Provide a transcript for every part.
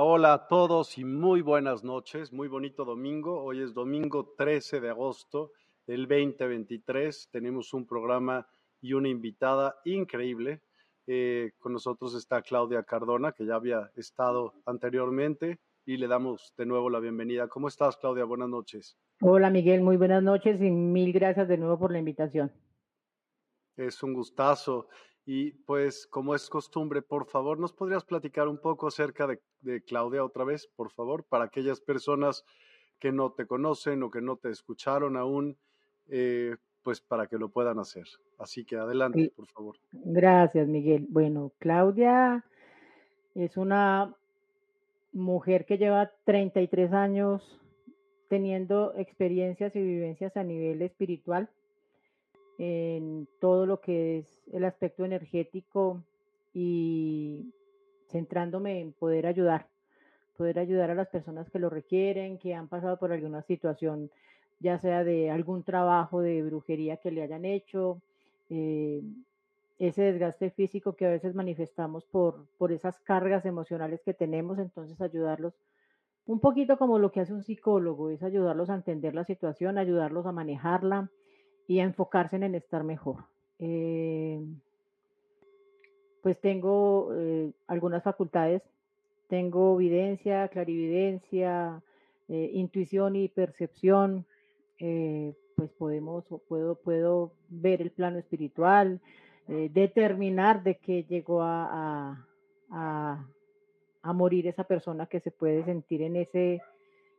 Hola, hola a todos y muy buenas noches, muy bonito domingo. Hoy es domingo 13 de agosto del 2023. Tenemos un programa y una invitada increíble. Eh, con nosotros está Claudia Cardona, que ya había estado anteriormente, y le damos de nuevo la bienvenida. ¿Cómo estás, Claudia? Buenas noches. Hola, Miguel. Muy buenas noches y mil gracias de nuevo por la invitación. Es un gustazo. Y pues, como es costumbre, por favor, ¿nos podrías platicar un poco acerca de, Claudia otra vez, por favor, para aquellas personas que no te conocen o que no te escucharon aún, eh, pues para que lo puedan hacer? Así que adelante, por favor. Gracias, Miguel. Bueno, Claudia es una mujer que lleva 33 años teniendo experiencias y vivencias a nivel espiritual en todo lo que es el aspecto energético y centrándome en poder ayudar, poder ayudar a las personas que lo requieren, que han pasado por alguna situación, ya sea de algún trabajo de brujería que le hayan hecho, eh, ese desgaste físico que a veces manifestamos por, por esas cargas emocionales que tenemos, entonces ayudarlos un poquito como lo que hace un psicólogo, es ayudarlos a entender la situación, ayudarlos a manejarla, y a enfocarse en estar mejor. Eh, pues tengo eh, algunas facultades, tengo evidencia, clarividencia, eh, intuición y percepción, pues podemos, puedo, puedo ver el plano espiritual, determinar de qué llegó a, a, a, morir esa persona que se puede sentir en, ese,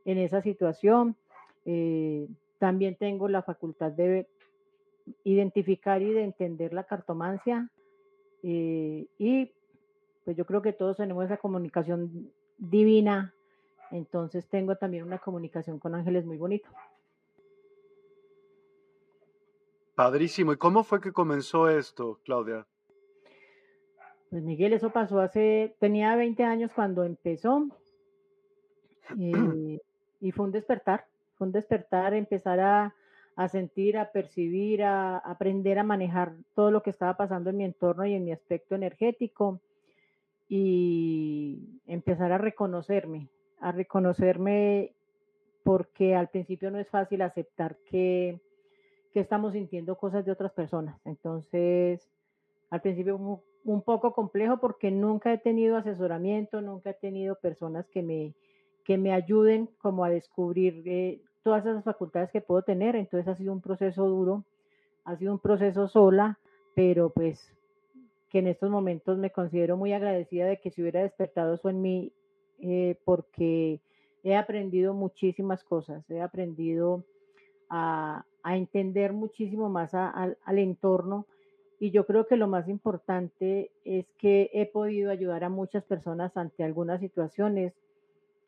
en esa situación. también tengo la facultad de identificar y de entender la cartomancia. Eh, y pues yo creo que todos tenemos esa comunicación divina. Entonces tengo también una comunicación con ángeles muy bonito. Padrísimo. ¿Y cómo fue que comenzó esto, Claudia? Pues Miguel, eso pasó hace, tenía 20 años cuando empezó. Eh, y fue un despertar, fue un despertar, empezar a, a sentir, a percibir, a, aprender a manejar todo lo que estaba pasando en mi entorno y en mi aspecto energético y empezar a reconocerme, a reconocerme porque al principio no es fácil aceptar que, que estamos sintiendo cosas de otras personas. Entonces, al principio un, poco complejo porque nunca he tenido asesoramiento, nunca he tenido personas que me, que me ayuden como a descubrir eh, todas esas facultades que puedo tener. Entonces ha sido un proceso duro, ha sido un proceso sola, pero pues que en estos momentos me considero muy agradecida de que se hubiera despertado eso en mí, eh, porque he aprendido muchísimas cosas, he aprendido a, entender muchísimo más al entorno. Y yo creo que lo más importante es que he podido ayudar a muchas personas ante algunas situaciones,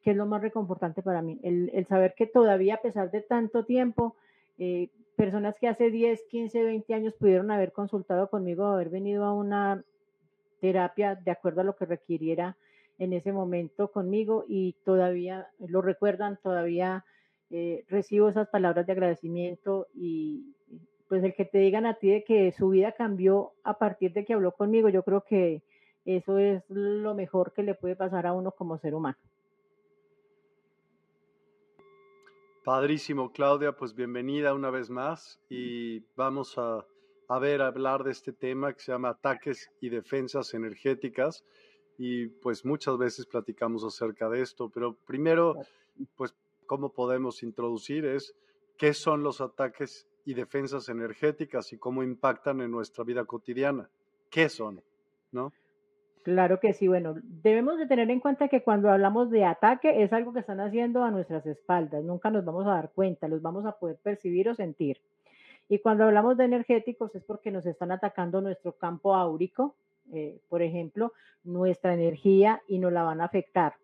que es lo más reconfortante para mí, el, saber que todavía a pesar de tanto tiempo, eh, personas que hace 10, 15, 20 años pudieron haber consultado conmigo, haber venido a una terapia de acuerdo a lo que requiriera en ese momento conmigo y todavía lo recuerdan, todavía eh, recibo esas palabras de agradecimiento y pues el que te digan a ti de que su vida cambió a partir de que habló conmigo, yo creo que eso es lo mejor que le puede pasar a uno como ser humano. Padrísimo, Claudia, pues bienvenida una vez más y vamos a, a ver, a hablar de este tema que se llama ataques y defensas energéticas y pues muchas veces platicamos acerca de esto, pero primero, pues, ¿cómo podemos introducir es qué son los ataques y defensas energéticas y cómo impactan en nuestra vida cotidiana? ¿Qué son? ¿No? Claro que sí. Bueno, debemos de tener en cuenta que cuando hablamos de ataque es algo que están haciendo a nuestras espaldas. Nunca nos vamos a dar cuenta, los vamos a poder percibir o sentir. Y cuando hablamos de energéticos es porque nos están atacando nuestro campo áurico, eh, por ejemplo, nuestra energía y nos la van a afectar.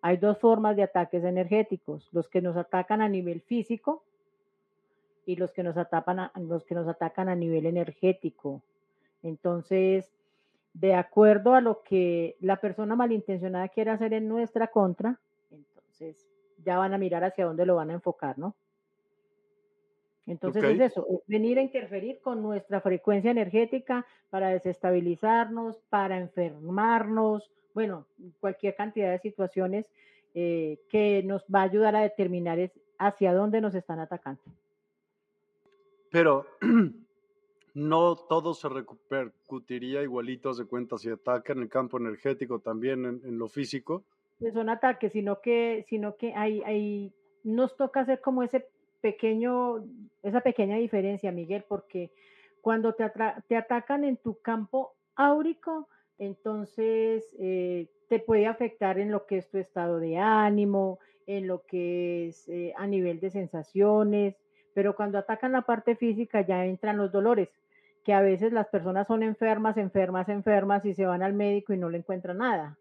Hay dos formas de ataques energéticos, los que nos atacan a nivel físico y los que nos atacan los que nos atacan a nivel energético. Entonces, de acuerdo a lo que la persona malintencionada quiere hacer en nuestra contra, entonces ya van a mirar hacia dónde lo van a enfocar, ¿no? Entonces es eso, venir a interferir con nuestra frecuencia energética para desestabilizarnos, para enfermarnos, bueno, cualquier cantidad de situaciones eh, que nos va a ayudar a determinar hacia dónde nos están atacando. Pero no todo se repercutiría igualito de cuenta si ataca en el campo energético también en, lo físico. Pues son ataques, sino que, sino que hay, hay, nos toca hacer como ese pequeño, esa pequeña diferencia, Miguel, porque cuando te, te atacan en tu campo áurico, entonces eh, te puede afectar en lo que es tu estado de ánimo, en lo que es eh, a nivel de sensaciones, pero cuando atacan la parte física ya entran los dolores que a veces las personas son enfermas, enfermas, enfermas y se van al médico y no le encuentran nada.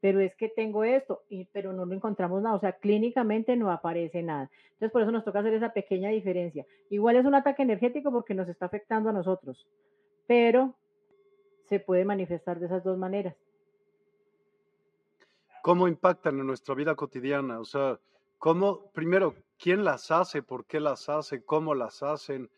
Pero es que tengo esto, y, pero no lo encontramos nada, o sea, clínicamente no aparece nada. Entonces, por eso nos toca hacer esa pequeña diferencia. Igual es un ataque energético porque nos está afectando a nosotros, pero se puede manifestar de esas dos maneras. ¿Cómo impactan en nuestra vida cotidiana? O sea, ¿cómo, primero, quién las hace, por qué las hace, cómo las hacen?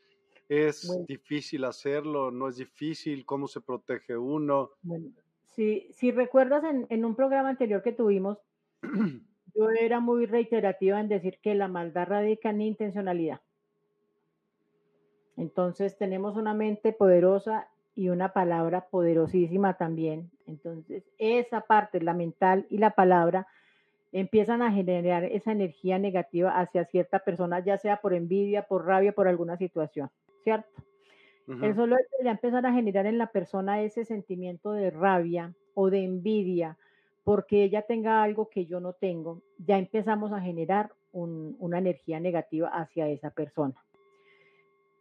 ¿Es difícil hacerlo? ¿No es difícil? ¿Cómo se protege uno? Bueno, si, si recuerdas en, en un programa anterior que tuvimos, yo era muy reiterativa en decir que la maldad radica en intencionalidad. Entonces tenemos una mente poderosa y una palabra poderosísima también. Entonces esa parte, la mental y la palabra, empiezan a generar esa energía negativa hacia cierta persona, ya sea por envidia, por rabia, por alguna situación. ¿Cierto? El solo hecho de empezar a generar en la persona ese sentimiento de rabia o de envidia porque ella tenga algo que yo no tengo, ya empezamos a generar una energía negativa hacia esa persona.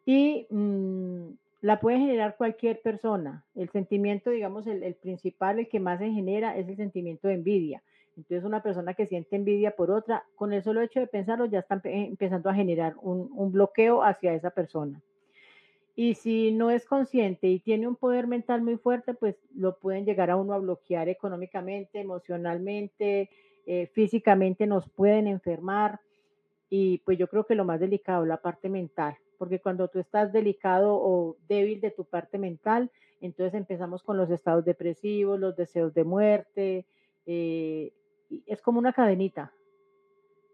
Y mm, la puede generar cualquier persona. El sentimiento, digamos, el, principal, el que más se genera es el sentimiento de envidia. Entonces, una persona que siente envidia por otra, con el solo hecho de pensarlo, ya está empezando a generar un bloqueo hacia esa persona. Y si no es consciente y tiene un poder mental muy fuerte, pues lo pueden llegar a uno a bloquear económicamente, emocionalmente, eh, físicamente, nos pueden enfermar. Y pues yo creo que lo más delicado, la parte mental, porque cuando tú estás delicado o débil de tu parte mental, entonces empezamos con los estados depresivos, los deseos de muerte. Eh, es como una cadenita,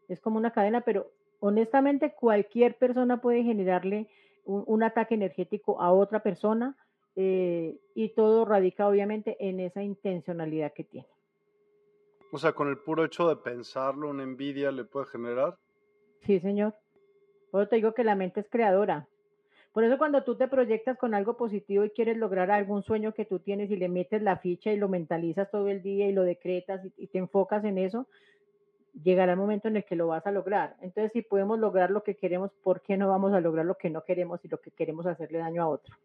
es como una cadena, pero honestamente cualquier persona puede generarle un, ataque energético a otra persona eh, y todo radica obviamente en esa intencionalidad que tiene. O sea, con el puro hecho de pensarlo, una envidia le puede generar. Sí, señor. Por te digo que la mente es creadora. Por eso cuando tú te proyectas con algo positivo y quieres lograr algún sueño que tú tienes y le metes la ficha y lo mentalizas todo el día y lo decretas y, te enfocas en eso, llegará el momento en el que lo vas a lograr. Entonces, si podemos lograr lo que queremos, ¿por qué no vamos a lograr lo que no queremos y lo que queremos hacerle daño a otro?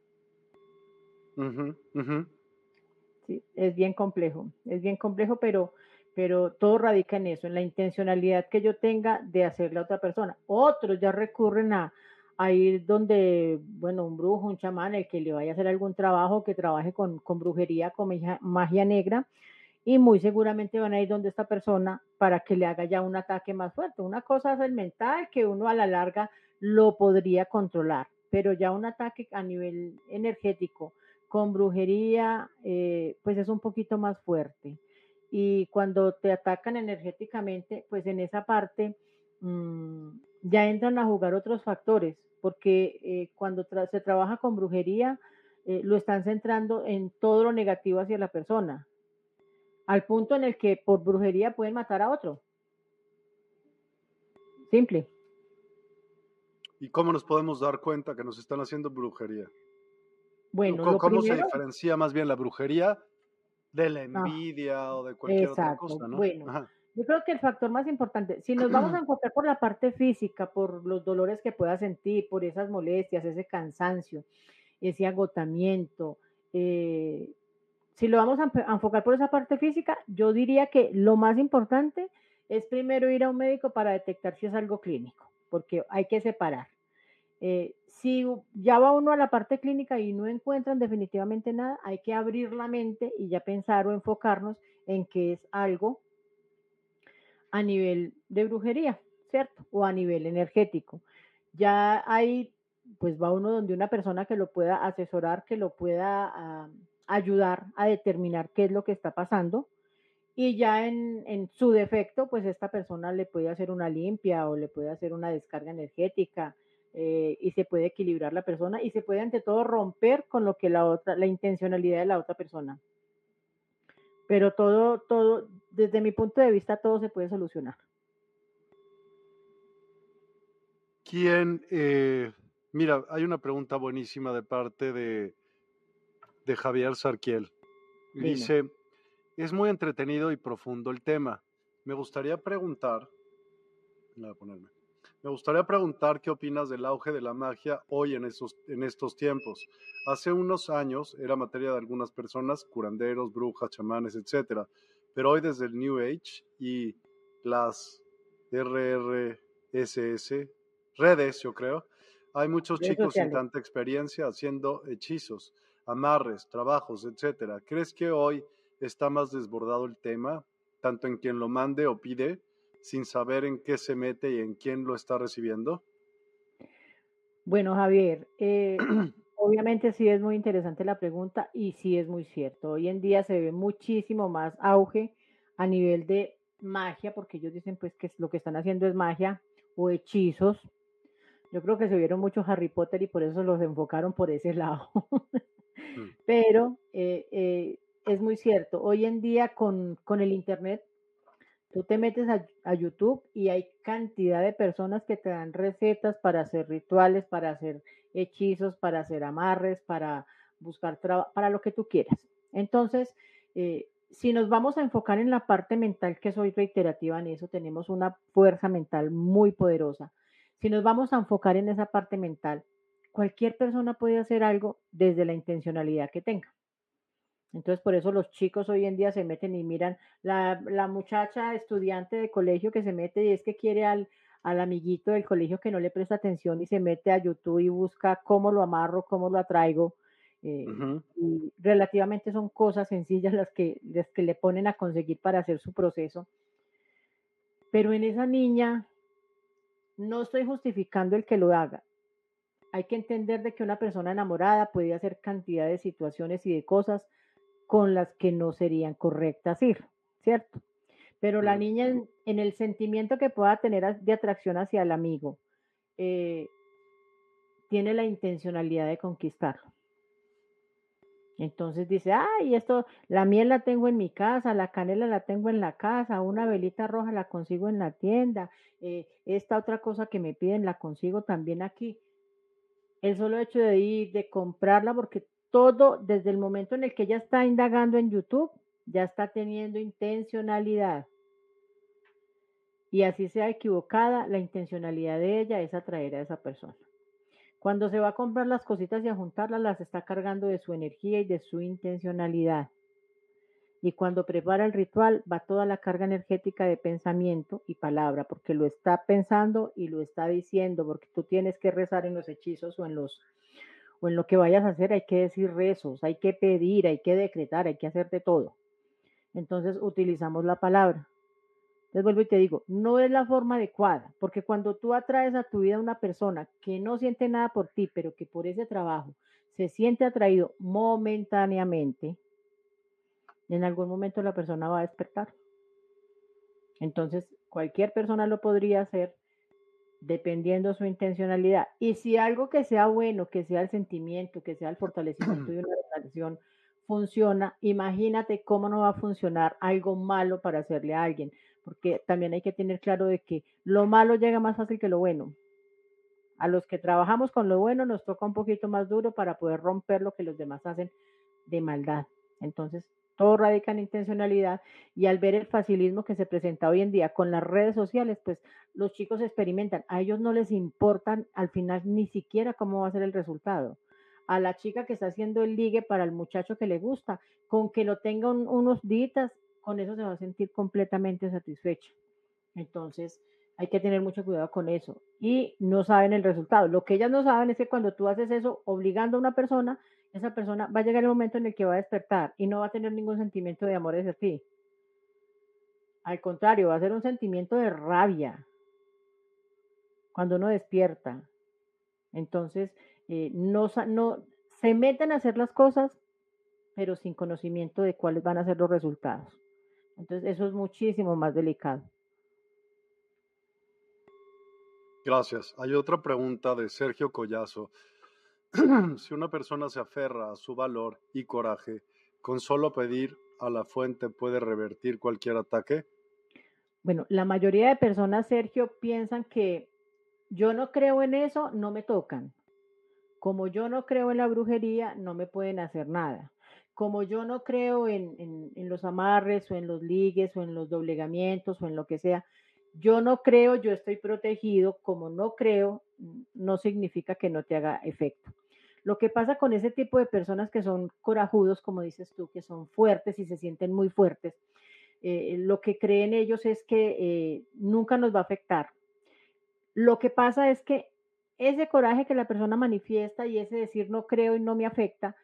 Sí, es bien complejo, es bien complejo, pero, pero todo radica en eso, en la intencionalidad que yo tenga de hacerle a otra persona. Otros ya recurren a, a ir donde, bueno, un brujo, un chamán, el que le vaya a hacer algún trabajo, que trabaje con, brujería, con magia, negra, y muy seguramente van a ir donde esta persona para que le haga ya un ataque más fuerte. Una cosa es el mental, que uno a la larga lo podría controlar, pero ya un ataque a nivel energético con brujería, eh, pues es un poquito más fuerte. Y cuando te atacan energéticamente, pues en esa parte mm, ya entran a jugar otros factores porque eh, cuando se trabaja con brujería, eh, lo están centrando en todo lo negativo hacia la persona, al punto en el que por brujería pueden matar a otro. Simple. ¿Y cómo nos podemos dar cuenta que nos están haciendo brujería? Bueno, ¿cómo, se diferencia más bien la brujería de la ah, envidia o de cualquier otra cosa? ¿no? Bueno, yo creo que el factor más importante, si nos vamos a enfocar por la parte física, por los dolores que pueda sentir, por esas molestias, ese cansancio, ese agotamiento, eh, si lo vamos a enfocar por esa parte física, yo diría que lo más importante es primero ir a un médico para detectar si es algo clínico, porque hay que separar. Eh, si ya va uno a la parte clínica y no encuentran definitivamente nada, hay que abrir la mente y ya pensar o enfocarnos en que es algo a nivel de brujería, ¿cierto? O a nivel energético. Ya ahí, pues va uno donde una persona que lo pueda asesorar, que lo pueda ayudar a determinar qué es lo que está pasando. Y ya en, su defecto, pues esta persona le puede hacer una limpia o le puede hacer una descarga energética eh, y se puede equilibrar la persona y se puede ante todo romper con lo que la otra, la intencionalidad de la otra persona. Pero todo, todo, desde mi punto de vista, todo se puede solucionar. ¿Quién? Eh, mira, hay una pregunta buenísima de parte de, de Javier Sarquiel. Dice, es muy entretenido y profundo el tema. Me gustaría preguntar, voy a ponerme. Me gustaría preguntar qué opinas del auge de la magia hoy en, esos, en estos tiempos. Hace unos años era materia de algunas personas, curanderos, brujas, chamanes, etc. Pero hoy desde el New Age y las RRSS, redes, yo creo, hay muchos chicos sin tanta experiencia haciendo hechizos, amarres, trabajos, etc. ¿Crees que hoy está más desbordado el tema, tanto en quien lo mande o pide, sin saber en qué se mete y en quién lo está recibiendo? Bueno, Javier, eh, obviamente sí es muy interesante la pregunta y sí es muy cierto. Hoy en día se ve muchísimo más auge a nivel de magia, porque ellos dicen pues que lo que están haciendo es magia o hechizos. Yo creo que se vieron mucho Harry Potter y por eso los enfocaron por ese lado. Mm. Pero eh, eh, es muy cierto, hoy en día con, con el Internet Tú te metes a, YouTube y hay cantidad de personas que te dan recetas para hacer rituales, para hacer hechizos, para hacer amarres, para buscar trabajo, para lo que tú quieras. Entonces, eh, si nos vamos a enfocar en la parte mental, que soy reiterativa en eso, tenemos una fuerza mental muy poderosa. Si nos vamos a enfocar en esa parte mental, cualquier persona puede hacer algo desde la intencionalidad que tenga. Entonces, por eso los chicos hoy en día se meten y miran la, la muchacha estudiante de colegio que se mete y es que quiere al, al amiguito del colegio que no le presta atención y se mete a YouTube y busca cómo lo amarro, cómo lo atraigo. Eh, y relativamente son cosas sencillas las que, las que le ponen a conseguir para hacer su proceso. Pero en esa niña no estoy justificando el que lo haga. Hay que entender de que una persona enamorada puede hacer cantidad de situaciones y de cosas con las que no serían correctas ir, ¿cierto? Pero la niña en, el sentimiento que pueda tener de atracción hacia el amigo, eh, tiene la intencionalidad de conquistarlo. Entonces dice, ay, esto, la miel la tengo en mi casa, la canela la tengo en la casa, una velita roja la consigo en la tienda, eh, esta otra cosa que me piden la consigo también aquí. El solo hecho de ir, de comprarla, porque todo, desde el momento en el que ella está indagando en YouTube, ya está teniendo intencionalidad. Y así sea equivocada, la intencionalidad de ella es atraer a esa persona. Cuando se va a comprar las cositas y a juntarlas, las está cargando de su energía y de su intencionalidad. Y cuando prepara el ritual, va toda la carga energética de pensamiento y palabra, porque lo está pensando y lo está diciendo, porque tú tienes que rezar en los hechizos o en los o en lo que vayas a hacer, hay que decir rezos, hay que pedir, hay que decretar, hay que hacer de todo. Entonces utilizamos la palabra. Entonces vuelvo y te digo, no es la forma adecuada, porque cuando tú atraes a tu vida a una persona que no siente nada por ti, pero que por ese trabajo se siente atraído momentáneamente, en algún momento la persona va a despertar. Entonces, cualquier persona lo podría hacer dependiendo su intencionalidad. Y si algo que sea bueno, que sea el sentimiento, que sea el fortalecimiento de una relación, funciona, imagínate cómo no va a funcionar algo malo para hacerle a alguien porque también hay que tener claro de que lo malo llega más fácil que lo bueno. A los que trabajamos con lo bueno nos toca un poquito más duro para poder romper lo que los demás hacen de maldad. Entonces, todo radica en intencionalidad y al ver el facilismo que se presenta hoy en día con las redes sociales, pues los chicos experimentan, a ellos no les importan al final ni siquiera cómo va a ser el resultado. A la chica que está haciendo el ligue para el muchacho que le gusta, con que lo tenga unos días con eso se va a sentir completamente satisfecha. Entonces, hay que tener mucho cuidado con eso. Y no saben el resultado. Lo que ellas no saben es que cuando tú haces eso obligando a una persona, esa persona va a llegar el momento en el que va a despertar y no va a tener ningún sentimiento de amor hacia ti. Al contrario, va a ser un sentimiento de rabia cuando uno despierta. Entonces, eh, no, no se meten a hacer las cosas, pero sin conocimiento de cuáles van a ser los resultados. Entonces eso es muchísimo más delicado. Gracias. Hay otra pregunta de Sergio Collazo. si una persona se aferra a su valor y coraje, con solo pedir a la fuente puede revertir cualquier ataque? Bueno, la mayoría de personas, Sergio, piensan que yo no creo en eso, no me tocan. Como yo no creo en la brujería, no me pueden hacer nada como yo no creo en, los amarres o en los ligues o en los doblegamientos o en lo que sea, yo no creo, yo estoy protegido, como no creo, no significa que no te haga efecto. Lo que pasa con ese tipo de personas que son corajudos, como dices tú, que son fuertes y se sienten muy fuertes, eh, lo que creen ellos es que eh, nunca nos va a afectar. Lo que pasa es que ese coraje que la persona manifiesta y ese decir no creo y no me afecta,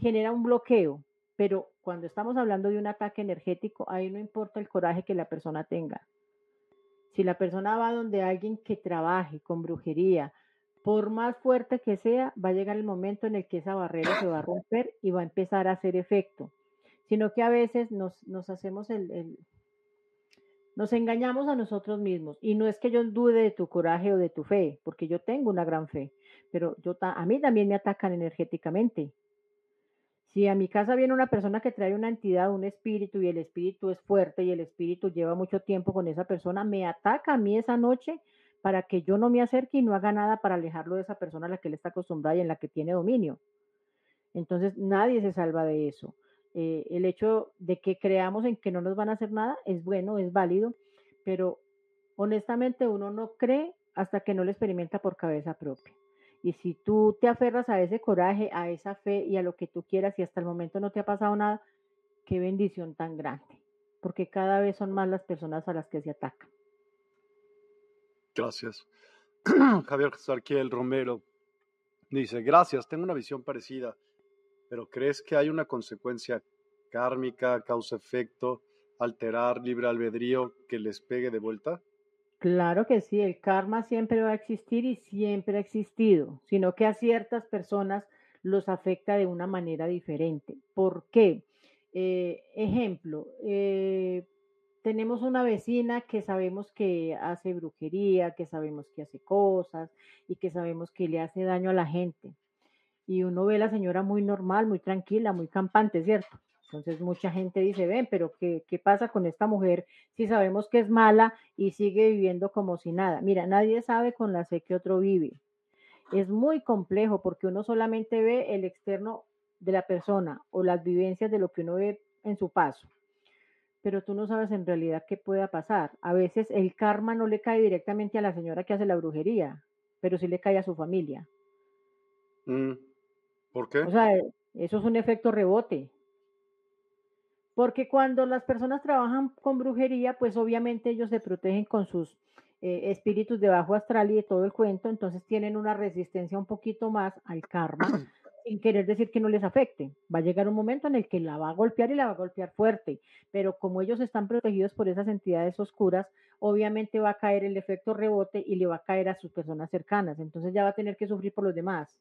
genera un bloqueo, pero cuando estamos hablando de un ataque energético, ahí no importa el coraje que la persona tenga. Si la persona va donde alguien que trabaje con brujería, por más fuerte que sea, va a llegar el momento en el que esa barrera se va a romper y va a empezar a hacer efecto. Sino que a veces nos, hacemos el, nos engañamos a nosotros mismos. Y no es que yo dude de tu coraje o de tu fe, porque yo tengo una gran fe, pero yo a mí también me atacan energéticamente. Si a mi casa viene una persona que trae una entidad, un espíritu, y el espíritu es fuerte y el espíritu lleva mucho tiempo con esa persona, me ataca a mí esa noche para que yo no me acerque y no haga nada para alejarlo de esa persona a la que él está acostumbrada y en la que tiene dominio. Entonces nadie se salva de eso. Eh, el hecho de que creamos en que no nos van a hacer nada es bueno, es válido, pero honestamente uno no cree hasta que no lo experimenta por cabeza propia. Y si tú te aferras a ese coraje, a esa fe y a lo que tú quieras y hasta el momento no te ha pasado nada, qué bendición tan grande, porque cada vez son más las personas a las que se atacan. Gracias. Javier Sarquiel Romero dice, gracias, tengo una visión parecida, pero ¿crees que hay una consecuencia kármica, causa-efecto, alterar libre albedrío que les pegue de vuelta? Claro que sí, el karma siempre va a existir y siempre ha existido, sino que a ciertas personas los afecta de una manera diferente. ¿Por qué? Eh, ejemplo, eh, tenemos una vecina que sabemos que hace brujería, que sabemos que hace cosas y que sabemos que le hace daño a la gente. y uno ve a la señora muy normal, muy tranquila, muy campante, ¿cierto? Entonces mucha gente dice, ven, pero ¿qué, ¿qué pasa con esta mujer si sabemos que es mala y sigue viviendo como si nada? Mira, nadie sabe con la fe que otro vive. Es muy complejo porque uno solamente ve el externo de la persona o las vivencias de lo que uno ve en su paso. Pero tú no sabes en realidad qué pueda pasar. A veces el karma no le cae directamente a la señora que hace la brujería, pero sí le cae a su familia. Mm, ¿Por qué? O sea, eso es un efecto rebote. Porque cuando las personas trabajan con brujería, pues obviamente ellos se protegen con sus eh, espíritus de bajo astral y de todo el cuento, entonces tienen una resistencia un poquito más al karma, sin querer decir que no les afecte. Va a llegar un momento en el que la va a golpear y la va a golpear fuerte, pero como ellos están protegidos por esas entidades oscuras, obviamente va a caer el efecto rebote y le va a caer a sus personas cercanas, entonces ya va a tener que sufrir por los demás.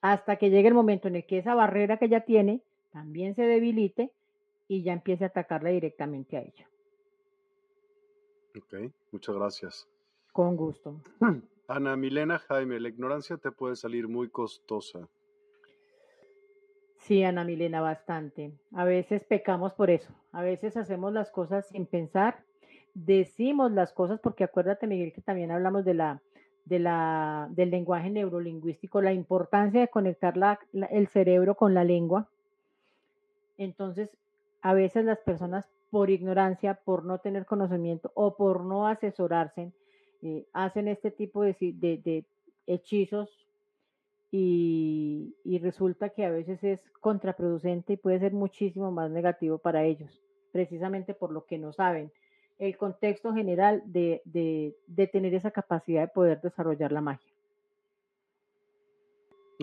Hasta que llegue el momento en el que esa barrera que ya tiene también se debilite y ya empiece a atacarla directamente a ella. Ok, muchas gracias. Con gusto. Ana Milena Jaime, la ignorancia te puede salir muy costosa. Sí, Ana Milena, bastante. A veces pecamos por eso. A veces hacemos las cosas sin pensar, decimos las cosas, porque acuérdate, Miguel, que también hablamos de la, de la, del lenguaje neurolingüístico, la importancia de conectar la, el cerebro con la lengua. Entonces, a veces las personas por ignorancia, por no tener conocimiento o por no asesorarse, eh, hacen este tipo de, de, hechizos y, resulta que a veces es contraproducente y puede ser muchísimo más negativo para ellos, precisamente por lo que no saben el contexto general de, de, de tener esa capacidad de poder desarrollar la magia.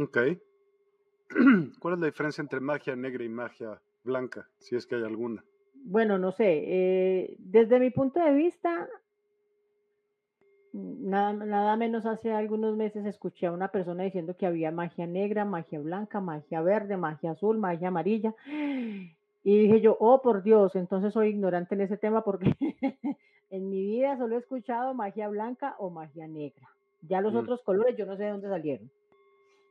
Ok. ¿Cuál es la diferencia entre magia negra y magia blanca, si es que hay alguna? Bueno, no sé. Eh, desde mi punto de vista, nada, nada menos hace algunos meses escuché a una persona diciendo que había magia negra, magia blanca, magia verde, magia azul, magia amarilla. Y dije yo, oh por Dios, entonces soy ignorante en ese tema porque en mi vida solo he escuchado magia blanca o magia negra. Ya los mm. otros colores yo no sé de dónde salieron.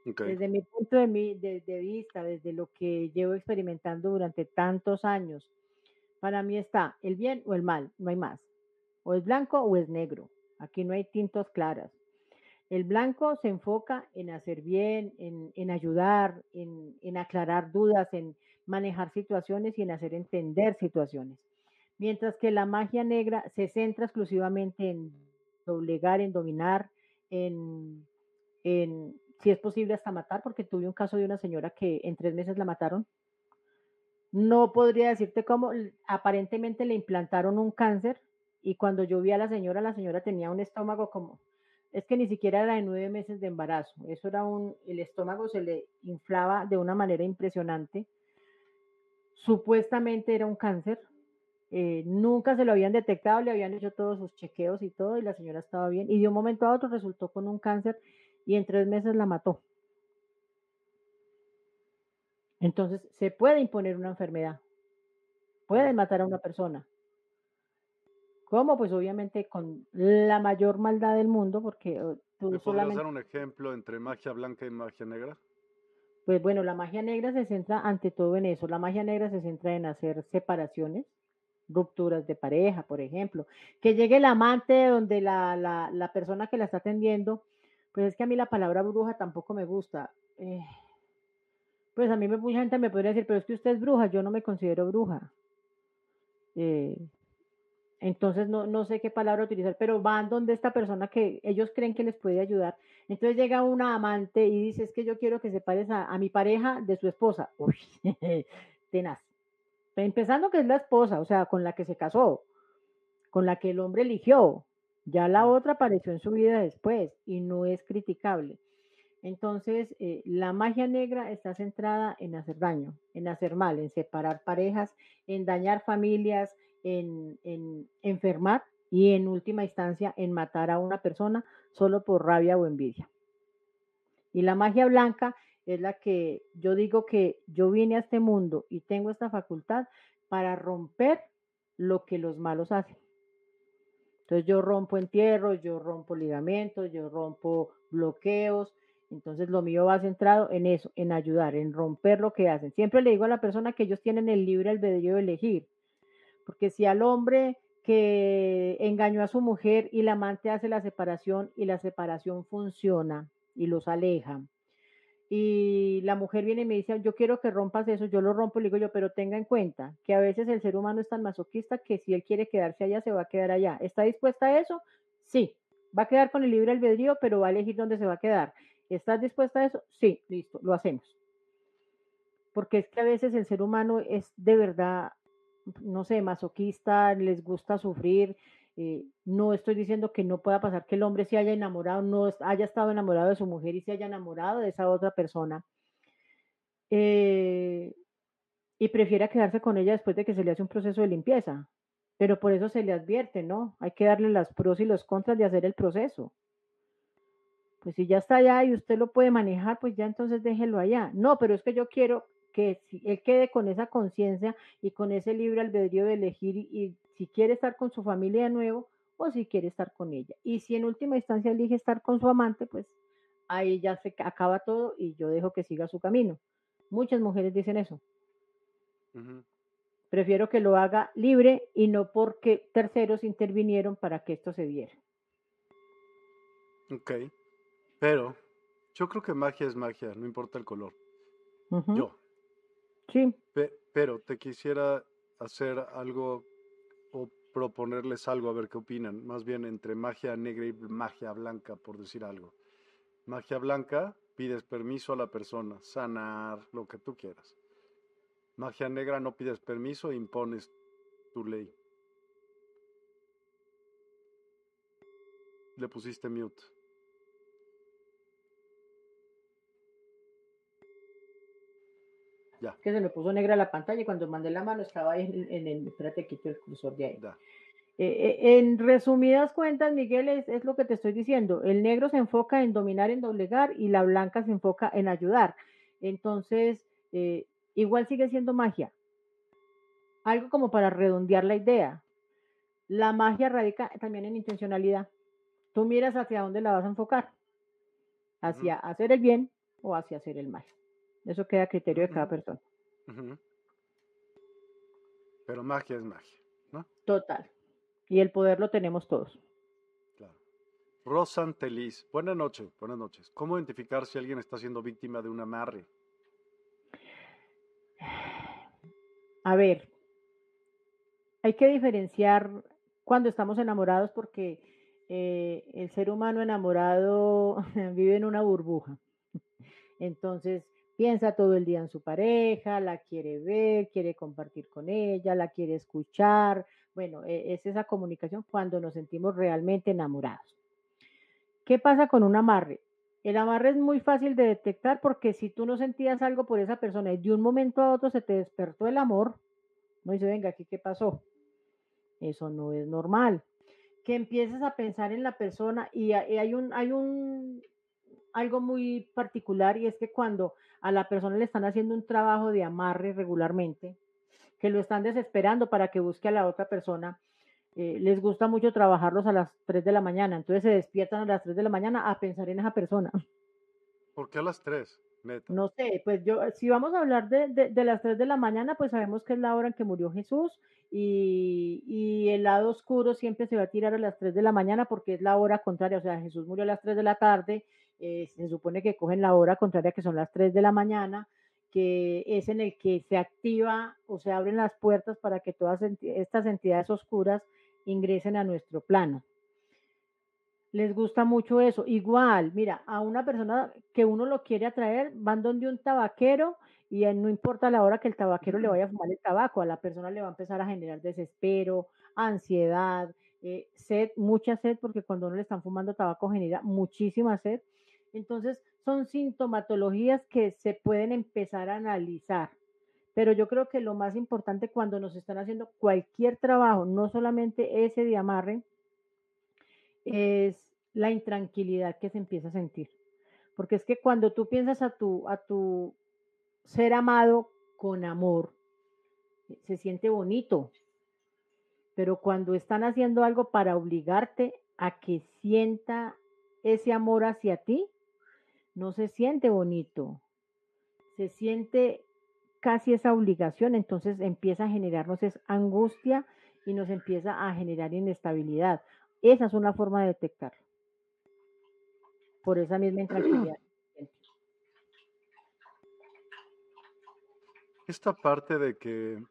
Desde mi punto de, de, vista, desde lo que llevo experimentando durante tantos años, para mí está el bien o el mal, no hay más. O es blanco o es negro. Aquí no hay tintos claras. El blanco se enfoca en hacer bien, en, en ayudar, en, en, aclarar dudas, en manejar situaciones y en hacer entender situaciones. Mientras que la magia negra se centra exclusivamente en doblegar, en dominar, en, en si es posible hasta matar, porque tuve un caso de una señora que en tres meses la mataron. No podría decirte cómo, aparentemente le implantaron un cáncer y cuando yo vi a la señora, la señora tenía un estómago como, es que ni siquiera era de nueve meses de embarazo, eso era un, el estómago se le inflaba de una manera impresionante. Supuestamente era un cáncer, eh, nunca se lo habían detectado, le habían hecho todos sus chequeos y todo, y la señora estaba bien. Y de un momento a otro resultó con un cáncer y en tres meses la mató. Entonces, se puede imponer una enfermedad, puede matar a una persona. ¿Cómo? Pues obviamente con la mayor maldad del mundo, porque uh, tú ¿Me solamente... dar un ejemplo entre magia blanca y magia negra? Pues bueno, la magia negra se centra ante todo en eso. La magia negra se centra en hacer separaciones, rupturas de pareja, por ejemplo. Que llegue el amante donde la, la, la persona que la está atendiendo pues es que a mí la palabra bruja tampoco me gusta. Eh, pues a mí me, mucha gente me podría decir, pero es que usted es bruja, yo no me considero bruja. Eh, entonces no, no sé qué palabra utilizar, pero van donde esta persona que ellos creen que les puede ayudar. Entonces llega una amante y dice, es que yo quiero que separes a, a mi pareja de su esposa. Uy, tenaz. Empezando que es la esposa, o sea, con la que se casó, con la que el hombre eligió. Ya la otra apareció en su vida después y no es criticable. Entonces, eh, la magia negra está centrada en hacer daño, en hacer mal, en separar parejas, en dañar familias, en, en enfermar y en última instancia en matar a una persona solo por rabia o envidia. Y la magia blanca es la que yo digo que yo vine a este mundo y tengo esta facultad para romper lo que los malos hacen. Entonces yo rompo entierros, yo rompo ligamentos, yo rompo bloqueos. Entonces lo mío va centrado en eso, en ayudar, en romper lo que hacen. Siempre le digo a la persona que ellos tienen el libre albedrío de elegir, porque si al hombre que engañó a su mujer y la amante hace la separación y la separación funciona y los aleja, y la mujer viene y me dice, yo quiero que rompas eso, yo lo rompo, le digo yo, pero tenga en cuenta que a veces el ser humano es tan masoquista que si él quiere quedarse allá, se va a quedar allá. ¿Está dispuesta a eso? Sí, va a quedar con el libre albedrío, pero va a elegir dónde se va a quedar. ¿Estás dispuesta a eso? Sí, listo, lo hacemos. Porque es que a veces el ser humano es de verdad, no sé, masoquista, les gusta sufrir, eh, no estoy diciendo que no pueda pasar que el hombre se haya enamorado, no haya estado enamorado de su mujer y se haya enamorado de esa otra persona. Eh, y prefiera quedarse con ella después de que se le hace un proceso de limpieza. Pero por eso se le advierte, ¿no? Hay que darle las pros y los contras de hacer el proceso. Pues si ya está allá y usted lo puede manejar, pues ya entonces déjelo allá. No, pero es que yo quiero que él quede con esa conciencia y con ese libre albedrío de elegir y, si quiere estar con su familia de nuevo o si quiere estar con ella. Y si en última instancia elige estar con su amante, pues ahí ya se acaba todo y yo dejo que siga su camino. Muchas mujeres dicen eso. Prefiero que lo haga libre y no porque terceros intervinieron para que esto se diera. Ok, pero yo creo que magia es magia, no importa el color. Yo. Sí. pero te quisiera hacer algo o proponerles algo a ver qué opinan, más bien entre magia negra y magia blanca, por decir algo. Magia blanca, pides permiso a la persona, sanar, lo que tú quieras. Magia negra, no pides permiso, impones tu ley. Le pusiste mute. Que se me puso negra la pantalla y cuando mandé la mano estaba ahí en, el. Espérate, quito el cursor de ahí. Eh, eh, en resumidas cuentas, Miguel, es, lo que te estoy diciendo. El negro se enfoca en dominar, en doblegar y la blanca se enfoca en ayudar. Entonces, eh, igual sigue siendo magia. Algo como para redondear la idea. La magia radica también en intencionalidad. Tú miras hacia dónde la vas a enfocar. Hacia hacer el bien o hacia hacer el mal. Eso queda a criterio de cada persona. Pero magia es magia, ¿no? Total. Y el poder lo tenemos todos. Claro. Rosan Telis, buenas noches, buenas noches. ¿Cómo identificar si alguien está siendo víctima de un amarre? A ver, hay que diferenciar cuando estamos enamorados porque eh, el ser humano enamorado vive en una burbuja. Entonces, piensa todo el día en su pareja, la quiere ver, quiere compartir con ella, la quiere escuchar. Bueno, e, es esa comunicación cuando nos sentimos realmente enamorados. ¿Qué pasa con un amarre? El amarre es muy fácil de detectar porque si tú no sentías algo por esa persona y de un momento a otro se te despertó el amor, no dice, venga, aquí qué pasó. Eso no es normal. Que empieces a pensar en la persona y hay un, hay un, algo muy particular y es que cuando a la persona le están haciendo un trabajo de amarre regularmente, que lo están desesperando para que busque a la otra persona, eh, les gusta mucho trabajarlos a las 3 de la mañana, entonces se despiertan a las 3 de la mañana a pensar en esa persona. ¿Por qué a las 3? No sé, pues yo, si vamos a hablar de, de, las 3 de la mañana, pues sabemos que es la hora en que murió Jesús y, y, el lado oscuro siempre se va a tirar a las 3 de la mañana porque es la hora contraria, o sea, Jesús murió a las 3 de la tarde eh, se supone que cogen la hora contraria que son las 3 de la mañana, que es en el que se activa o se abren las puertas para que todas estas entidades oscuras ingresen a nuestro plano. Les gusta mucho eso. Igual, mira, a una persona que uno lo quiere atraer, van donde un tabaquero y no importa la hora que el tabaquero le vaya a fumar el tabaco, a la persona le va a empezar a generar desespero, ansiedad, eh, sed, mucha sed, porque cuando uno le están fumando tabaco genera muchísima sed entonces, son sintomatologías que se pueden empezar a analizar. Pero yo creo que lo más importante cuando nos están haciendo cualquier trabajo, no solamente ese de amarre, es la intranquilidad que se empieza a sentir. Porque es que cuando tú piensas a tu, a tu ser amado con amor, se siente bonito. Pero cuando están haciendo algo para obligarte a que sienta ese amor hacia ti, no se siente bonito, se siente casi esa obligación, entonces empieza a generarnos esa angustia y nos empieza a generar inestabilidad. Esa es una forma de detectar. Por esa misma intranquilidad. Esta parte de que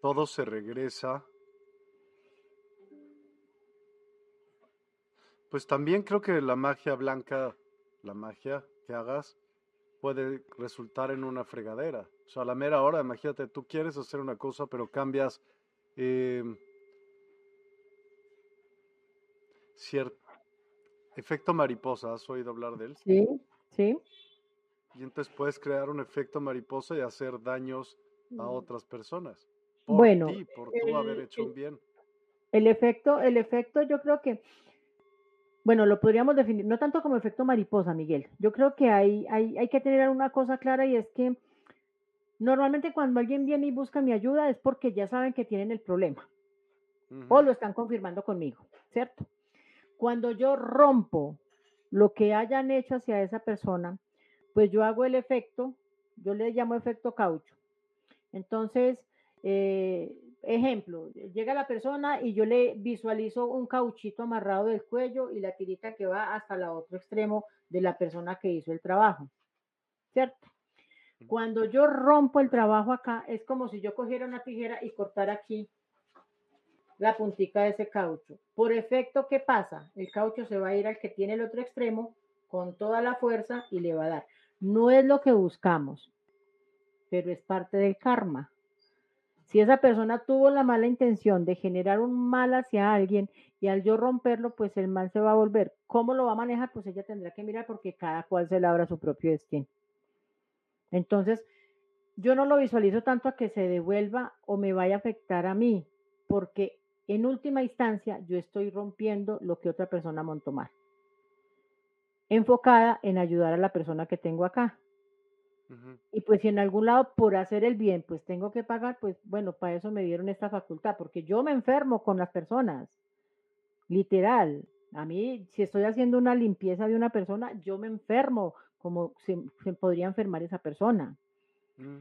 todo se regresa, pues también creo que la magia blanca, la magia que hagas, puede resultar en una fregadera. O sea, a la mera hora, imagínate, tú quieres hacer una cosa, pero cambias eh, cierto efecto mariposa. ¿Has oído hablar de él? Sí, sí. Y entonces puedes crear un efecto mariposa y hacer daños a mm. otras personas. Por bueno, ti, por tú haber hecho un bien. El efecto, el efecto, yo creo que, bueno, lo podríamos definir, no tanto como efecto mariposa, Miguel. Yo creo que hay, hay, hay que tener una cosa clara y es que normalmente cuando alguien viene y busca mi ayuda es porque ya saben que tienen el problema o lo están confirmando conmigo, ¿cierto? Cuando yo rompo lo que hayan hecho hacia esa persona, pues yo hago el efecto, yo le llamo efecto caucho. Entonces, eh, ejemplo, llega la persona y yo le visualizo un cauchito amarrado del cuello y la tirita que va hasta el otro extremo de la persona que hizo el trabajo, ¿cierto? Cuando yo rompo el trabajo acá, es como si yo cogiera una tijera y cortara aquí la puntica de ese caucho. Por efecto, ¿qué pasa? El caucho se va a ir al que tiene el otro extremo con toda la fuerza y le va a dar. No es lo que buscamos, pero es parte del karma. Si esa persona tuvo la mala intención de generar un mal hacia alguien y al yo romperlo, pues el mal se va a volver. ¿Cómo lo va a manejar? Pues ella tendrá que mirar porque cada cual se labra su propio destino. Entonces, yo no lo visualizo tanto a que se devuelva o me vaya a afectar a mí, porque en última instancia yo estoy rompiendo lo que otra persona montó mal. Enfocada en ayudar a la persona que tengo acá. Y pues si en algún lado por hacer el bien, pues tengo que pagar, pues bueno, para eso me dieron esta facultad, porque yo me enfermo con las personas, literal. A mí, si estoy haciendo una limpieza de una persona, yo me enfermo como se, podría enfermar esa persona. Mm.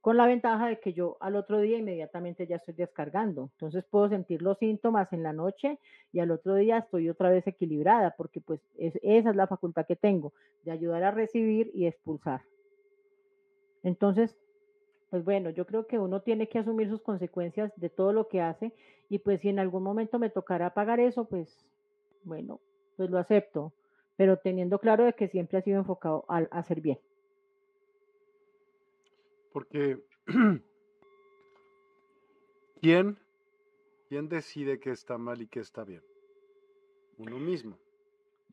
Con la ventaja de que yo al otro día inmediatamente ya estoy descargando. Entonces puedo sentir los síntomas en la noche y al otro día estoy otra vez equilibrada, porque pues esa es la facultad que tengo, de ayudar a recibir y expulsar. Entonces, pues bueno, yo creo que uno tiene que asumir sus consecuencias de todo lo que hace y pues si en algún momento me tocará pagar eso, pues bueno, pues lo acepto, pero teniendo claro de que siempre ha sido enfocado a hacer bien. Porque ¿quién, ¿quién decide qué está mal y qué está bien? Uno mismo.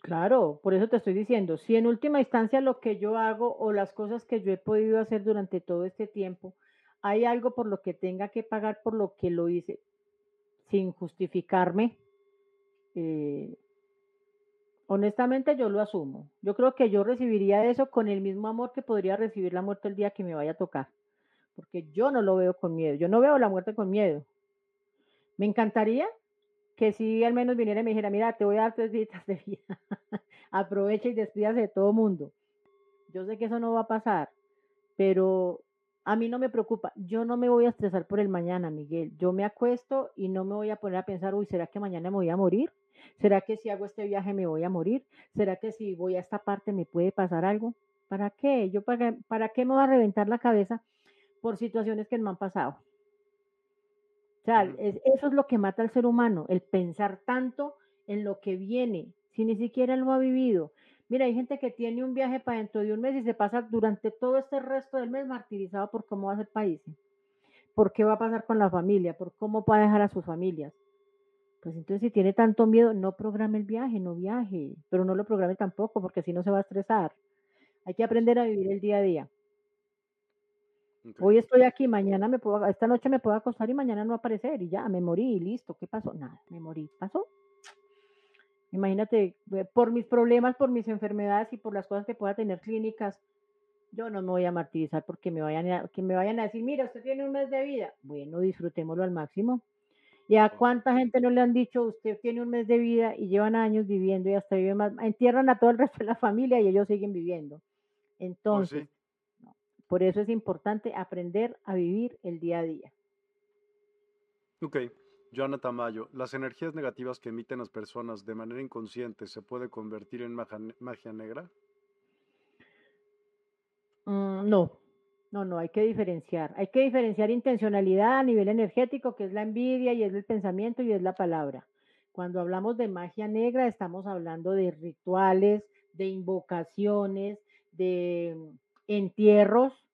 Claro, por eso te estoy diciendo, si en última instancia lo que yo hago o las cosas que yo he podido hacer durante todo este tiempo, hay algo por lo que tenga que pagar por lo que lo hice sin justificarme, eh, honestamente yo lo asumo. Yo creo que yo recibiría eso con el mismo amor que podría recibir la muerte el día que me vaya a tocar, porque yo no lo veo con miedo, yo no veo la muerte con miedo. Me encantaría que si al menos viniera y me dijera, mira, te voy a dar tres días de vida, aprovecha y despídase de todo mundo. Yo sé que eso no va a pasar, pero a mí no me preocupa. Yo no me voy a estresar por el mañana, Miguel. Yo me acuesto y no me voy a poner a pensar, uy, ¿será que mañana me voy a morir? ¿Será que si hago este viaje me voy a morir? ¿Será que si voy a esta parte me puede pasar algo? ¿Para qué? Yo para, para qué me voy a reventar la cabeza por situaciones que no han pasado sea, eso es lo que mata al ser humano, el pensar tanto en lo que viene, si ni siquiera lo ha vivido. Mira, hay gente que tiene un viaje para dentro de un mes y se pasa durante todo este resto del mes martirizado por cómo va a ser país, por qué va a pasar con la familia, por cómo va a dejar a sus familias. Pues entonces si tiene tanto miedo, no programe el viaje, no viaje, pero no lo programe tampoco porque si no se va a estresar. Hay que aprender a vivir el día a día. Hoy estoy aquí, mañana me puedo, esta noche me puedo acostar y mañana no aparecer y ya, me morí y listo. ¿Qué pasó? Nada, me morí. ¿Pasó? Imagínate, eh, por mis problemas, por mis enfermedades y por las cosas que pueda tener clínicas, yo no me voy a martirizar porque me vayan a, que me vayan a decir, mira, usted tiene un mes de vida. Bueno, disfrutémoslo al máximo. ¿Y a cuánta gente no le han dicho, usted tiene un mes de vida y llevan años viviendo y hasta viven más? Entierran a todo el resto de la familia y ellos siguen viviendo. Entonces, por eso es importante aprender a vivir el día a día. Ok. Joana Tamayo, ¿las energías negativas que emiten las personas de manera inconsciente se puede convertir en magia, negra? Mm, no, no, no, hay que diferenciar. Hay que diferenciar intencionalidad a nivel energético, que es la envidia y es el pensamiento y es la palabra. Cuando hablamos de magia negra, estamos hablando de rituales, de invocaciones, de entierros,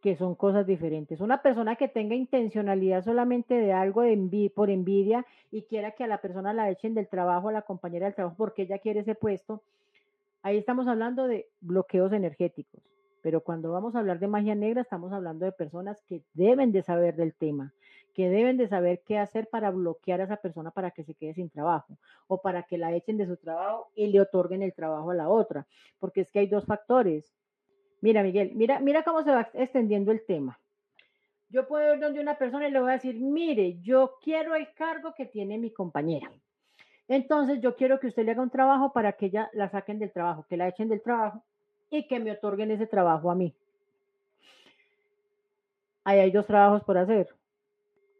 que son cosas diferentes. Una persona que tenga intencionalidad solamente de algo por envidia y quiera que a la persona la echen del trabajo, a la compañera del trabajo, porque ella quiere ese puesto, ahí estamos hablando de bloqueos energéticos. Pero cuando vamos a hablar de magia negra, estamos hablando de personas que deben de saber del tema, que deben de saber qué hacer para bloquear a esa persona para que se quede sin trabajo o para que la echen de su trabajo y le otorguen el trabajo a la otra. Porque es que hay dos factores. Mira, Miguel, mira, mira cómo se va extendiendo el tema. Yo puedo ir donde una persona y le voy a decir, mire, yo quiero el cargo que tiene mi compañera. Entonces yo quiero que usted le haga un trabajo para que ella la saquen del trabajo, que la echen del trabajo y que me otorguen ese trabajo a mí. Ahí hay dos trabajos por hacer.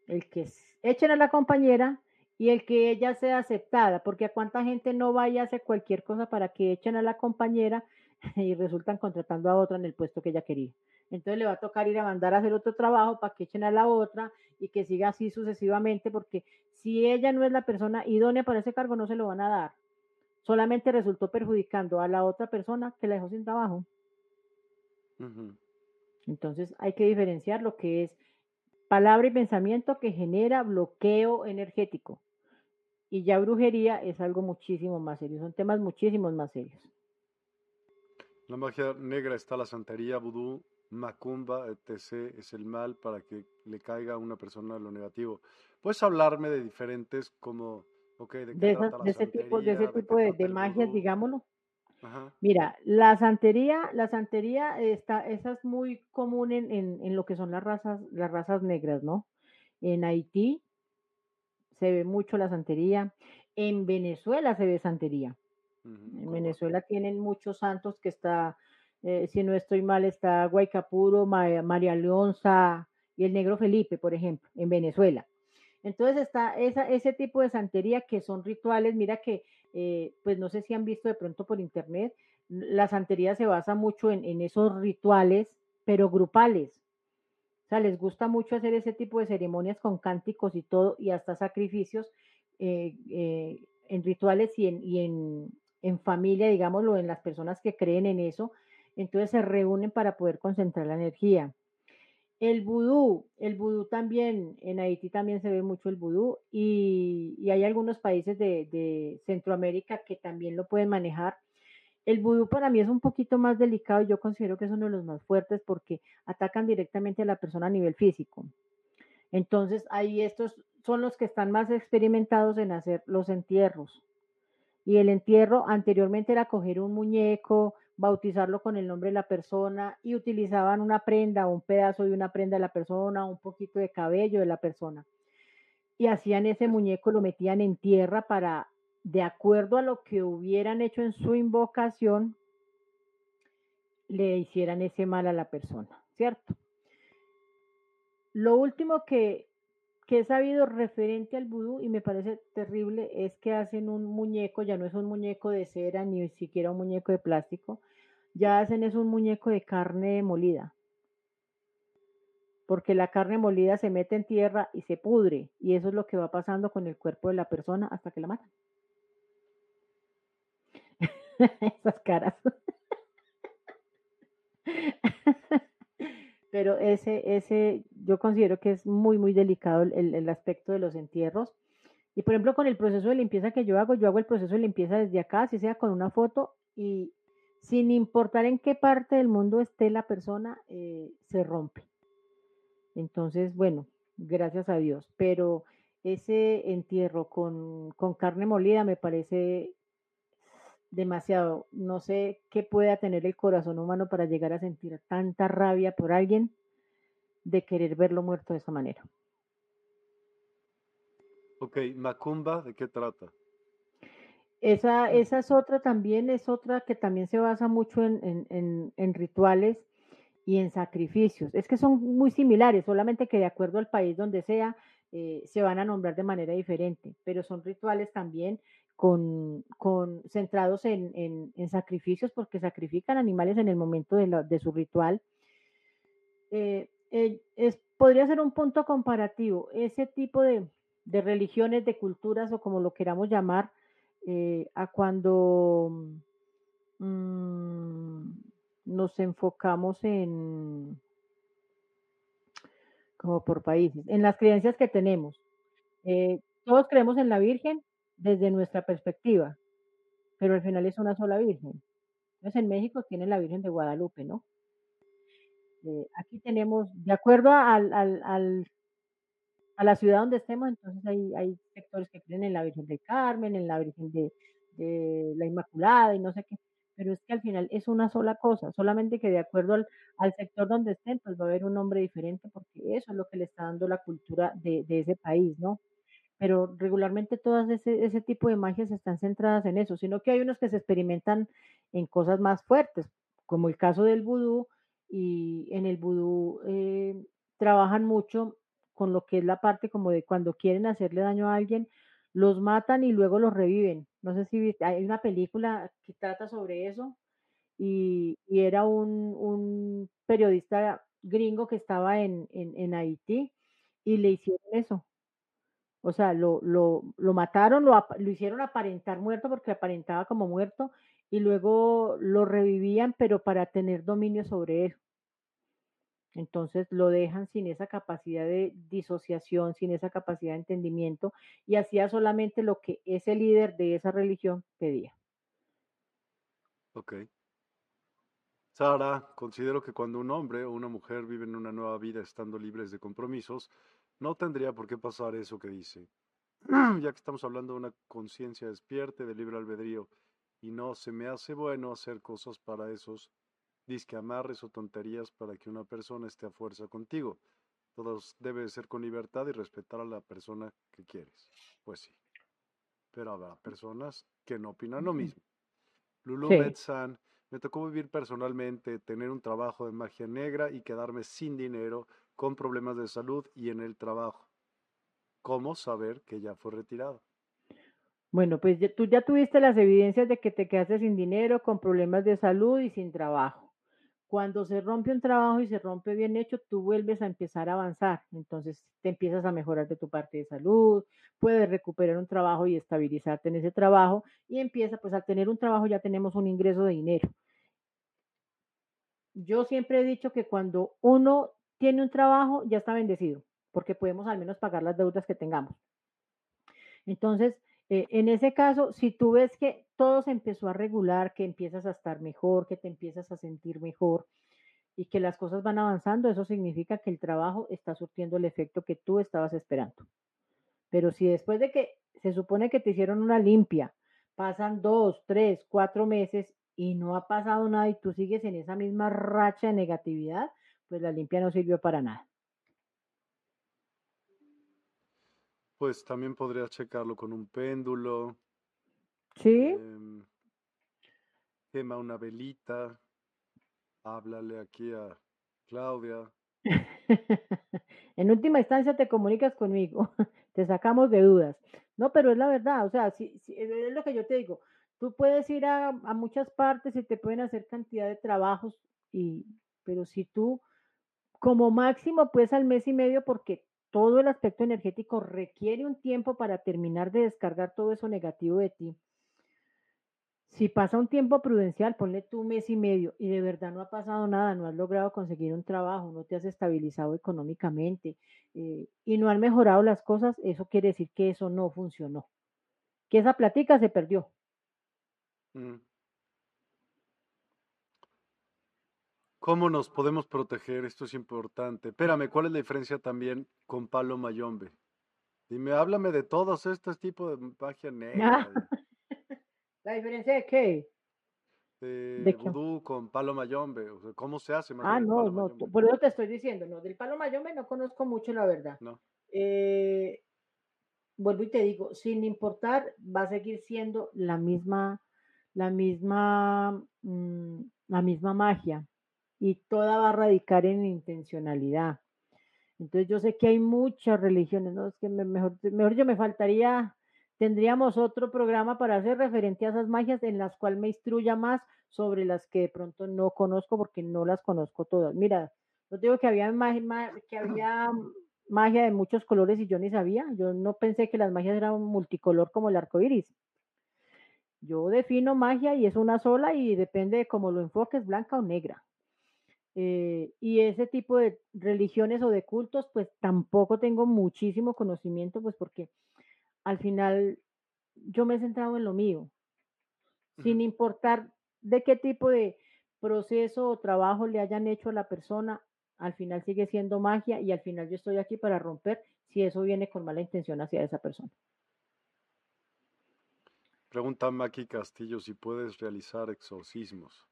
El que echen a la compañera y el que ella sea aceptada, porque a cuánta gente no vaya a hacer cualquier cosa para que echen a la compañera y resultan contratando a otra en el puesto que ella quería. Entonces le va a tocar ir a mandar a hacer otro trabajo para que echen a la otra y que siga así sucesivamente, porque si ella no es la persona idónea para ese cargo, no se lo van a dar. Solamente resultó perjudicando a la otra persona que la dejó sin trabajo. Entonces hay que diferenciar lo que es palabra y pensamiento que genera bloqueo energético. Y ya brujería es algo muchísimo más serio, son temas muchísimos más serios. La magia negra está la santería, vudú, macumba, etc. Es el mal para que le caiga a una persona lo negativo. ¿Puedes hablarme de diferentes como, okay, de, de, ese tipo, de ese tipo de, magias, digámoslo? Mira, la santería, la santería está, esa es muy común en, en, lo que son las razas, las razas negras, ¿no? En Haití se ve mucho la santería, en Venezuela se ve santería. En Venezuela tienen muchos santos que está, eh, si no estoy mal, está Guaycapuro, María Leonza y el Negro Felipe, por ejemplo, en Venezuela. Entonces está esa, ese tipo de santería que son rituales, mira que, eh, pues no sé si han visto de pronto por internet, la santería se basa mucho en, esos rituales, pero grupales. O sea, les gusta mucho hacer ese tipo de ceremonias con cánticos y todo, y hasta sacrificios eh, en rituales y en, en familia, digámoslo, en las personas que creen en eso, entonces se reúnen para poder concentrar la energía. El vudú, el vudú también, en Haití también se ve mucho el vudú y, hay algunos países de, Centroamérica que también lo pueden manejar. El vudú para mí es un poquito más delicado y yo considero que es uno de los más fuertes porque atacan directamente a la persona a nivel físico. Entonces ahí estos son los que están más experimentados en hacer los entierros. Y el entierro anteriormente era coger un muñeco, bautizarlo con el nombre de la persona y utilizaban una prenda, un pedazo de una prenda de la persona, un poquito de cabello de la persona. Y hacían ese muñeco, lo metían en tierra para, de acuerdo a lo que hubieran hecho en su invocación, le hicieran ese mal a la persona, ¿cierto? Lo último que que he sabido referente al vudú y me parece terrible es que hacen un muñeco, ya no es un muñeco de cera ni siquiera un muñeco de plástico, ya hacen es un muñeco de carne molida. Porque la carne molida se mete en tierra y se pudre y eso es lo que va pasando con el cuerpo de la persona hasta que la matan. Esas caras. pero ese, ese, yo considero que es muy, muy delicado el, aspecto de los entierros. Y por ejemplo, con el proceso de limpieza que yo hago, yo hago el proceso de limpieza desde acá, si sea con una foto, y sin importar en qué parte del mundo esté la persona, eh, se rompe. Entonces, bueno, gracias a Dios. Pero ese entierro con, con carne molida me parece demasiado. No sé qué pueda tener el corazón humano para llegar a sentir tanta rabia por alguien de querer verlo muerto de esa manera. Ok, Macumba, ¿de qué trata? Esa, Mm, esa es otra también, es otra que también se basa mucho en, en- en- en rituales y en sacrificios. Es que son muy similares, solamente que de acuerdo al país donde sea, eh, se van a nombrar de manera diferente, pero son rituales también con, con centrados en, en- sacrificios porque sacrifican animales en el momento de, de su ritual. Eh, eh, es, podría ser un punto comparativo. Ese tipo de, de religiones, de culturas o como lo queramos llamar, eh, a cuando mm, nos enfocamos en, como por países, en las creencias que tenemos. Todos creemos en la Virgen desde nuestra perspectiva, pero al final es una sola Virgen. Entonces en México tienen la Virgen de Guadalupe, ¿no? Eh, aquí tenemos, de acuerdo al, a la ciudad donde estemos, entonces hay, sectores que creen en la Virgen del Carmen, en la Virgen de, de la Inmaculada y no sé qué, pero es que al final es una sola cosa, solamente que de acuerdo al, al sector donde estén, pues va a haber un nombre diferente porque eso es lo que le está dando la cultura de, de ese país, ¿no? Pero regularmente todas ese, ese tipo de magias están centradas en eso, sino que hay unos que se experimentan en cosas más fuertes, como el caso del vudú, y en el vudú eh, trabajan mucho con lo que es la parte como de cuando quieren hacerle daño a alguien, los matan y luego los reviven. No sé si viste, hay una película que trata sobre eso y, y era un, un periodista gringo que estaba en, en, en Haití y le hicieron eso. O sea, lo, lo, lo mataron, lo, lo hicieron aparentar muerto porque aparentaba como muerto y luego lo revivían, pero para tener dominio sobre él. Entonces lo dejan sin esa capacidad de disociación, sin esa capacidad de entendimiento y hacía solamente lo que ese líder de esa religión pedía. ok. Sara, considero que cuando un hombre o una mujer viven una nueva vida estando libres de compromisos, no tendría por qué pasar eso que dice. Ya que estamos hablando de una conciencia despierta de libre albedrío, y no se me hace bueno hacer cosas para esos disque amarres o tonterías para que una persona esté a fuerza contigo. Todo debe de ser con libertad y respetar a la persona que quieres. Pues sí, pero habrá personas que no opinan lo mismo. Lulu Sí. Betsan, me tocó vivir personalmente, tener un trabajo de magia negra y quedarme sin dinero, con problemas de salud y en el trabajo. ¿Cómo saber que ya fue retirado? Bueno, pues tú ya tuviste las evidencias de que te quedaste sin dinero, con problemas de salud y sin trabajo. Cuando se rompe un trabajo y se rompe bien hecho, tú vuelves a empezar a avanzar. Entonces te empiezas a mejorar de tu parte de salud, puedes recuperar un trabajo y estabilizarte en ese trabajo y empieza, pues al tener un trabajo ya tenemos un ingreso de dinero. Yo siempre he dicho que cuando uno tiene un trabajo ya está bendecido, porque podemos al menos pagar las deudas que tengamos. Entonces, eh, en ese caso, si tú ves que todo se empezó a regular, que empiezas a estar mejor, que te empiezas a sentir mejor y que las cosas van avanzando, eso significa que el trabajo está surtiendo el efecto que tú estabas esperando. Pero si después de que se supone que te hicieron una limpia, pasan dos, tres, cuatro meses y no ha pasado nada y tú sigues en esa misma racha de negatividad, pues la limpia no sirvió para nada. Pues también podrías checarlo con un péndulo, ¿Sí? em, quema una velita, háblale aquí a Claudia. En última instancia te comunicas conmigo, te sacamos de dudas. No, pero es la verdad, o sea, es es lo que yo te digo. Tú puedes ir a, a muchas partes y te pueden hacer cantidad de trabajos, y, pero si tú como máximo pues al mes y medio, porque todo el aspecto energético requiere un tiempo para terminar de descargar todo eso negativo de ti. Si pasa un tiempo prudencial, ponle tú un mes y medio y de verdad no ha pasado nada, no has logrado conseguir un trabajo, no te has estabilizado económicamente eh, y no han mejorado las cosas, eso quiere decir que eso no funcionó, que esa platica se perdió. Mm. ¿Cómo nos podemos proteger? Esto es importante. Espérame, ¿cuál es la diferencia también con palo mayombe? Dime, háblame de todos estos tipos de magia negra, ¿La diferencia de qué? de, ¿De vudú con palo mayombe. O sea, ¿cómo se hace más Ah, no, palo no, mayombe? por eso te estoy diciendo, no, del palo mayombe no conozco mucho la verdad. No. Eh, vuelvo y te digo, sin importar, va a seguir siendo la misma, la misma, mm, la misma magia y toda va a radicar en intencionalidad. Entonces yo sé que hay muchas religiones, ¿no? Es que mejor, mejor yo me faltaría, tendríamos otro programa para hacer referente a esas magias en las cuales me instruya más sobre las que de pronto no conozco porque no las conozco todas. Mira, yo digo que había, magia, que había magia de muchos colores y yo ni sabía. Yo no pensé que las magias eran multicolor como el arco iris. Yo defino magia y es una sola y depende de cómo lo enfoques, blanca o negra. Eh, y ese tipo de religiones o de cultos, pues tampoco tengo muchísimo conocimiento, pues porque al final yo me he centrado en lo mío, sin importar de qué tipo de proceso o trabajo le hayan hecho a la persona, al final sigue siendo magia y al final yo estoy aquí para romper si eso viene con mala intención hacia esa persona. Pregunta Maki Castillo si puedes realizar exorcismos.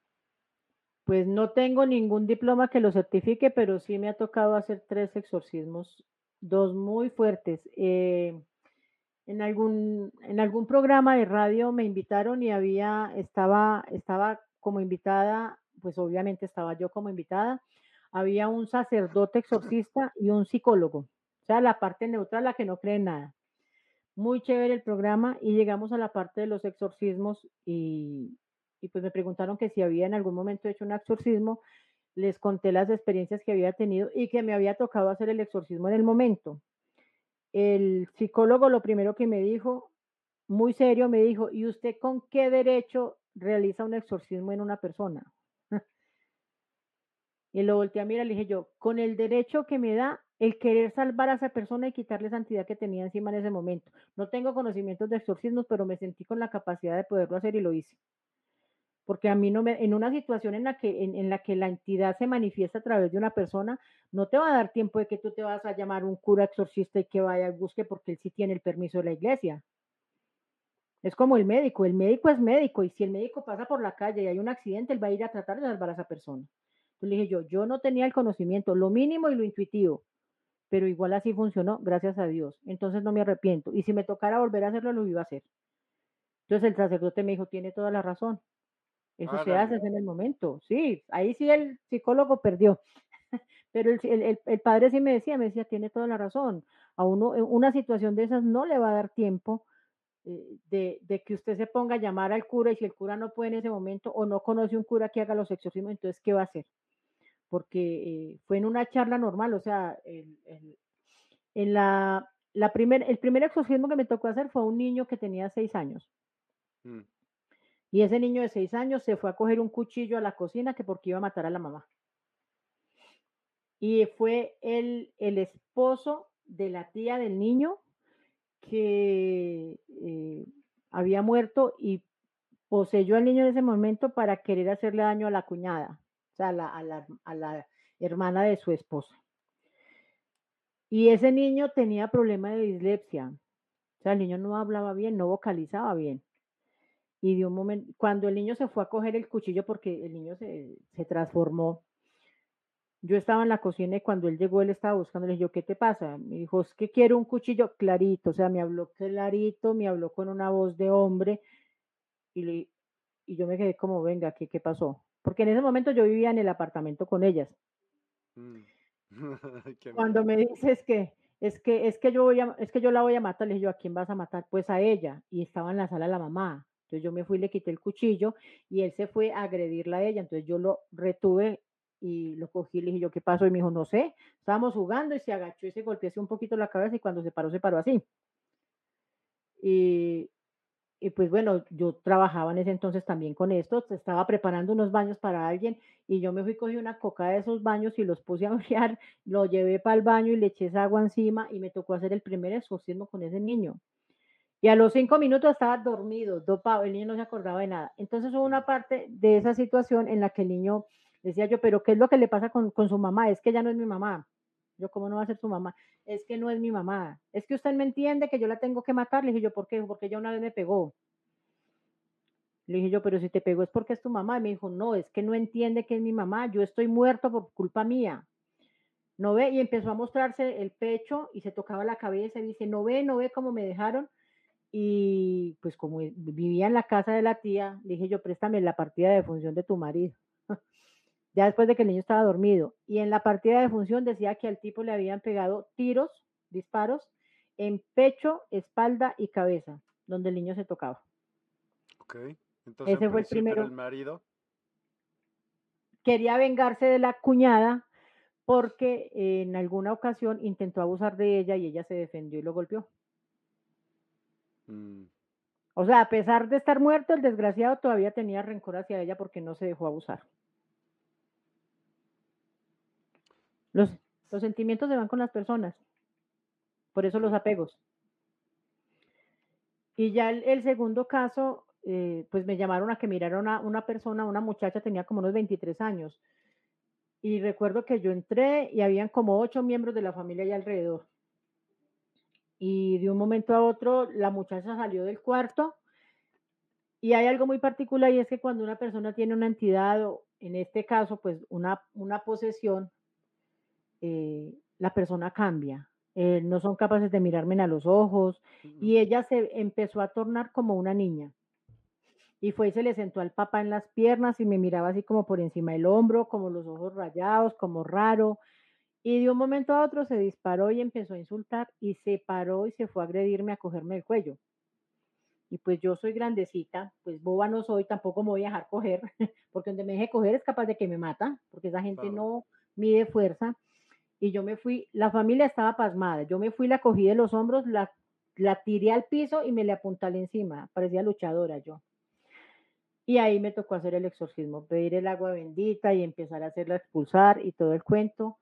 Pues no tengo ningún diploma que lo certifique, pero sí me ha tocado hacer tres exorcismos, dos muy fuertes. Eh, en algún, en algún programa de radio me invitaron y había, estaba, estaba como invitada, pues obviamente estaba yo como invitada, había un sacerdote exorcista y un psicólogo, o sea, la parte neutral, la que no cree en nada. Muy chévere el programa y llegamos a la parte de los exorcismos y, y pues me preguntaron que si había en algún momento hecho un exorcismo, les conté las experiencias que había tenido y que me había tocado hacer el exorcismo en el momento. El psicólogo lo primero que me dijo, muy serio, me dijo, ¿y usted con qué derecho realiza un exorcismo en una persona? y lo volteé a mirar, le dije yo, con el derecho que me da el querer salvar a esa persona y quitarle santidad que tenía encima en ese momento. No tengo conocimientos de exorcismos, pero me sentí con la capacidad de poderlo hacer y lo hice. Porque a mí no me, en una situación en la que, en, la que la entidad se manifiesta a través de una persona, no te va a dar tiempo de que tú te vas a llamar un cura exorcista y que vaya a busque porque él sí tiene el permiso de la iglesia. Es como el médico, el médico es médico y si el médico pasa por la calle y hay un accidente, él va a ir a tratar de salvar a esa persona. Entonces le dije yo, yo no tenía el conocimiento, lo mínimo y lo intuitivo, pero igual así funcionó, gracias a Dios. Entonces no me arrepiento. Y si me tocara volver a hacerlo, lo iba a hacer. Entonces el sacerdote me dijo, tiene toda la razón. Eso se hace en el momento. Sí, ahí sí el psicólogo perdió. Pero el, el, padre sí me decía, me decía, tiene toda la razón. A uno, una situación de esas no le va a dar tiempo eh, de, que usted se ponga a llamar al cura y si el cura no puede en ese momento o no conoce un cura que haga los exorcismos, entonces, ¿qué va a hacer? Porque eh, fue en una charla normal, o sea, en la, la primer, el primer exorcismo que me tocó hacer fue un niño que tenía seis años. Mm. Y ese niño de seis años se fue a coger un cuchillo a la cocina que porque iba a matar a la mamá. Y fue el, el esposo de la tía del niño que eh, había muerto y poseyó al niño en ese momento para querer hacerle daño a la cuñada, o sea, a la, a la, hermana de su esposa. Y ese niño tenía problema de dislexia, o sea, el niño no hablaba bien, no vocalizaba bien. Y de un momento, cuando el niño se fue a coger el cuchillo, porque el niño se, se transformó, yo estaba en la cocina y cuando él llegó, él estaba buscando, le dije, ¿qué te pasa? Me dijo, es que quiero un cuchillo clarito, o sea, me habló clarito, me habló con una voz de hombre y, y yo me quedé como, venga, ¿qué, ¿qué pasó? Porque en ese momento yo vivía en el apartamento con ellas. Mm. cuando me dices que es que es que yo voy a, es que yo la voy a matar, le dije yo, ¿a quién vas a matar? Pues a ella. Y estaba en la sala la mamá. Yo me fui, le quité el cuchillo y él se fue a agredirla a ella. Entonces yo lo retuve y lo cogí y le dije yo, ¿qué pasó? Y me dijo, no sé, estábamos jugando y se agachó y se golpeó así un poquito la cabeza y cuando se paró, se paró así. Y, y pues bueno, yo trabajaba en ese entonces también con esto, estaba preparando unos baños para alguien y yo me fui, cogí una coca de esos baños y los puse a enfriar, lo llevé para el baño y le eché esa agua encima y me tocó hacer el primer exorcismo con ese niño. Y a los cinco minutos estaba dormido, dopado, el niño no se acordaba de nada. Entonces hubo una parte de esa situación en la que el niño Decía yo, pero ¿qué es lo que le pasa con, su mamá? Es que ella no es mi mamá. Yo, ¿cómo no va a ser su mamá? Es que no es mi mamá. Es que usted me entiende que yo la tengo que matar. Le dije yo, ¿por qué? Porque ella una vez me pegó. Le dije yo, pero si te pegó es porque es tu mamá. Y me dijo, no, es que no entiende que es mi mamá. Yo estoy muerto por culpa mía. no ve, y empezó a mostrarse el pecho y se tocaba la cabeza y dice, no ve, no ve cómo me dejaron. Y pues como vivía en la casa de la tía, dije yo, préstame la partida de función de tu marido. ya después de que el niño estaba dormido. Y en la partida de función decía que al tipo le habían pegado tiros, disparos, en pecho, espalda y cabeza, donde el niño se tocaba. Ok, entonces Ese fue el primero. El marido quería vengarse de la cuñada porque en alguna ocasión intentó abusar de ella y ella se defendió y lo golpeó. Mm. O sea, a pesar de estar muerto, el desgraciado todavía tenía rencor hacia ella porque no se dejó abusar. Los, los sentimientos se van con las personas. Por eso los apegos. Y ya el, segundo caso, eh, pues me llamaron a que miraron a una persona, una muchacha, tenía como unos 23 años. Y recuerdo que yo entré y habían como ocho miembros de la familia allá alrededor. Y de un momento a otro la muchacha salió del cuarto. Y hay algo muy particular y es que cuando una persona tiene una entidad, o en este caso, pues una, una posesión, eh, la persona cambia. Eh, no son capaces de mirarme a los ojos. Y ella se empezó a tornar como una niña. Y fue y se le sentó al papá en las piernas y me miraba así como por encima del hombro, como los ojos rayados, como raro. Y de un momento a otro se disparó y empezó a insultar y se paró y se fue a agredirme, a cogerme el cuello. Y pues yo soy grandecita, pues boba no soy, tampoco me voy a dejar coger, porque donde me deje coger es capaz de que me mata, porque esa gente no mide fuerza. Y yo me fui, la familia estaba pasmada, yo me fui, la cogí de los hombros, la, la tiré al piso y me le apuntalé encima, parecía luchadora yo. Y ahí me tocó hacer el exorcismo, pedir el agua bendita y empezar a hacerla expulsar y todo el cuento.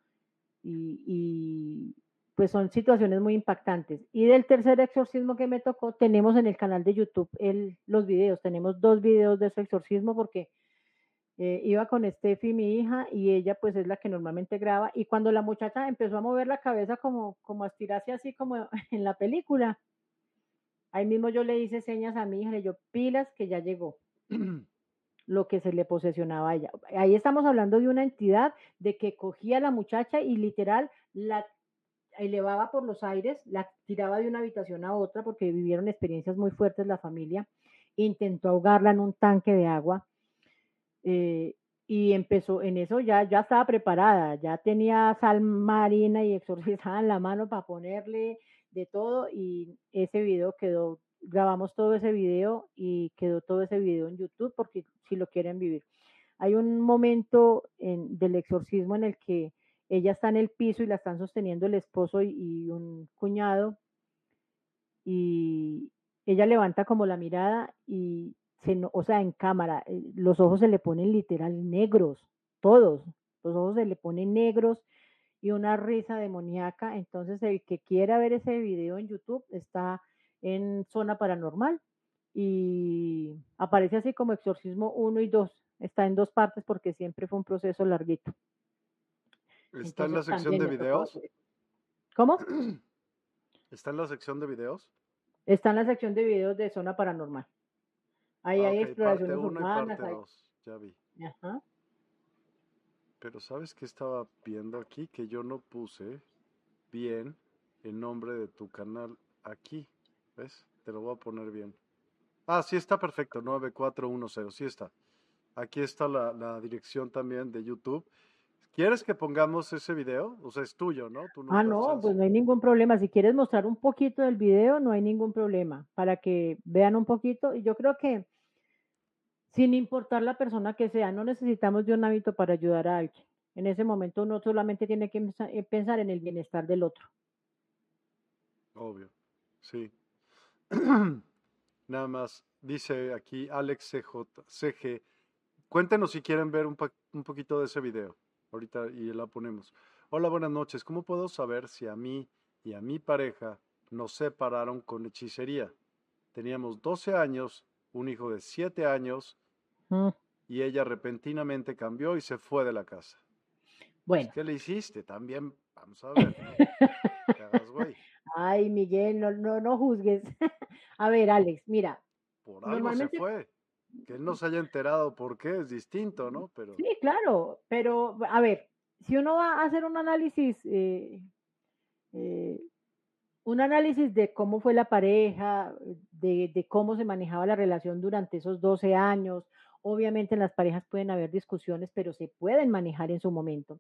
Y, pues son situaciones muy impactantes. Y del tercer exorcismo que me tocó, tenemos en el canal de YouTube el, los videos. Tenemos dos videos de ese exorcismo porque eh, iba con Steffi, mi hija, y ella pues es la que normalmente graba. Y cuando la muchacha empezó a mover la cabeza como, como a estirarse así como en la película, ahí mismo yo le hice señas a mi hija, le yo pilas que ya llegó. lo que se le posesionaba a ella. Ahí estamos hablando de una entidad de que cogía a la muchacha y literal la elevaba por los aires, la tiraba de una habitación a otra porque vivieron experiencias muy fuertes la familia, intentó ahogarla en un tanque de agua eh, y empezó en eso ya, ya estaba preparada, ya tenía sal marina y exorcizada en la mano para ponerle de todo y ese video quedó grabamos todo ese video y quedó todo ese video en YouTube porque si lo quieren vivir. Hay un momento en, del exorcismo en el que ella está en el piso y la están sosteniendo el esposo y, un cuñado y ella levanta como la mirada y se, o sea, en cámara, eh, los ojos se le ponen literal negros, todos, los ojos se le ponen negros y una risa demoníaca. Entonces, el que quiera ver ese video en YouTube está en Zona Paranormal y aparece así como Exorcismo 1 y 2. Está en dos partes porque siempre fue un proceso larguito. ¿Está en la sección de videos? ¿Cómo? ¿Está en la sección de videos? Está en la sección de videos de Zona Paranormal. Ahí ah, hay exploraciones urbanas. Ya vi. Pero ¿sabes qué estaba viendo aquí? Que yo no puse bien el nombre de tu canal aquí. ¿Ves? Te lo voy a poner bien. Ah, sí está perfecto, 9410, sí está. Aquí está la, dirección también de YouTube. ¿Quieres que pongamos ese video? O sea, es tuyo, ¿no? ah, no, pues no hay ningún problema. Si quieres mostrar un poquito del video, no hay ningún problema. Para que vean un poquito. Y yo creo que, sin importar la persona que sea, no necesitamos de un hábito para ayudar a alguien. En ese momento uno solamente tiene que eh, pensar en el bienestar del otro. Obvio, sí. Nada más, dice aquí Alex CJ, CG, cuéntenos si quieren ver un, un poquito de ese video, ahorita y la ponemos. Hola, buenas noches, ¿cómo puedo saber si a mí y a mi pareja nos separaron con hechicería? Teníamos 12 años, un hijo de 7 años, mm. y ella repentinamente cambió y se fue de la casa. Bueno. ¿Qué le hiciste? También, vamos a ver. Ay, Miguel, no, no, no juzgues. a ver, Alex, mira. Por algo se fue. Que él no se haya enterado por qué es distinto, ¿no? Pero... Sí, claro, pero a ver, si uno va a hacer un análisis, eh, eh, un análisis de cómo fue la pareja, de, de, cómo se manejaba la relación durante esos 12 años, obviamente en las parejas pueden haber discusiones, pero se pueden manejar en su momento.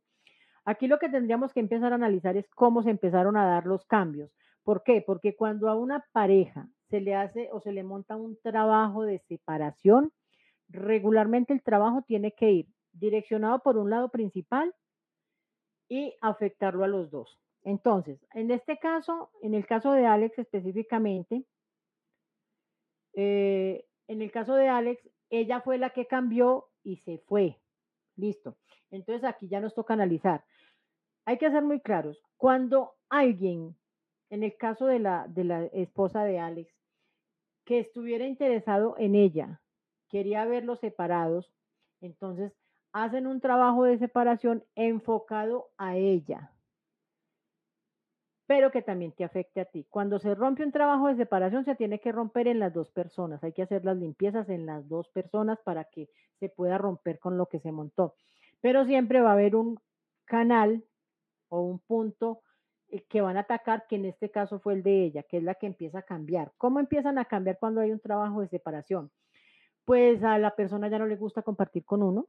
Aquí lo que tendríamos que empezar a analizar es cómo se empezaron a dar los cambios. ¿Por qué? Porque cuando a una pareja se le hace o se le monta un trabajo de separación, regularmente el trabajo tiene que ir direccionado por un lado principal y afectarlo a los dos. Entonces, en este caso, en el caso de Alex específicamente, eh, en el caso de Alex, ella fue la que cambió y se fue. Listo. Entonces aquí ya nos toca analizar. Hay que ser muy claros. Cuando alguien, en el caso de la, de la esposa de Alex, que estuviera interesado en ella, quería verlos separados, entonces hacen un trabajo de separación enfocado a ella, pero que también te afecte a ti. Cuando se rompe un trabajo de separación, se tiene que romper en las dos personas. Hay que hacer las limpiezas en las dos personas para que se pueda romper con lo que se montó. Pero siempre va a haber un canal o un punto eh, que van a atacar, que en este caso fue el de ella, que es la que empieza a cambiar. ¿Cómo empiezan a cambiar cuando hay un trabajo de separación? Pues a la persona ya no le gusta compartir con uno,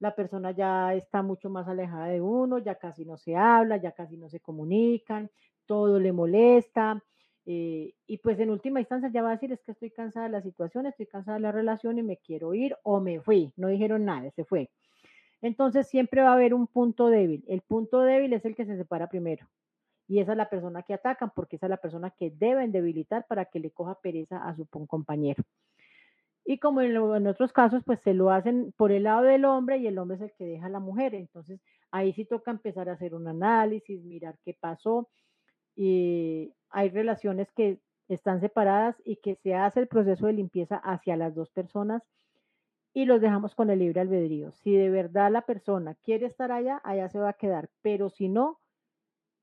la persona ya está mucho más alejada de uno, ya casi no se habla, ya casi no se comunican, todo le molesta. Eh, y pues en última instancia ya va a decir, es que estoy cansada de la situación, estoy cansada de la relación y me quiero ir o me fui. No dijeron nada, se fue. Entonces siempre va a haber un punto débil. El punto débil es el que se separa primero. Y esa es la persona que atacan porque esa es la persona que deben debilitar para que le coja pereza a su compañero. Y como en, otros casos, pues se lo hacen por el lado del hombre y el hombre es el que deja a la mujer. Entonces ahí sí toca empezar a hacer un análisis, mirar qué pasó. Y hay relaciones que están separadas y que se hace el proceso de limpieza hacia las dos personas y los dejamos con el libre albedrío. Si de verdad la persona quiere estar allá, allá se va a quedar, pero si no,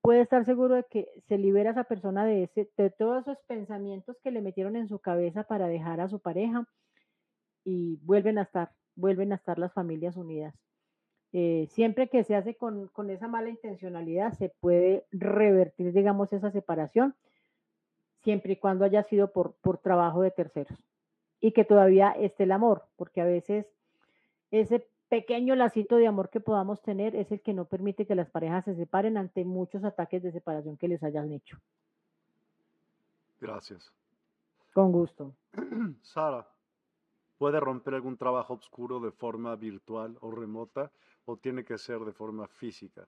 puede estar seguro de que se libera esa persona de, ese, de todos esos pensamientos que le metieron en su cabeza para dejar a su pareja y vuelven a estar, vuelven a estar las familias unidas. Eh, siempre que se hace con, con esa mala intencionalidad, se puede revertir, digamos, esa separación, siempre y cuando haya sido por, por trabajo de terceros y que todavía esté el amor, porque a veces ese pequeño lacito de amor que podamos tener es el que no permite que las parejas se separen ante muchos ataques de separación que les hayan hecho. Gracias. Con gusto. Sara, ¿puede romper algún trabajo oscuro de forma virtual o remota o tiene que ser de forma física?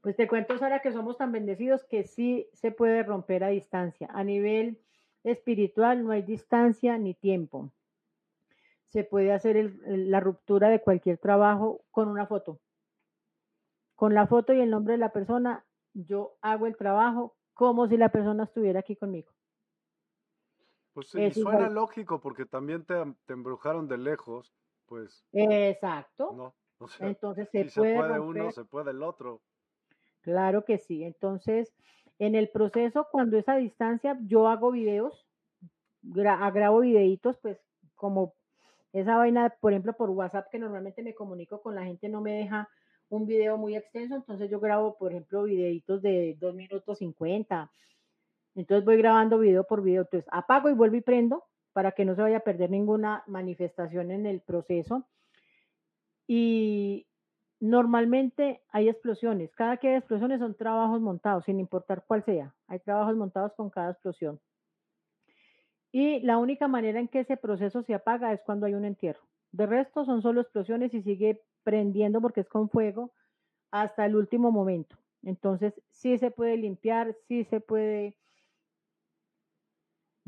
Pues te cuento, Sara, que somos tan bendecidos que sí se puede romper a distancia. A nivel espiritual no hay distancia ni tiempo. Se puede hacer la ruptura de cualquier trabajo con una foto. Con la foto y el nombre de la persona, yo hago el trabajo como si la persona estuviera aquí conmigo. Pues sí, suena lógico porque también te, embrujaron de lejos, pues. Exacto. Entonces se puede, se puede uno, se puede el otro. Claro que sí. Entonces, en el proceso, cuando es a distancia, yo hago videos, grabo videitos, pues como esa vaina, por ejemplo, por WhatsApp, que normalmente me comunico con la gente, no me deja un video muy extenso, entonces yo grabo, por ejemplo, videitos de 2 minutos 50. Entonces voy grabando video por video. Entonces apago y vuelvo y prendo para que no se vaya a perder ninguna manifestación en el proceso. Y Normalmente hay explosiones. Cada que hay explosiones son trabajos montados, sin importar cuál sea. Hay trabajos montados con cada explosión. Y la única manera en que ese proceso se apaga es cuando hay un entierro. De resto son solo explosiones y sigue prendiendo porque es con fuego hasta el último momento. Entonces sí se puede limpiar, sí se puede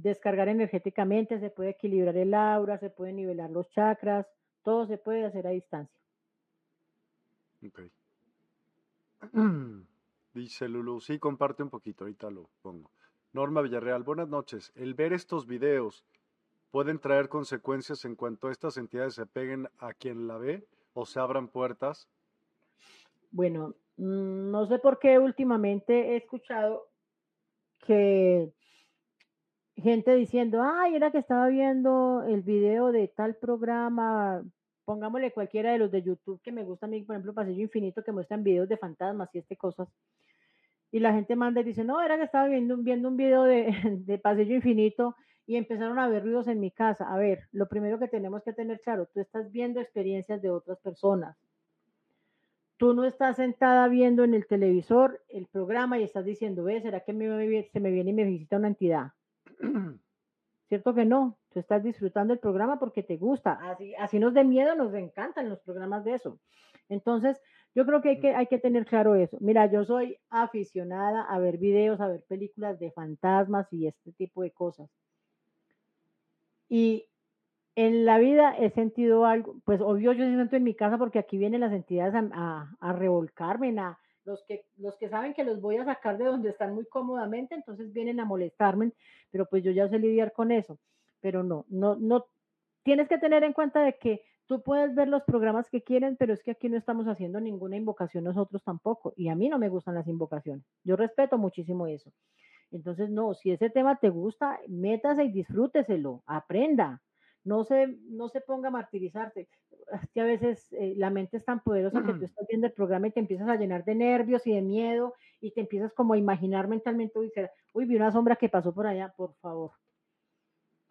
descargar energéticamente, se puede equilibrar el aura, se puede nivelar los chakras, todo se puede hacer a distancia. Ok. Dice Lulu, sí, comparte un poquito, ahorita lo pongo. Norma Villarreal, buenas noches. El ver estos videos pueden traer consecuencias en cuanto estas entidades se peguen a quien la ve o se abran puertas. Bueno, mm, no sé por qué últimamente he escuchado que gente diciendo, ay, era que estaba viendo el video de tal programa pongámosle cualquiera de los de YouTube que me gusta a mí, por ejemplo, Pasillo Infinito, que muestran videos de fantasmas y este cosas. Y la gente manda y dice, no, era que estaba viendo, viendo un video de, de Pasillo Infinito y empezaron a ver ruidos en mi casa. A ver, lo primero que tenemos que tener claro, tú estás viendo experiencias de otras personas. Tú no estás sentada viendo en el televisor el programa y estás diciendo, ve, ¿será que se me viene y me visita una entidad? ¿Cierto que no? Tú estás disfrutando el programa porque te gusta. Así, así nos de miedo, nos encantan los programas de eso. Entonces, yo creo que hay, que hay que tener claro eso. Mira, yo soy aficionada a ver videos, a ver películas de fantasmas y este tipo de cosas. Y en la vida he sentido algo, pues obvio yo siento en mi casa porque aquí vienen las entidades a, a, revolcarme, a, los que, los que saben que los voy a sacar de donde están muy cómodamente, entonces vienen a molestarme, pero pues yo ya sé lidiar con eso. Pero no, no, no, tienes que tener en cuenta de que tú puedes ver los programas que quieren, pero es que aquí no estamos haciendo ninguna invocación nosotros tampoco. Y a mí no me gustan las invocaciones. Yo respeto muchísimo eso. Entonces, no, si ese tema te gusta, métase y disfrúteselo, aprenda. No se, no se ponga a martirizarte. Es que a veces eh, la mente es tan poderosa que tú estás viendo el programa y te empiezas a llenar de nervios y de miedo y te empiezas como a imaginar mentalmente, uy, uy vi una sombra que pasó por allá, por favor.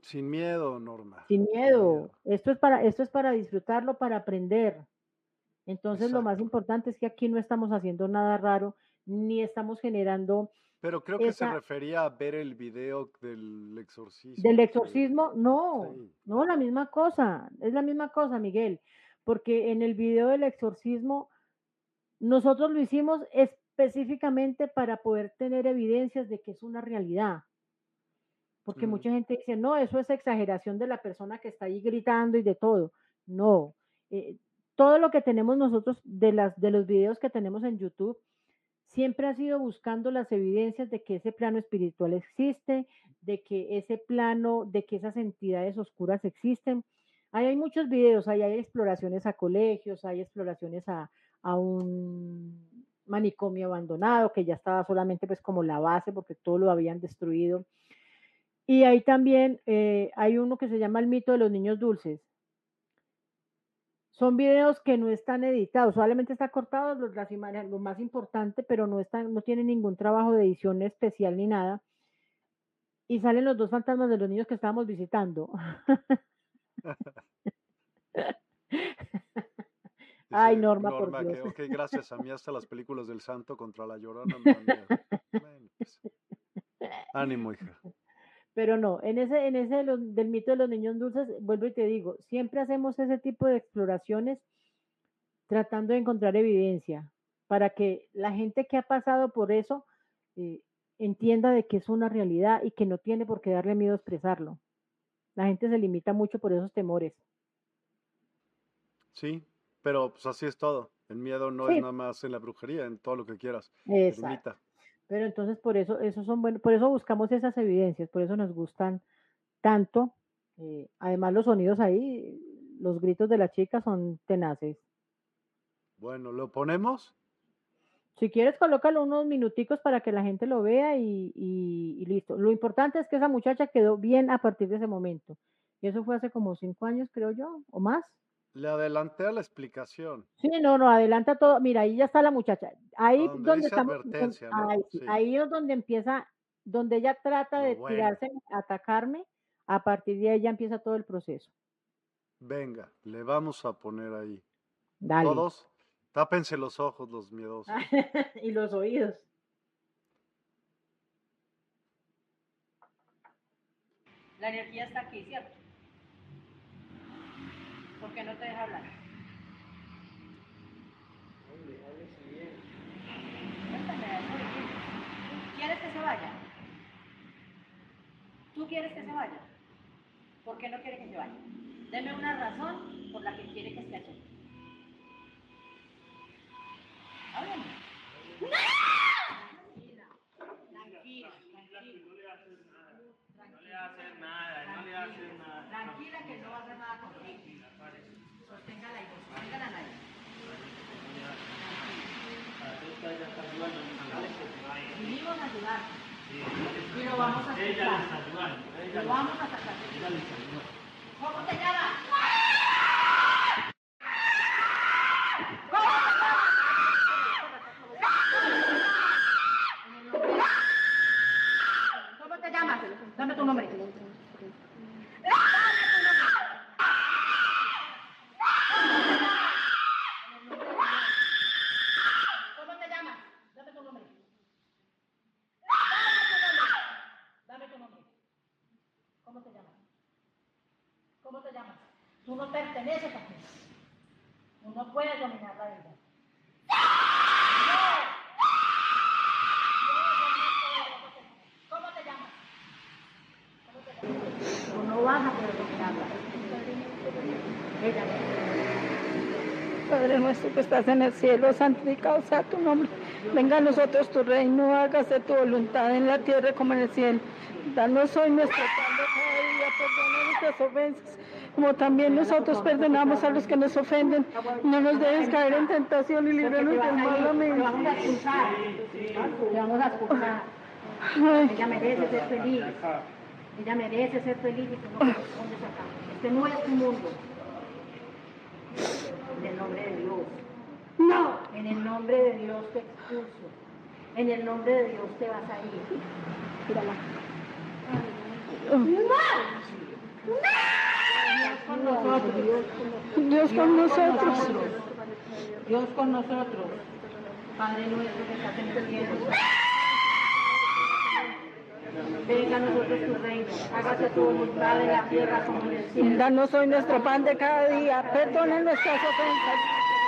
Sin miedo, Norma. Sin miedo. Esto, es para, esto es para disfrutarlo, para aprender. Entonces, lo más importante es que aquí no estamos haciendo nada raro, ni estamos generando pero creo que se refería a ver el video del exorcismo. Del exorcismo, no, no, la misma cosa, es la misma cosa, Miguel, porque en el video del exorcismo nosotros lo hicimos específicamente para poder tener evidencias de que es una realidad. Porque mm. mucha gente dice, no, eso es exageración de la persona que está ahí gritando y de todo. No, eh, todo lo que tenemos nosotros de, las, de los videos que tenemos en YouTube siempre ha sido buscando las evidencias de que ese plano espiritual existe, de que ese plano, de que esas entidades oscuras existen. Ahí hay muchos videos, ahí hay exploraciones a colegios, hay exploraciones a, un manicomio abandonado que ya estaba solamente pues como la base porque todo lo habían destruido. Y ahí también eh, hay uno que se llama el mito de los niños dulces. Son videos que no están editados, solamente está cortado los, las imágenes, lo más importante, pero no están, no tienen ningún trabajo de edición especial ni nada. Y salen los dos fantasmas de los niños que estábamos visitando. Ay, Norma, por Dios. Que, gracias a mí hasta las películas del santo contra la llorona. Pues, ánimo, hija. Pero no, en ese, en ese del mito de los niños dulces, vuelvo y te digo, siempre hacemos ese tipo de exploraciones tratando de encontrar evidencia para que la gente que ha pasado por eso eh, entienda de que es una realidad y que no tiene por qué darle miedo a expresarlo. La gente se limita mucho por esos temores. Sí, pero pues así es todo. El miedo no es nada más en la brujería, en todo lo que quieras. Exacto. Pero entonces por eso, eso son buenos, por eso buscamos esas evidencias, por eso nos gustan tanto. Eh, además los sonidos ahí, los gritos de la chica son tenaces. Bueno, ¿lo ponemos? Si quieres, colócalo unos minuticos para que la gente lo vea y, y, listo. Lo importante es que esa muchacha quedó bien a partir de ese momento. Y eso fue hace como cinco años, creo yo, o más. Le adelanté a la explicación. Sí, no, no, adelanta todo. Mira, ahí ya está la muchacha. Ahí donde estamos. ahí, es donde empieza, donde ella trata de tirarse, atacarme. A partir de ahí ya empieza todo el proceso. Venga, le vamos a poner ahí. Dale. Todos, tápense los ojos, los miedosos. y los oídos. La energía está aquí, ¿cierto? ¿Por qué no te deja hablar? ¿Quieres que se vaya? ¿Tú quieres que se vaya? ¿Por qué no quiere que se vaya? Deme una razón por la que quiere que esté aquí. Háblame. Tranquila, tranquila, tranquila. No le haces nada, no le haces nada. Tranquila que no va a hacer nada contigo. Sosténgala ahí, sosténgala ahí. Vinimos a ayudar. Y lo vamos a sacar. Lo vamos a sacar. ¿Cómo te llamas? llamas? Dame tu nombre. ¿Cómo te llamas? Dame tu nombre. Dame tu nombre. ¿Cómo te llamas? ¿Cómo te llamas? Tú no perteneces aquí. Tú no puedes dominar la vida. ¿Cómo te llamas? ¿Cómo te llamas? Tú no vas a poder dominarla. Ella Padre nuestro que estás en el cielo, santificado sea tu nombre. Venga a nosotros tu reino, hágase tu voluntad en la tierra como en el cielo. Danos hoy nuestro pan de cada día, perdona nuestras ofensas, como también nosotros perdonamos a los que nos ofenden. No nos dejes caer en tentación y líbranos del mal. Amén. Ella merece ser feliz. Ella merece ser feliz y tú no correspondes acá. Este no es tu mundo. En el nombre de Dios. no. En el nombre de Dios te expulso. En el nombre de Dios te vas a ir. Mírala. Dios con nosotros. Dios con nosotros. Dios con nosotros. Padre nuestro que estás en el cielo. Venga a nosotros tu reino. Hágase tu voluntad en la tierra como en el cielo. Danos hoy nuestro pan de cada día. Perdona nuestras ofensas,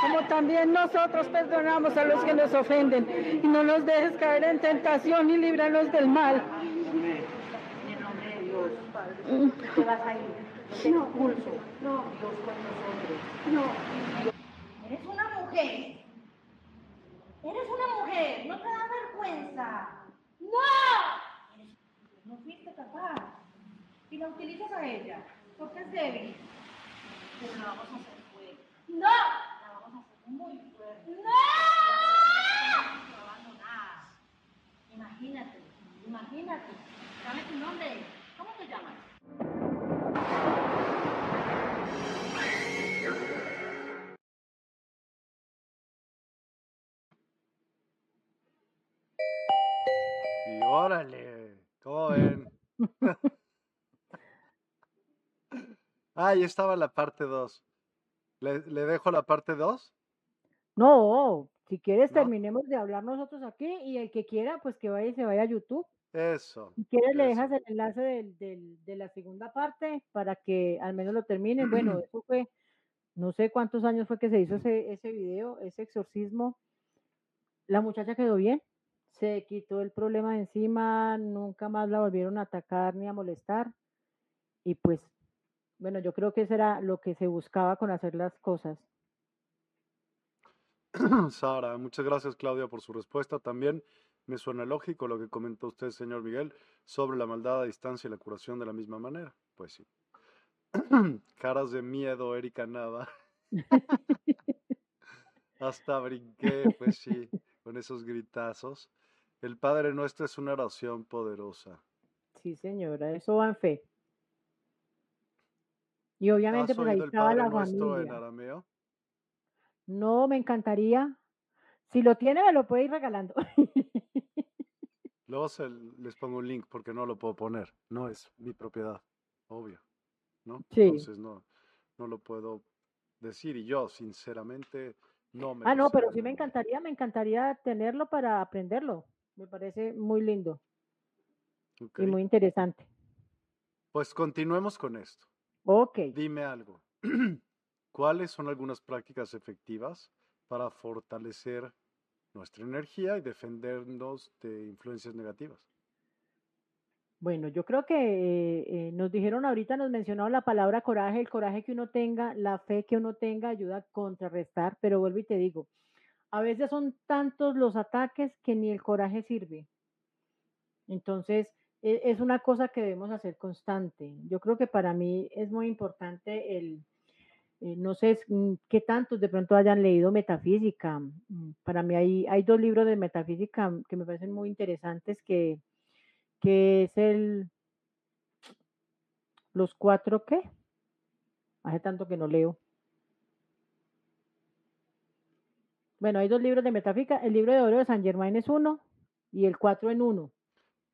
como también nosotros perdonamos a los que nos ofenden. Y no nos dejes caer en tentación y líbranos del mal. En el nombre de Dios. Te vas a ir. Te expulso. No. Dios con nosotros. No. Eres una mujer. Eres una mujer. No te da vergüenza. ¡No! Capaz. Y la utilizas a ella. Porque es débil. Pero la vamos a hacer fuerte. ¡No! La vamos a hacer muy fuerte. ¡No! Abandonar. Imagínate. Imagínate. Dame tu nombre. ¿Cómo te llamas? Y órale, ¿cómo ven? Ah, ahí estaba la parte 2. ¿Le, le dejo la parte 2? No, si quieres ¿No? terminemos de hablar nosotros aquí y el que quiera, pues que vaya y se vaya a YouTube. Eso. Si quieres le dejas el enlace del, del- de la segunda parte para que al menos lo terminen. Bueno, eso fue, no sé cuántos años fue que se hizo ese, ese video, ese exorcismo. La muchacha quedó bien, se quitó el problema de encima, nunca más la volvieron a atacar ni a molestar. Y pues, bueno, yo creo que eso era lo que se buscaba con hacer las cosas. Sara, muchas gracias Claudia por su respuesta. También me suena lógico lo que comentó usted, señor Miguel, sobre la maldad a distancia y la curación de la misma manera. Pues sí. Caras de miedo, Erika Nava. Hasta brinqué, pues sí, con esos gritazos. El Padre Nuestro es una oración poderosa. Sí, señora, eso va en fe. Y obviamente ¿Has pues ahí oído el estaba Padre la Nuestro en arameo? No, me encantaría. Si lo tiene, me lo puede ir regalando. Luego se- les pongo un link porque no lo puedo poner. No es mi propiedad, obvio, ¿no? Sí. Entonces no, no lo puedo decir y yo, sinceramente, no me Ah, no, pero sí me encantaría, me encantaría tenerlo para aprenderlo. Me parece muy lindo Ok, y muy interesante. Pues continuemos con esto. Ok. Dime algo. ¿Cuáles son algunas prácticas efectivas para fortalecer nuestra energía y defendernos de influencias negativas? Bueno, yo creo que eh, eh, nos dijeron ahorita, nos mencionaron la palabra coraje, el coraje que uno tenga, la fe que uno tenga ayuda a contrarrestar, pero vuelvo y te digo, a veces son tantos los ataques que ni el coraje sirve. Entonces, e- es una cosa que debemos hacer constante. Yo creo que para mí es muy importante el, eh, no sé mm, qué tantos de pronto hayan leído metafísica. Mm, Para mí hay, hay dos libros de metafísica que me parecen muy interesantes que, que es el los cuatro qué hace tanto que no leo bueno hay dos libros de metafísica el libro de oro de San Germain es uno y el cuatro en uno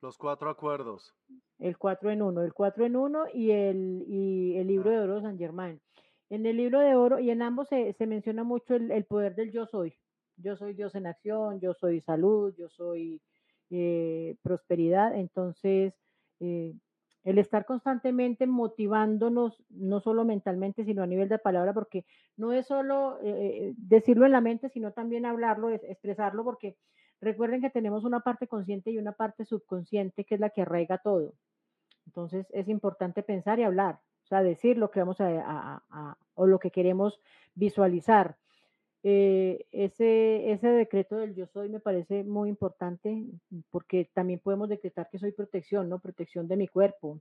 Los cuatro acuerdos. El cuatro en uno, el cuatro en uno y el, y el libro Ah. de oro de San Germain. En el libro de oro y en ambos se, se menciona mucho el, el poder del yo soy. Yo soy Dios en acción, yo soy salud, yo soy eh, prosperidad. Entonces, eh, el estar constantemente motivándonos, no solo mentalmente, sino a nivel de palabra, porque no es solo eh, decirlo en la mente, sino también hablarlo, es- expresarlo, porque recuerden que tenemos una parte consciente y una parte subconsciente que es la que arraiga todo. Entonces es importante pensar y hablar, o sea, decir lo que vamos a- a- o lo que queremos visualizar. Eh, ese, ese decreto del yo soy me parece muy importante porque también podemos decretar que soy protección, ¿no? Protección de mi cuerpo.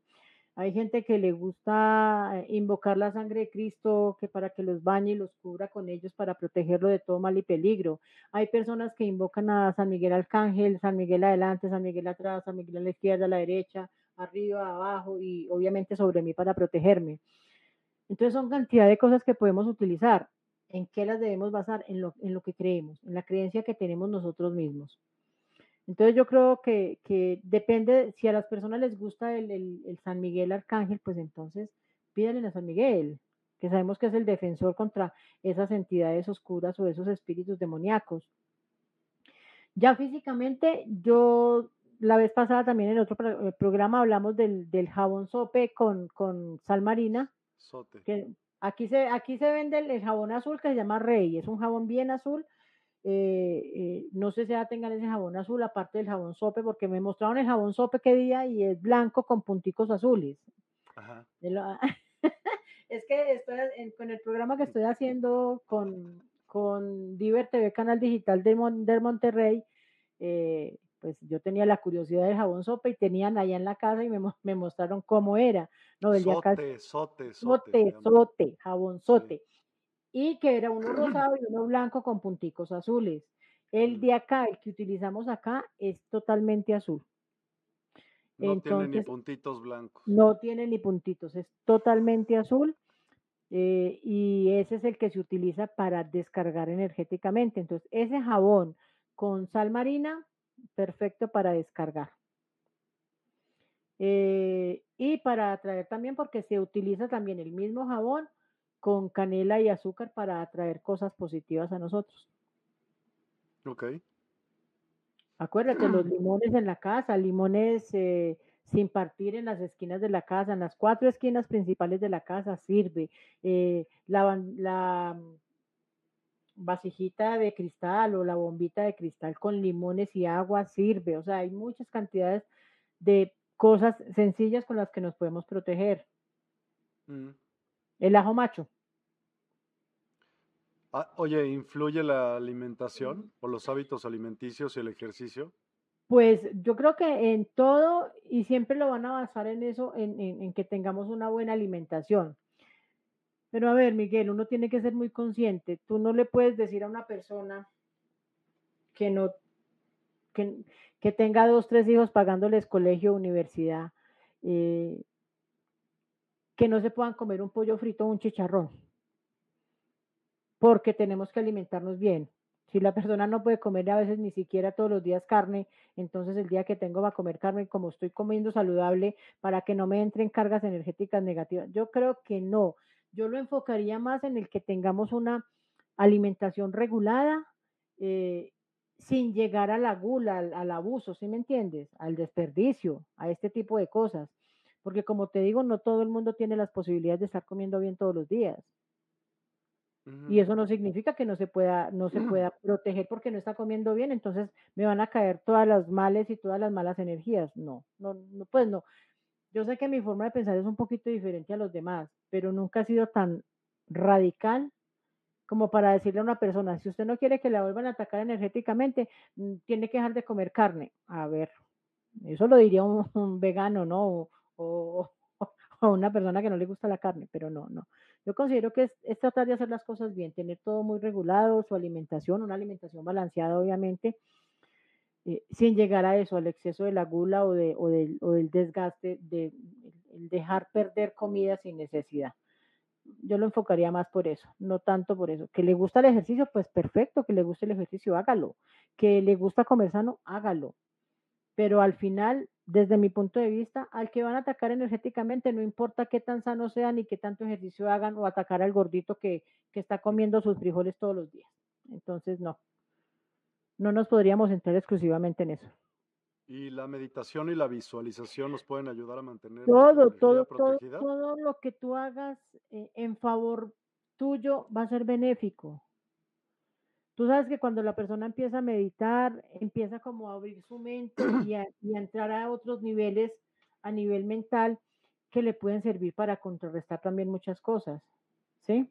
Hay gente que le gusta eh, invocar la sangre de Cristo, que para que los bañe y los cubra con ellos para protegerlo de todo mal y peligro. Hay personas que invocan a San Miguel Arcángel, San Miguel adelante, San Miguel atrás, San Miguel a la izquierda, a la derecha, arriba, abajo y obviamente sobre mí para protegerme. Entonces son cantidad de cosas que podemos utilizar. ¿En qué las debemos basar? En lo, en lo que creemos, en la creencia que tenemos nosotros mismos. Entonces yo creo que, que depende, si a las personas les gusta el, el- el San Miguel Arcángel, pues entonces pídanle a San Miguel, que sabemos que es el defensor contra esas entidades oscuras o esos espíritus demoníacos. Ya físicamente, yo la vez pasada también en otro eh, programa hablamos del, del jabón sope con, con sal marina, Sote. que aquí se, aquí se vende el, el jabón azul que se llama Rey, es un jabón bien azul. eh, eh, no sé si ya tengan ese jabón azul aparte del jabón sope, porque me mostraron el jabón sope que día y es blanco con punticos azules. Ajá. Es que estoy en- con el programa que estoy haciendo con, con Diver TV, canal digital de, Mon- de Monterrey, eh, pues yo tenía la curiosidad del jabón sopa y tenían allá en la casa y me, me mostraron cómo era. No, el de acá es Sote, sote, sote. sote, jabón sote. Y que era uno rosado y uno blanco con punticos azules. El Mm. de acá, el que utilizamos acá, es totalmente azul. No tiene ni puntitos blancos. no tiene ni puntitos, es totalmente azul eh, y ese es el que se utiliza para descargar energéticamente. Entonces, ese jabón con sal marina, perfecto para descargar. Eh, y para atraer también, porque se utiliza también el mismo jabón con canela y azúcar para atraer cosas positivas a nosotros. Ok. Acuérdate, los limones en la casa, limones eh, sin partir en las esquinas de la casa, en las cuatro esquinas principales de la casa sirve. Eh, la, la vasijita de cristal o la bombita de cristal con limones y agua sirve. O sea, hay muchas cantidades de cosas sencillas con las que nos podemos proteger. Mm. El ajo macho. Ah, oye, ¿influye la alimentación o los hábitos alimenticios y el ejercicio? Pues yo creo que en todo y siempre lo van a basar en eso, en, en- en que tengamos una buena alimentación. Pero a ver, Miguel, uno tiene que ser muy consciente. Tú no le puedes decir a una persona que no, que, que tenga dos, tres hijos pagándoles colegio, universidad, eh, que no se puedan comer un pollo frito o un chicharrón, porque tenemos que alimentarnos bien. Si la persona no puede comer a veces ni siquiera todos los días carne, entonces el día que tengo va a comer carne, como estoy comiendo saludable, para que no me entren cargas energéticas negativas. Yo creo que no. Yo lo enfocaría más en el que tengamos una alimentación regulada, eh, sin llegar a la gula, al, al abuso, ¿sí me entiendes? Al desperdicio, a este tipo de cosas. Porque como te digo, no todo el mundo tiene las posibilidades de estar comiendo bien todos los días. Y eso no significa que no se pueda, no se pueda proteger porque no está comiendo bien, entonces me van a caer todas las males y todas las malas energías. No, no, no, pues no. Yo sé que mi forma de pensar es un poquito diferente a los demás, pero nunca ha sido tan radical como para decirle a una persona, si usted no quiere que la vuelvan a atacar energéticamente, mm, tiene que dejar de comer carne. A ver, eso lo diría un, un vegano, ¿no? O, una persona que no le gusta la carne, pero no, no. Yo considero que es, es tratar de hacer las cosas bien, tener todo muy regulado, su alimentación, una alimentación balanceada, obviamente, eh, sin llegar a eso, al exceso de la gula o, de, o, del, desgaste, de el dejar perder comida sin necesidad. Yo lo enfocaría más por eso, no tanto por eso. Que le gusta el ejercicio, pues perfecto, que le guste el ejercicio, hágalo. Que le gusta comer sano, hágalo. Pero al final desde mi punto de vista, al que van a atacar energéticamente, no importa qué tan sano sean ni qué tanto ejercicio hagan o atacar al gordito que, que está comiendo sus frijoles todos los días. Entonces, no, no nos podríamos centrar exclusivamente en eso. Y la meditación y la visualización nos pueden ayudar a mantener todo, todo, todo, todo lo que tú hagas eh, en favor tuyo va a ser benéfico. Tú sabes que cuando la persona empieza a meditar, empieza como a abrir su mente y a, entrar a otros niveles a nivel mental que le pueden servir para contrarrestar también muchas cosas, ¿sí?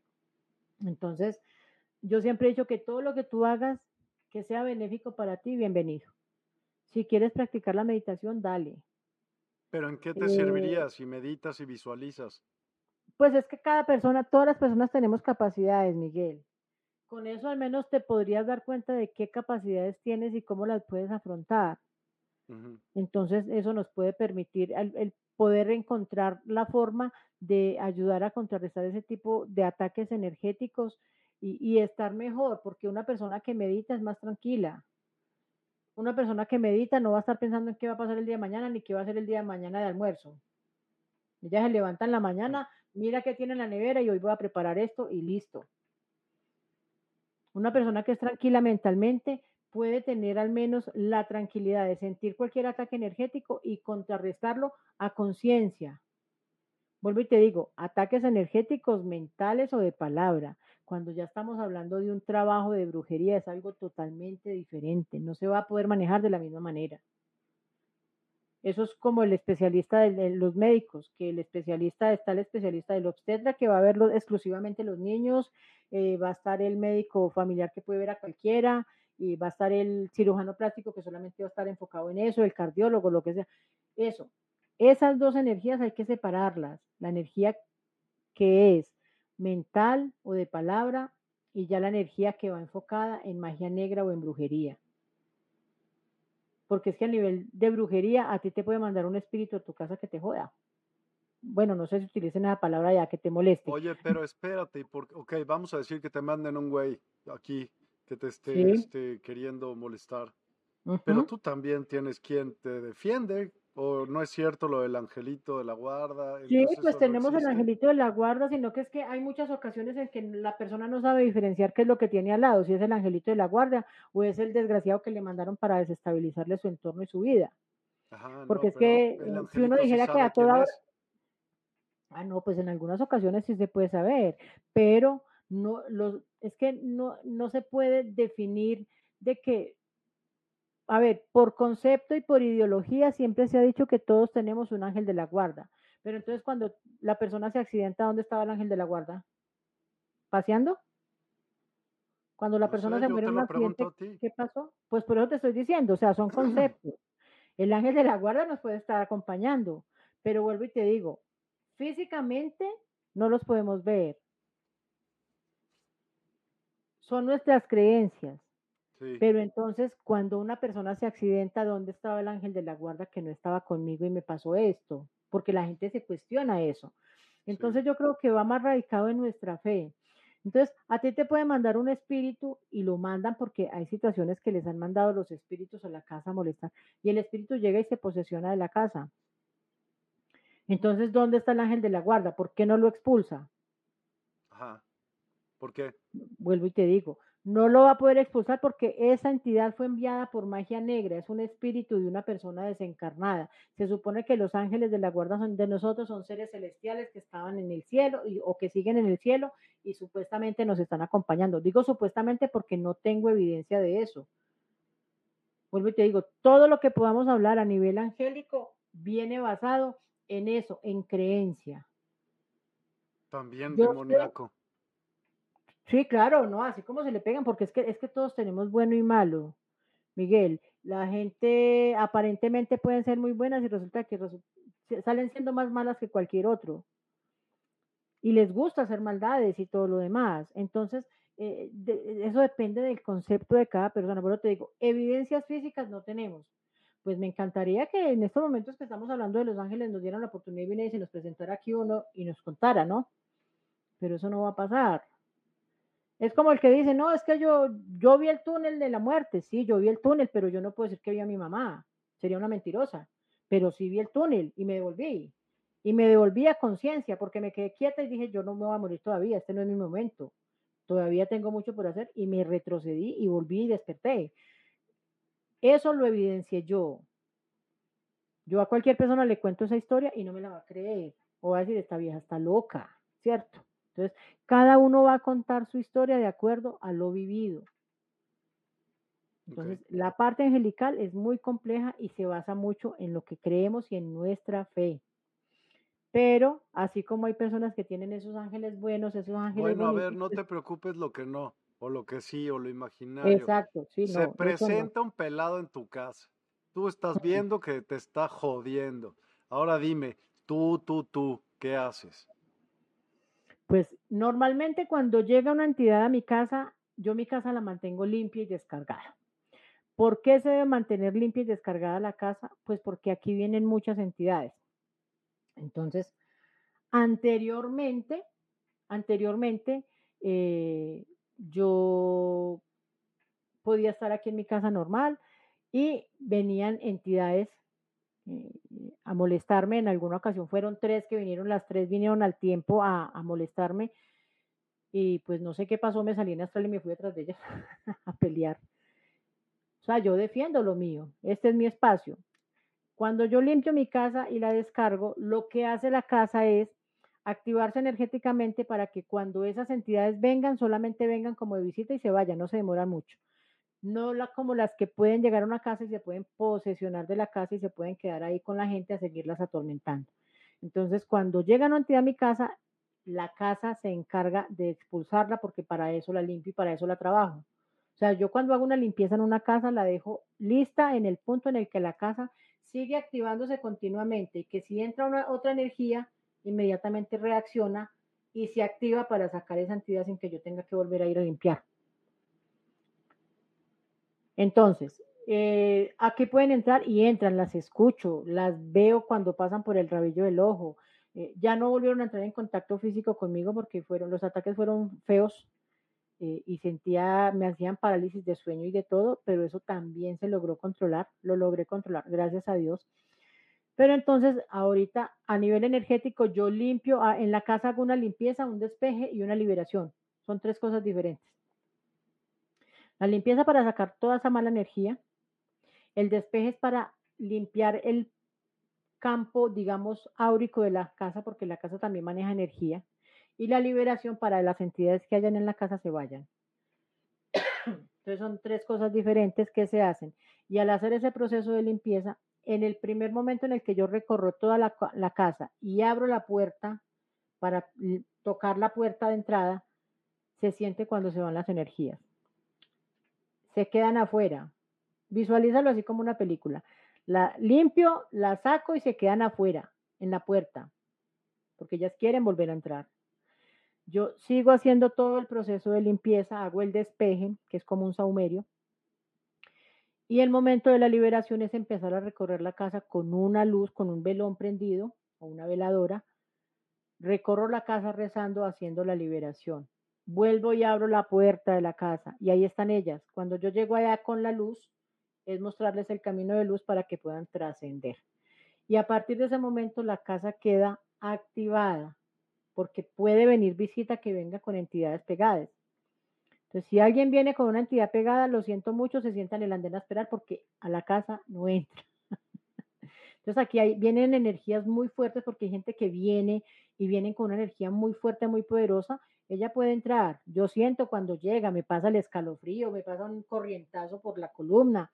Entonces, yo siempre he dicho que todo lo que tú hagas que sea benéfico para ti, bienvenido. Si quieres practicar la meditación, dale. Pero ¿en qué te serviría eh si meditas y visualizas? Pues es que cada persona, todas las personas tenemos capacidades, Miguel. Con eso al menos te podrías dar cuenta de qué capacidades tienes y cómo las puedes afrontar. Entonces eso nos puede permitir el, poder encontrar la forma de ayudar a contrarrestar ese tipo de ataques energéticos y, estar mejor, porque una persona que medita es más tranquila. Una persona que medita no va a estar pensando en qué va a pasar el día de mañana ni qué va a ser el día de mañana de almuerzo. Ella se levanta en la mañana, mira qué tiene en la nevera y hoy voy a preparar esto y listo. Una persona que es tranquila mentalmente puede tener al menos la tranquilidad de sentir cualquier ataque energético y contrarrestarlo a conciencia. Vuelvo y te digo, ataques energéticos mentales o de palabra. Cuando ya estamos hablando de un trabajo de brujería es algo totalmente diferente. No se va a poder manejar de la misma manera. Eso es como el especialista de, los médicos, que el especialista está el especialista del obstetra, que va a ver exclusivamente los niños, eh, va a estar el médico familiar que puede ver a cualquiera, y va a estar el cirujano plástico que solamente va a estar enfocado en eso, el cardiólogo, lo que sea. Eso. Esas dos energías hay que separarlas. La energía que es mental o de palabra y ya la energía que va enfocada en magia negra o en brujería porque es que a nivel de brujería a ti te puede mandar un espíritu a tu casa que te joda. Bueno, no sé si utilicen esa palabra ya que te moleste. Oye, pero espérate, porque, ok, vamos a decir que te manden un güey aquí que te esté, este, queriendo molestar. Pero tú también tienes quien te defiende, o no es cierto lo del angelito de la guarda. Sí, pues tenemos el angelito de la guarda, sino que es que hay muchas ocasiones en que la persona no sabe diferenciar qué es lo que tiene al lado, si es el angelito de la guardia o es el desgraciado que le mandaron para desestabilizarle su entorno y su vida. Porque es que si uno dijera que a toda hora... Ah, no, pues en algunas ocasiones sí se puede saber, pero no, los, es que no, no se puede definir de que a ver, por concepto y por ideología siempre se ha dicho que todos tenemos un ángel de la guarda. Pero entonces cuando la persona se accidenta, ¿dónde estaba el ángel de la guarda? ¿Paseando? Cuando la persona se muere en un accidente, ¿qué pasó? Pues por eso te estoy diciendo, o sea, son conceptos. El ángel de la guarda nos puede estar acompañando, pero vuelvo y te digo, físicamente no los podemos ver. Son nuestras creencias. Pero entonces, cuando una persona se accidenta, ¿dónde estaba el ángel de la guarda que no estaba conmigo y me pasó esto? Porque la gente se cuestiona eso. Entonces, yo creo que va más radicado en nuestra fe. Entonces, a ti te puede mandar un espíritu y lo mandan porque hay situaciones que les han mandado los espíritus a la casa a molestar y el espíritu llega y se posesiona de la casa. Entonces, ¿dónde está el ángel de la guarda? ¿Por qué no lo expulsa? Ajá. ¿Por qué? Vuelvo y te digo, no lo va a poder expulsar porque esa entidad fue enviada por magia negra, es un espíritu de una persona desencarnada. Se supone que los ángeles de la guarda de nosotros son seres celestiales que estaban en el cielo o que siguen en el cielo y supuestamente nos están acompañando. Digo supuestamente porque no tengo evidencia de eso. Vuelvo y te digo, todo lo que podamos hablar a nivel angélico viene basado en eso, en creencia. También demoníaco. Sí, claro, no, así como se le pegan, porque es que, es que todos tenemos bueno y malo, Miguel. La gente aparentemente pueden ser muy buenas y resulta que salen siendo más malas que cualquier otro. Y les gusta hacer maldades y todo lo demás. Entonces, eh, eso depende del concepto de cada persona. Pero te digo, evidencias físicas no tenemos. Pues me encantaría que en estos momentos que estamos hablando de Los Ángeles nos dieran la oportunidad y se nos presentara aquí uno y nos contara, ¿no? Pero eso no va a pasar. Es como el que dice, no, es que yo, yo vi el túnel de la muerte, sí, yo vi el túnel, pero yo no puedo decir que vi a mi mamá, sería una mentirosa. pero sí vi el túnel y me devolví. Y me devolví a conciencia porque me quedé quieta y dije, yo no me voy a morir todavía, este no es mi momento. Todavía tengo mucho por hacer y me retrocedí y volví y desperté. Eso lo evidencié yo. Yo a cualquier persona le cuento esa historia y no me la va a creer. O va a decir, esta vieja está loca, ¿cierto? Entonces, cada uno va a contar su historia de acuerdo a lo vivido. Entonces, la parte angelical es muy compleja y se basa mucho en lo que creemos y en nuestra fe. Pero así como hay personas que tienen esos ángeles buenos, esos ángeles Bueno, a ver, no bonitos, te preocupes lo que no, o lo que sí, o lo imaginario. exacto, sí, Se no, eso no. presenta un pelado en tu casa. Tú estás viendo que te está jodiendo. Ahora dime, tú, tú, tú, ¿qué haces? Pues normalmente cuando llega una entidad a mi casa, yo mi casa la mantengo limpia y descargada. ¿Por qué se debe mantener limpia y descargada la casa? Pues porque aquí vienen muchas entidades. Entonces, anteriormente, anteriormente, eh, yo podía estar aquí en mi casa normal y venían entidades a molestarme. En alguna ocasión fueron tres que vinieron, las tres vinieron al tiempo a, a molestarme y pues no sé qué pasó, me salí en astral y me fui detrás de ellas a pelear. O sea, yo defiendo lo mío, este es mi espacio. Cuando yo limpio mi casa y la descargo, lo que hace la casa es activarse energéticamente para que cuando esas entidades vengan, solamente vengan como de visita y se vayan, no se demoran mucho. No la, como las que pueden llegar a una casa y se pueden posesionar de la casa y se pueden quedar ahí con la gente a seguirlas atormentando. Entonces, cuando llega una entidad a mi casa, la casa se encarga de expulsarla porque para eso la limpio y para eso la trabajo. O sea, yo cuando hago una limpieza en una casa la dejo lista en el punto en el que la casa sigue activándose continuamente y que si entra una, otra energía, inmediatamente reacciona y se activa para sacar esa entidad sin que yo tenga que volver a ir a limpiar. Entonces, eh, aquí pueden entrar y entran, las escucho, las veo cuando pasan por el rabillo del ojo. Eh, ya no volvieron a entrar en contacto físico conmigo porque fueron, los ataques fueron feos eh, y sentía, me hacían parálisis de sueño y de todo, pero eso también se logró controlar, lo logré controlar, gracias a Dios. Pero entonces, ahorita a nivel energético, yo limpio, ah, en la casa hago una limpieza, un despeje y una liberación. Son tres cosas diferentes. La limpieza para sacar toda esa mala energía. El despeje es para limpiar el campo, digamos, áurico de la casa, porque la casa también maneja energía. Y la liberación para las entidades que hayan en la casa se vayan. Entonces son tres cosas diferentes que se hacen. Y al hacer ese proceso de limpieza, en el primer momento en el que yo recorro toda la, la casa y abro la puerta para tocar la puerta de entrada, se siente cuando se van las energías. Se quedan afuera. Visualízalo así como una película. La limpio, la saco y se quedan afuera, en la puerta, porque ellas quieren volver a entrar. Yo sigo haciendo todo el proceso de limpieza, hago el despeje, que es como un saumerio, y el momento de la liberación es empezar a recorrer la casa con una luz, con un velón prendido o una veladora. Recorro la casa rezando, haciendo la liberación. Vuelvo y abro la puerta de la casa y ahí están ellas. Cuando yo llego allá con la luz, es mostrarles el camino de luz para que puedan trascender. Y a partir de ese momento la casa queda activada porque puede venir visita que venga con entidades pegadas. Entonces, si alguien viene con una entidad pegada, lo siento mucho, se sienta en el andén a esperar porque a la casa no entra. Entonces, aquí hay, vienen energías muy fuertes porque hay gente que viene y vienen con una energía muy fuerte, muy poderosa. Ella puede entrar. Yo siento cuando llega, me pasa el escalofrío, me pasa un corrientazo por la columna,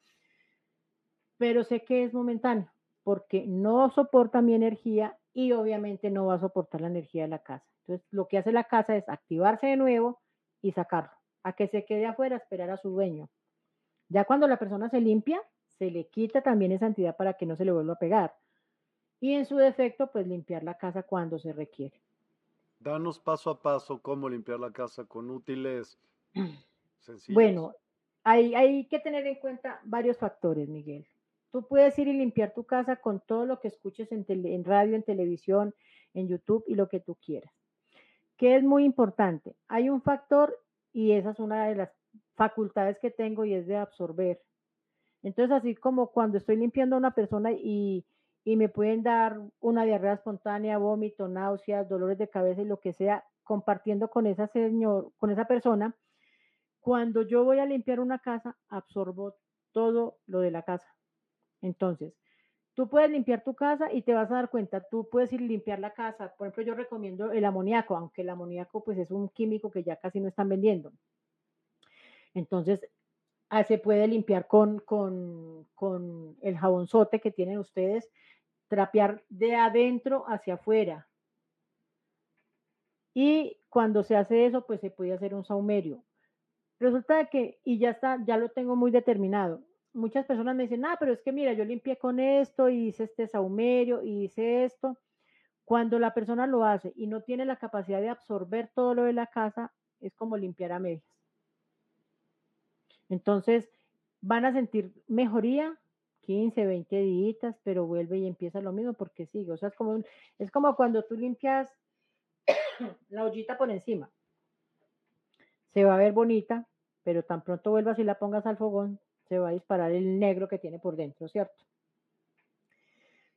pero sé que es momentáneo porque no soporta mi energía y obviamente no va a soportar la energía de la casa. Entonces, lo que hace la casa es activarse de nuevo y sacarlo a que se quede afuera esperar a su dueño. Ya cuando la persona se limpia, se le quita también esa entidad para que no se le vuelva a pegar. Y en su defecto, pues limpiar la casa cuando se requiere. Danos paso a paso cómo limpiar la casa con útiles sencillos. Bueno, hay, hay que tener en cuenta varios factores, Miguel. Tú puedes ir y limpiar tu casa con todo lo que escuches en, en radio, en televisión, en YouTube y lo que tú quieras. ¿Qué es muy importante? Hay un factor y esa es una de las facultades que tengo y es de absorber. Entonces, así como cuando estoy limpiando a una persona y, y me pueden dar una diarrea espontánea, vómito, náuseas, dolores de cabeza y lo que sea, compartiendo con esa señor, con esa persona, cuando yo voy a limpiar una casa, absorbo todo lo de la casa. Entonces, tú puedes limpiar tu casa y te vas a dar cuenta, tú puedes ir a limpiar la casa. Por ejemplo, yo recomiendo el amoníaco, aunque el amoníaco pues es un químico que ya casi no están vendiendo. Entonces, ah, se puede limpiar con, con, con el jabonzote que tienen ustedes, trapear de adentro hacia afuera. Y cuando se hace eso, pues se puede hacer un saumerio. Resulta que, y ya está, ya lo tengo muy determinado. Muchas personas me dicen, ah, pero es que mira, yo limpié con esto y hice este saumerio y hice esto. Cuando la persona lo hace y no tiene la capacidad de absorber todo lo de la casa, es como limpiar a medias. Entonces, van a sentir mejoría 15, 20 días, pero vuelve y empieza lo mismo porque sigue. O sea, es como, es como cuando tú limpias la ollita por encima. Se va a ver bonita, pero tan pronto vuelvas y la pongas al fogón, se va a disparar el negro que tiene por dentro, ¿cierto?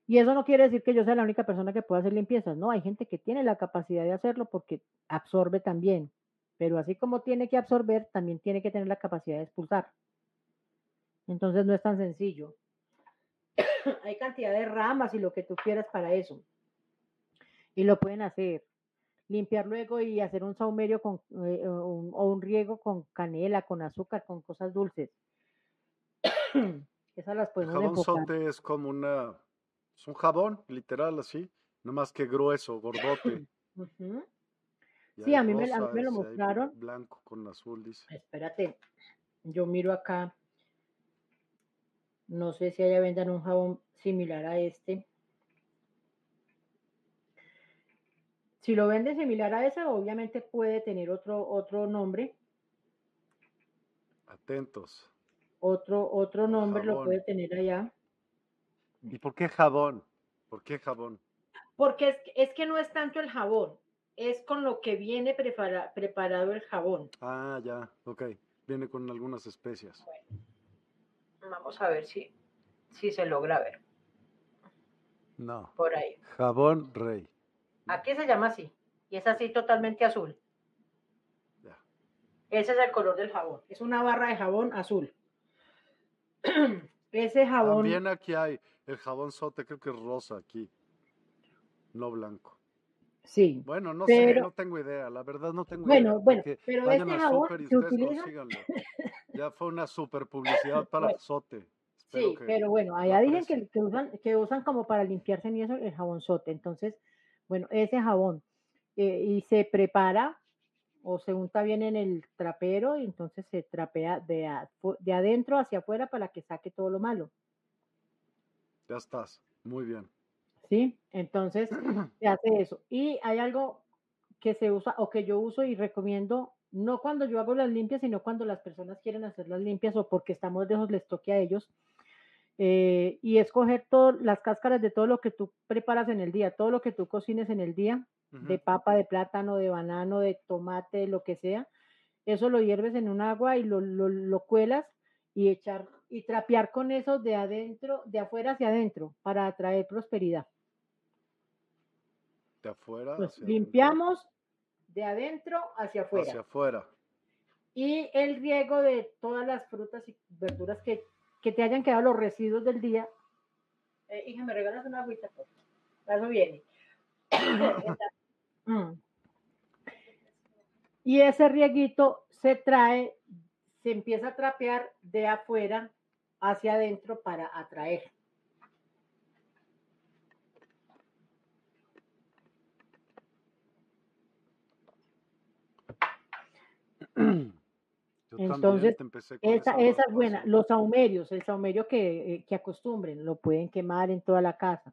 Y eso no quiere decir que yo sea la única persona que pueda hacer limpiezas, no, hay gente que tiene la capacidad de hacerlo porque absorbe también, pero así como tiene que absorber, también tiene que tener la capacidad de expulsar. Entonces no es tan sencillo. hay cantidad de ramas y lo que tú quieras para eso. Y lo pueden hacer. Limpiar luego y hacer un saumerio con, eh, o un riego con canela, con azúcar, con cosas dulces. Esas las podemos El jabón sote es como una, es un jabón, literal, así, no más que grueso, gordote. Sí, a mí, me, a mí me lo mostraron. Blanco con azul, dice. Espérate, yo miro acá no sé si haya vendan un jabón similar a este. Si lo vende similar a ese, obviamente puede tener otro, otro nombre. Atentos. Otro, otro nombre lo puede tener allá. ¿Y por qué jabón? ¿Por qué jabón? Porque es, es que no es tanto el jabón, es con lo que viene preparado el jabón. Ah, ya, ok. Viene con algunas especias. Vamos a ver si, si se logra ver. No. Por ahí. Jabón rey. Aquí se llama así. Y es así totalmente azul. Ya. Ese es el color del jabón. Es una barra de jabón azul. Ese jabón. También aquí hay el jabón sote, creo que es rosa aquí. No blanco. Sí. Bueno, no sé, no tengo idea, la verdad no tengo idea. Bueno, bueno, pero este jabón se utiliza... Ya fue una super publicidad para el sote. sí, pero bueno, allá dicen que, que, usan, que usan como para limpiarse ni eso el jabón sote. Entonces, bueno, ese jabón eh, y se prepara o se unta bien en el trapero y entonces se trapea de, de adentro hacia afuera para que saque todo lo malo. Ya estás, muy bien. ¿sí? Entonces se hace eso. Y hay algo que se usa o que yo uso y recomiendo, no cuando yo hago las limpias, sino cuando las personas quieren hacer las limpias o porque estamos lejos, les toque a ellos. Eh, y escoger todas las cáscaras de todo lo que tú preparas en el día, todo lo que tú cocines en el día, de papa, de plátano, de banano, de tomate, lo que sea. Eso lo hierves en un agua y lo, lo, lo cuelas y echar y trapear con eso de adentro, de afuera hacia adentro, para atraer prosperidad de afuera. Pues limpiamos de adentro hacia afuera. Hacia afuera. Y el riego de todas las frutas y verduras que, que te hayan quedado los residuos del día. Eh, hija, ¿me regalas una agüita? Eso viene. Mm. Y ese rieguito se trae, se empieza a trapear de afuera hacia adentro para atraer. Entonces, esa, esa es buena. Los saumerios, el saumerio que, eh, que acostumbren, lo pueden quemar en toda la casa.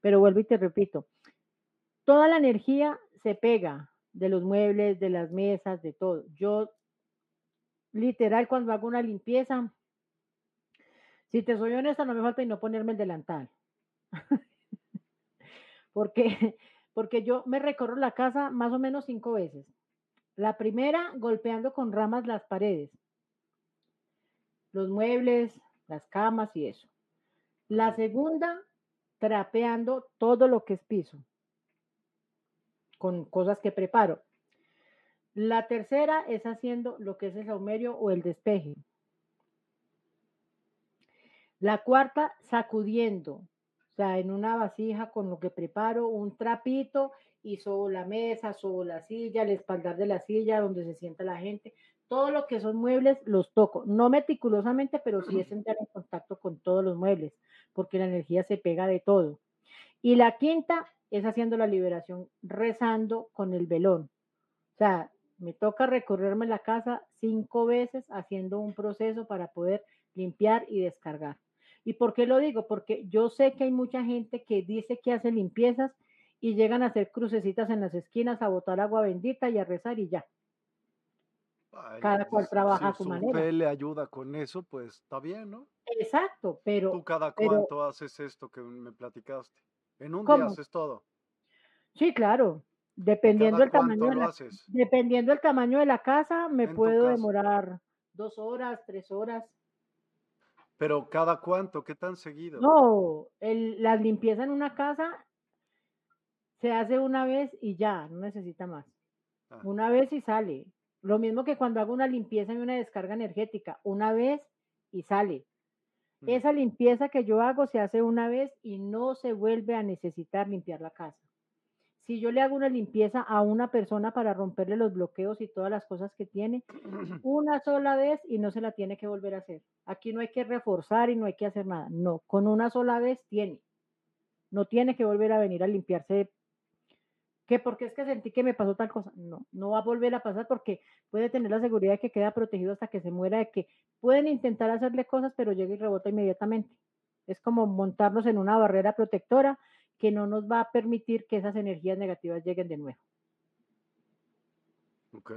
Pero vuelvo y te repito, toda la energía se pega de los muebles, de las mesas, de todo. Yo, literal, cuando hago una limpieza, si te soy honesta, no me falta y no ponerme el delantal. porque, porque yo me recorro la casa más o menos cinco veces. La primera, golpeando con ramas las paredes, los muebles, las camas y eso. La segunda, trapeando todo lo que es piso con cosas que preparo. La tercera es haciendo lo que es el saumerio o el despeje. La cuarta, sacudiendo, o sea, en una vasija con lo que preparo, un trapito y subo la mesa, subo la silla, el espaldar de la silla donde se sienta la gente. Todo lo que son muebles los toco, no meticulosamente, pero sí es entrar en contacto con todos los muebles, porque la energía se pega de todo. Y la quinta es haciendo la liberación, rezando con el velón. O sea, me toca recorrerme la casa cinco veces haciendo un proceso para poder limpiar y descargar. ¿Y por qué lo digo? Porque yo sé que hay mucha gente que dice que hace limpiezas y llegan a hacer crucecitas en las esquinas, a botar agua bendita y a rezar y ya. cada cual trabaja a su, manera. Fe le ayuda con eso, pues está bien, ¿no? Exacto, pero. ¿Tú cada cuánto haces esto que me platicaste? En un día haces todo. Sí, claro. Dependiendo del tamaño de la, dependiendo del tamaño de la casa, me puedo demorar dos horas, tres horas. Pero cada cuánto, ¿qué tan seguido? No, el, la limpieza en una casa se hace una vez y ya, no necesita más. Ah. Una vez y sale. Lo mismo que cuando hago una limpieza y una descarga energética, una vez y sale. Mm. Esa limpieza que yo hago se hace una vez y no se vuelve a necesitar limpiar la casa si yo le hago una limpieza a una persona para romperle los bloqueos y todas las cosas que tiene, una sola vez y no se la tiene que volver a hacer. Aquí no hay que reforzar y no hay que hacer nada. No, con una sola vez tiene. No tiene que volver a venir a limpiarse. Que porque es que sentí que me pasó tal cosa. No, no va a volver a pasar porque puede tener la seguridad de que queda protegido hasta que se muera, de que pueden intentar hacerle cosas, pero llega y rebota inmediatamente. Es como montarnos en una barrera protectora que no nos va a permitir que esas energías negativas lleguen de nuevo. Ok.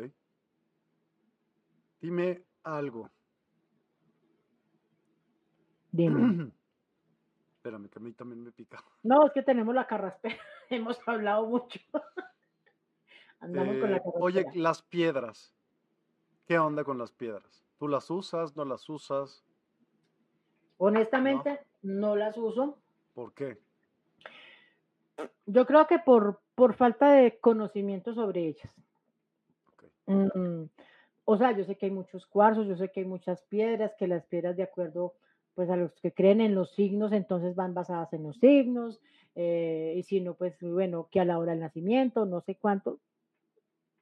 Dime algo. Dime. Espérame, que a mí también me pica. No, es que tenemos la carraspera. Hemos hablado mucho. Andamos con la eh, Oye, las piedras. ¿Qué onda con las piedras? ¿Tú las usas? ¿No las usas? Honestamente, no las uso. ¿Por qué? Yo creo que por, por falta de conocimiento sobre ellas. Mm, o sea, yo sé que hay muchos cuarzos, yo sé que hay muchas piedras, que las piedras de acuerdo pues a los que creen en los signos, entonces van basadas en los signos, eh, y si no, pues bueno, que a la hora del nacimiento, no sé cuánto.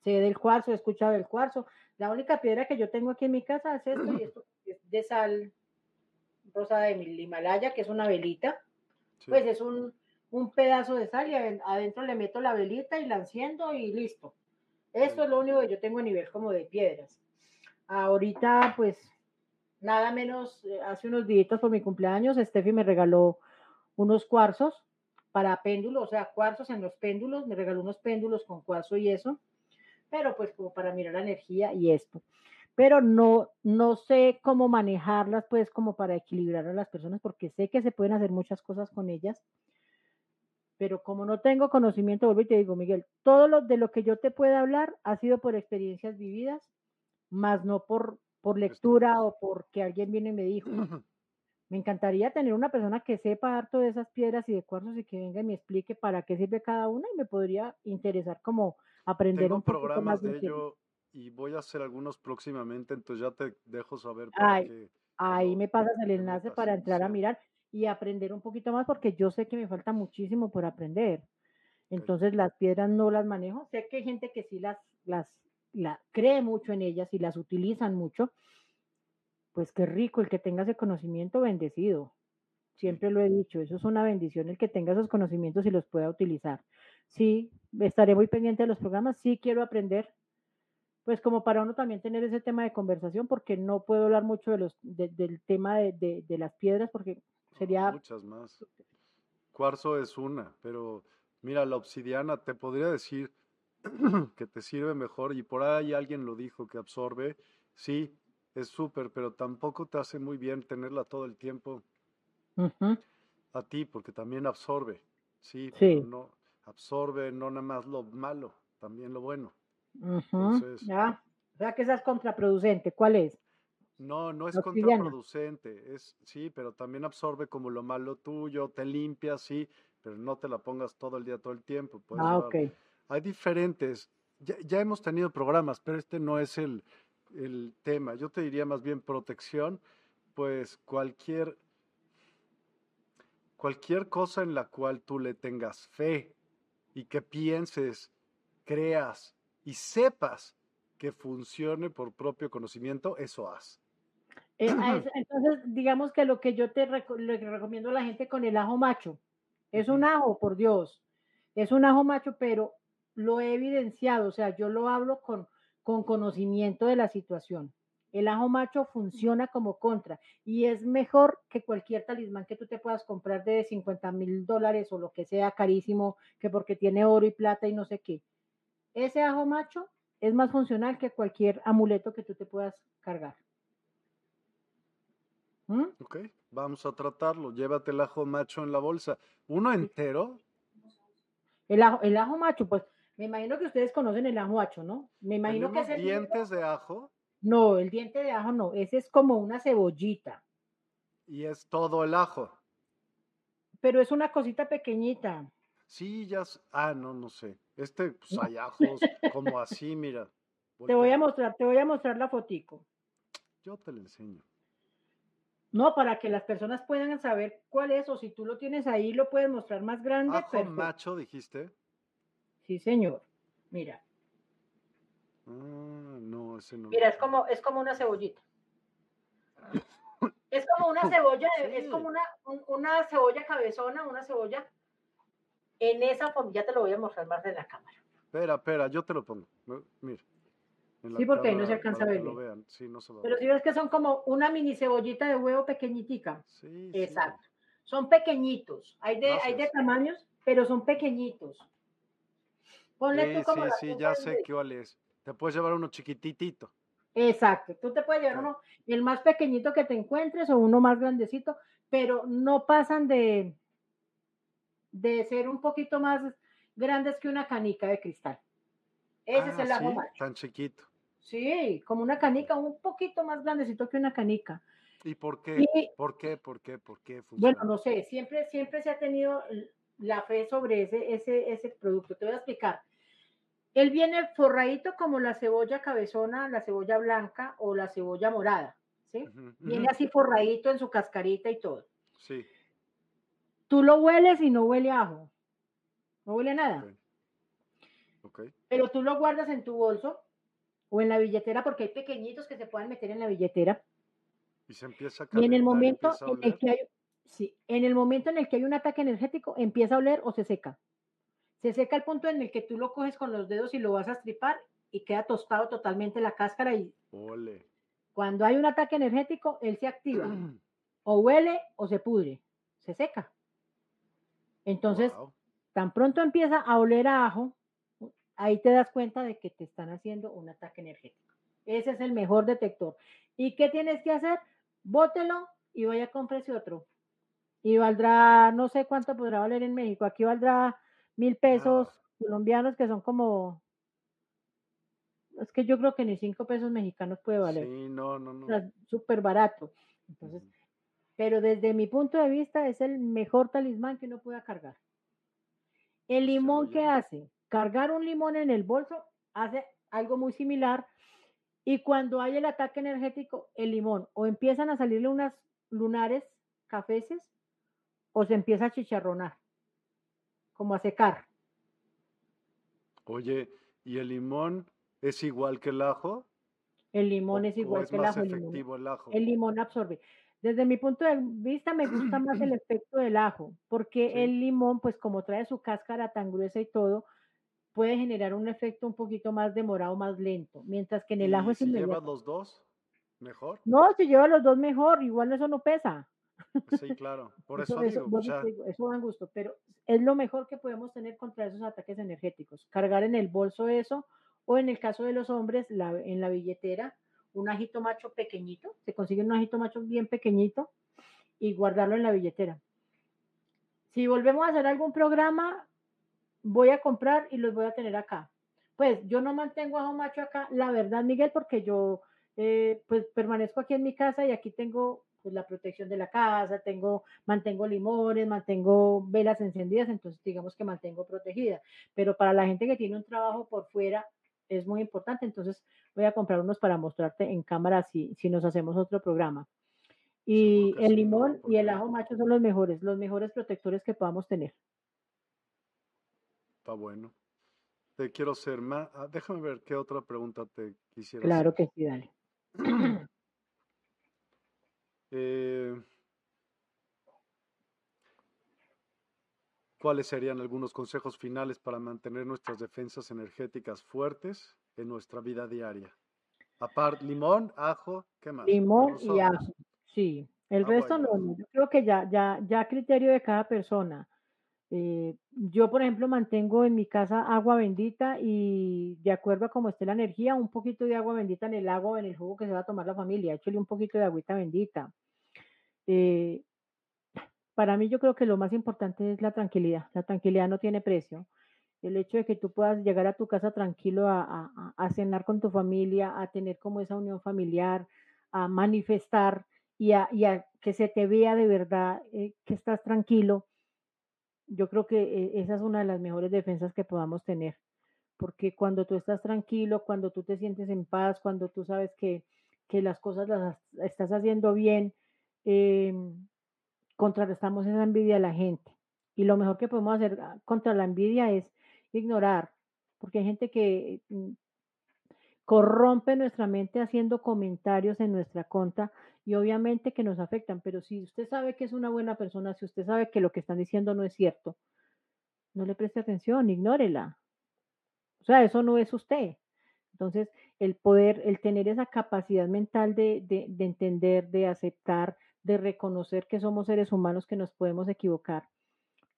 Sé del cuarzo, he escuchado del cuarzo. La única piedra que yo tengo aquí en mi casa es esto, y esto es de sal rosa de Himalaya, que es una velita. Pues es un, un pedazo de sal y adentro le meto la velita y la enciendo y listo. Esto es lo único que yo tengo a nivel como de piedras. Ahorita, pues, nada menos, eh, hace unos días por mi cumpleaños, Steffi me regaló unos cuarzos para péndulos, o sea, cuarzos en los péndulos, me regaló unos péndulos con cuarzo y eso, pero pues como para mirar la energía y esto. Pero no, no sé cómo manejarlas, pues como para equilibrar a las personas, porque sé que se pueden hacer muchas cosas con ellas, pero como no tengo conocimiento, vuelvo y te digo, Miguel, todo lo de lo que yo te pueda hablar ha sido por experiencias vividas, más no por, por lectura o porque alguien viene y me dijo. Me encantaría tener una persona que sepa harto de esas piedras y de cuarzos y que venga y me explique para qué sirve cada una y me podría interesar como aprender un poco más de, ello y voy a hacer algunos próximamente, entonces ya te dejo saber. ahí me pasas el enlace para entrar a mirar y aprender un poquito más porque yo sé que me falta muchísimo por aprender. Entonces las piedras no las manejo. Sé que hay gente que sí las, las la, cree mucho en ellas y las utilizan mucho. Pues qué rico el que tenga ese conocimiento bendecido. Siempre lo he dicho, eso es una bendición el que tenga esos conocimientos y los pueda utilizar. Sí, estaré muy pendiente de los programas, sí quiero aprender, pues como para uno también tener ese tema de conversación, porque no puedo hablar mucho de los, del tema de, de, las piedras, porque Sería... Muchas más. Cuarzo es una, pero mira, la obsidiana te podría decir que te sirve mejor y por ahí alguien lo dijo que absorbe. Sí, es súper, pero tampoco te hace muy bien tenerla todo el tiempo a ti, porque también absorbe. Sí, no absorbe no nada más lo malo, también lo bueno. ya. O sea que esa es contraproducente. ¿Cuál es? No, no es contraproducente, es sí, pero también absorbe como lo malo tuyo, te limpia, sí, pero no te la pongas todo el día, todo el tiempo. puedes Ah, llevar- ok. Hay diferentes, ya, ya hemos tenido programas, pero este no es el, el tema. Yo te diría más bien protección, pues cualquier, cualquier cosa en la cual tú le tengas fe y que pienses, creas y sepas que funcione por propio conocimiento, eso haz. Eh, entonces, digamos que lo que yo te le recomiendo a la gente con el ajo macho, es un ajo, por Dios, es un ajo macho, pero lo he evidenciado, o sea, yo lo hablo con, con conocimiento de la situación. El ajo macho funciona como contra y es mejor que cualquier talismán que tú te puedas comprar de 50 mil dólares o lo que sea carísimo, que porque tiene oro y plata y no sé qué. Ese ajo macho es más funcional que cualquier amuleto que tú te puedas cargar. ¿Mm? Ok, vamos a tratarlo. Llévate el ajo macho en la bolsa. ¿Uno entero? El ajo, el ajo macho, pues me imagino que ustedes conocen el ajo macho, ¿no? Me imagino que ¿Tenemos es el dientes de ajo? No, el diente de ajo no, ese es como una cebollita, Y es todo el ajo. pero es una cosita pequeñita. Sí, ya. Ah, no, no sé. Este, pues hay ajos como así, mira. Te voy a mostrar, te voy a mostrar la fotico. Yo te lo enseño. No, para que las personas puedan saber cuál es, o si tú lo tienes ahí, lo puedes mostrar más grande. Ajo perfecto. macho, dijiste. Sí, señor. Mira, Ah, no, ese no. mira, es como, es como una cebollita. Es como una cebolla, es como una, un- una cebolla cabezona, una cebolla en esa forma. Ya te lo voy a mostrar más de la cámara. Espera, espera, yo te lo pongo. Mira. Sí, porque ahí no se alcanza a que ver lo bien. vean. Sí, no se va a Pero si ves que son como una mini cebollita de huevo pequeñitica. Sí, sí. Exacto. Son pequeñitos. Hay de, hay de tamaños, pero son pequeñitos. Ponle Sí, tú como sí, ya sé dedo. cuál es. Te puedes llevar uno chiquititito. Exacto. Tú te puedes llevar uno, el más pequeñito que te encuentres o uno más grandecito, pero no pasan de, de ser un poquito más grandes que una canica de cristal. Ese es Ah, el ajo sí, tan chiquito. Sí, como una canica, un poquito más grandecito que una canica. ¿Y por qué? Y ¿Por qué? ¿Por qué? ¿Por qué Bueno, no sé, siempre, siempre se ha tenido la fe sobre ese, ese, ese producto. Te voy a explicar. Él viene forradito como la cebolla cabezona, la cebolla blanca o la cebolla morada, ¿sí? Viene así forradito en su cascarita y todo. Sí. Tú lo hueles y no huele a ajo. No huele a nada. Ok. Ok. Pero tú lo guardas en tu bolso o en la billetera porque hay pequeñitos que se pueden meter en la billetera. Y se empieza a Y en el calentar momento en el que hay, sí, en el momento en el que hay un ataque energético, empieza a oler o se seca. Se seca al punto en el que tú lo coges con los dedos y lo vas a estripar y queda tostado totalmente la cáscara y Ole. cuando hay un ataque energético, él se activa. O huele o se pudre. Se seca. Entonces, tan pronto empieza a oler a ajo, ahí te das cuenta de que te están haciendo un ataque energético. Ese es el mejor detector. ¿Y qué tienes que hacer? Bótelo y vaya a comprarse otro. Y valdrá, no sé cuánto podrá valer en México. Aquí valdrá mil pesos Nada. colombianos que son como, es que yo creo que ni cinco pesos mexicanos puede valer. Sí, no, no, O no. sea, súper barato. Entonces, pero desde mi punto de vista es el mejor talismán que uno pueda cargar. El Pues limón, ¿qué hace? Cargar un limón en el bolso hace algo muy similar. Y cuando hay el ataque energético, el limón o empiezan a salirle unas lunares cafeces o se empieza a chicharronar, como a secar. Oye, ¿y el limón es igual que el ajo? El ¿O, limón es igual es que el ajo. El limón, efectivo el ajo? el limón absorbe. Desde mi punto de vista me gusta más el efecto del ajo, porque Sí. el limón, pues como trae su cáscara tan gruesa y todo, puede generar un efecto un poquito más demorado, más lento, mientras que en el ajo ¿Y es si llevas inmediato. los dos? ¿Mejor? No, si lleva los dos mejor, igual eso no pesa. Sí, claro. Por Eso, eso eso, digo, ya. te digo, eso da gusto, pero es lo mejor que podemos tener contra esos ataques energéticos. Cargar en el bolso eso, o en el caso de los hombres, la- en la billetera, un ajito macho pequeñito, se consigue un ajito macho bien pequeñito y guardarlo en la billetera. Si volvemos a hacer algún programa, voy a comprar y los voy a tener acá. Pues yo no mantengo ajo macho acá, la verdad, Miguel, porque yo eh, pues permanezco aquí en mi casa y aquí tengo pues, la protección de la casa, tengo, mantengo limones, mantengo velas encendidas, entonces digamos que mantengo protegida. Pero para la gente que tiene un trabajo por fuera es muy importante, entonces voy a comprar unos para mostrarte en cámara si, si nos hacemos otro programa. Y el limón y el ajo macho son los mejores, los mejores protectores que podamos tener. Está bueno. Te quiero hacer más. Ah, déjame ver qué otra pregunta te quisiera Claro que sí, dale. Eh, ¿Cuáles serían algunos consejos finales para mantener nuestras defensas energéticas fuertes en nuestra vida diaria? Aparte, limón, ajo, ¿qué más? Limón y ajo, sí. El resto no, yo creo que ya, ya, ya criterio de cada persona. Eh, yo, por ejemplo, mantengo en mi casa agua bendita y de acuerdo a cómo esté la energía, un poquito de agua bendita en el agua o en el jugo que se va a tomar la familia. Échale un poquito de agüita bendita. Eh, para mí yo creo que lo más importante es la tranquilidad. La tranquilidad no tiene precio. El hecho de que tú puedas llegar a tu casa tranquilo a, cenar con tu familia, a tener como esa unión familiar, a manifestar y a, que se te vea de verdad eh, que estás tranquilo yo creo que eh, esa es una de las mejores defensas que podamos tener, porque cuando tú estás tranquilo, cuando tú te sientes en paz, cuando tú sabes que, las cosas las estás haciendo bien, eh, contrarrestamos esa envidia a la gente. Y lo mejor que podemos hacer ah, contra la envidia es ignorar, porque hay gente que mm, corrompe nuestra mente haciendo comentarios en nuestra contra y obviamente que nos afectan, pero si usted sabe que es una buena persona, si usted sabe que lo que están diciendo no es cierto, no le preste atención, ignórela. O sea, eso no es usted. Entonces, el poder, el tener esa capacidad mental de, de, de entender, de aceptar, de reconocer que somos seres humanos, que nos podemos equivocar,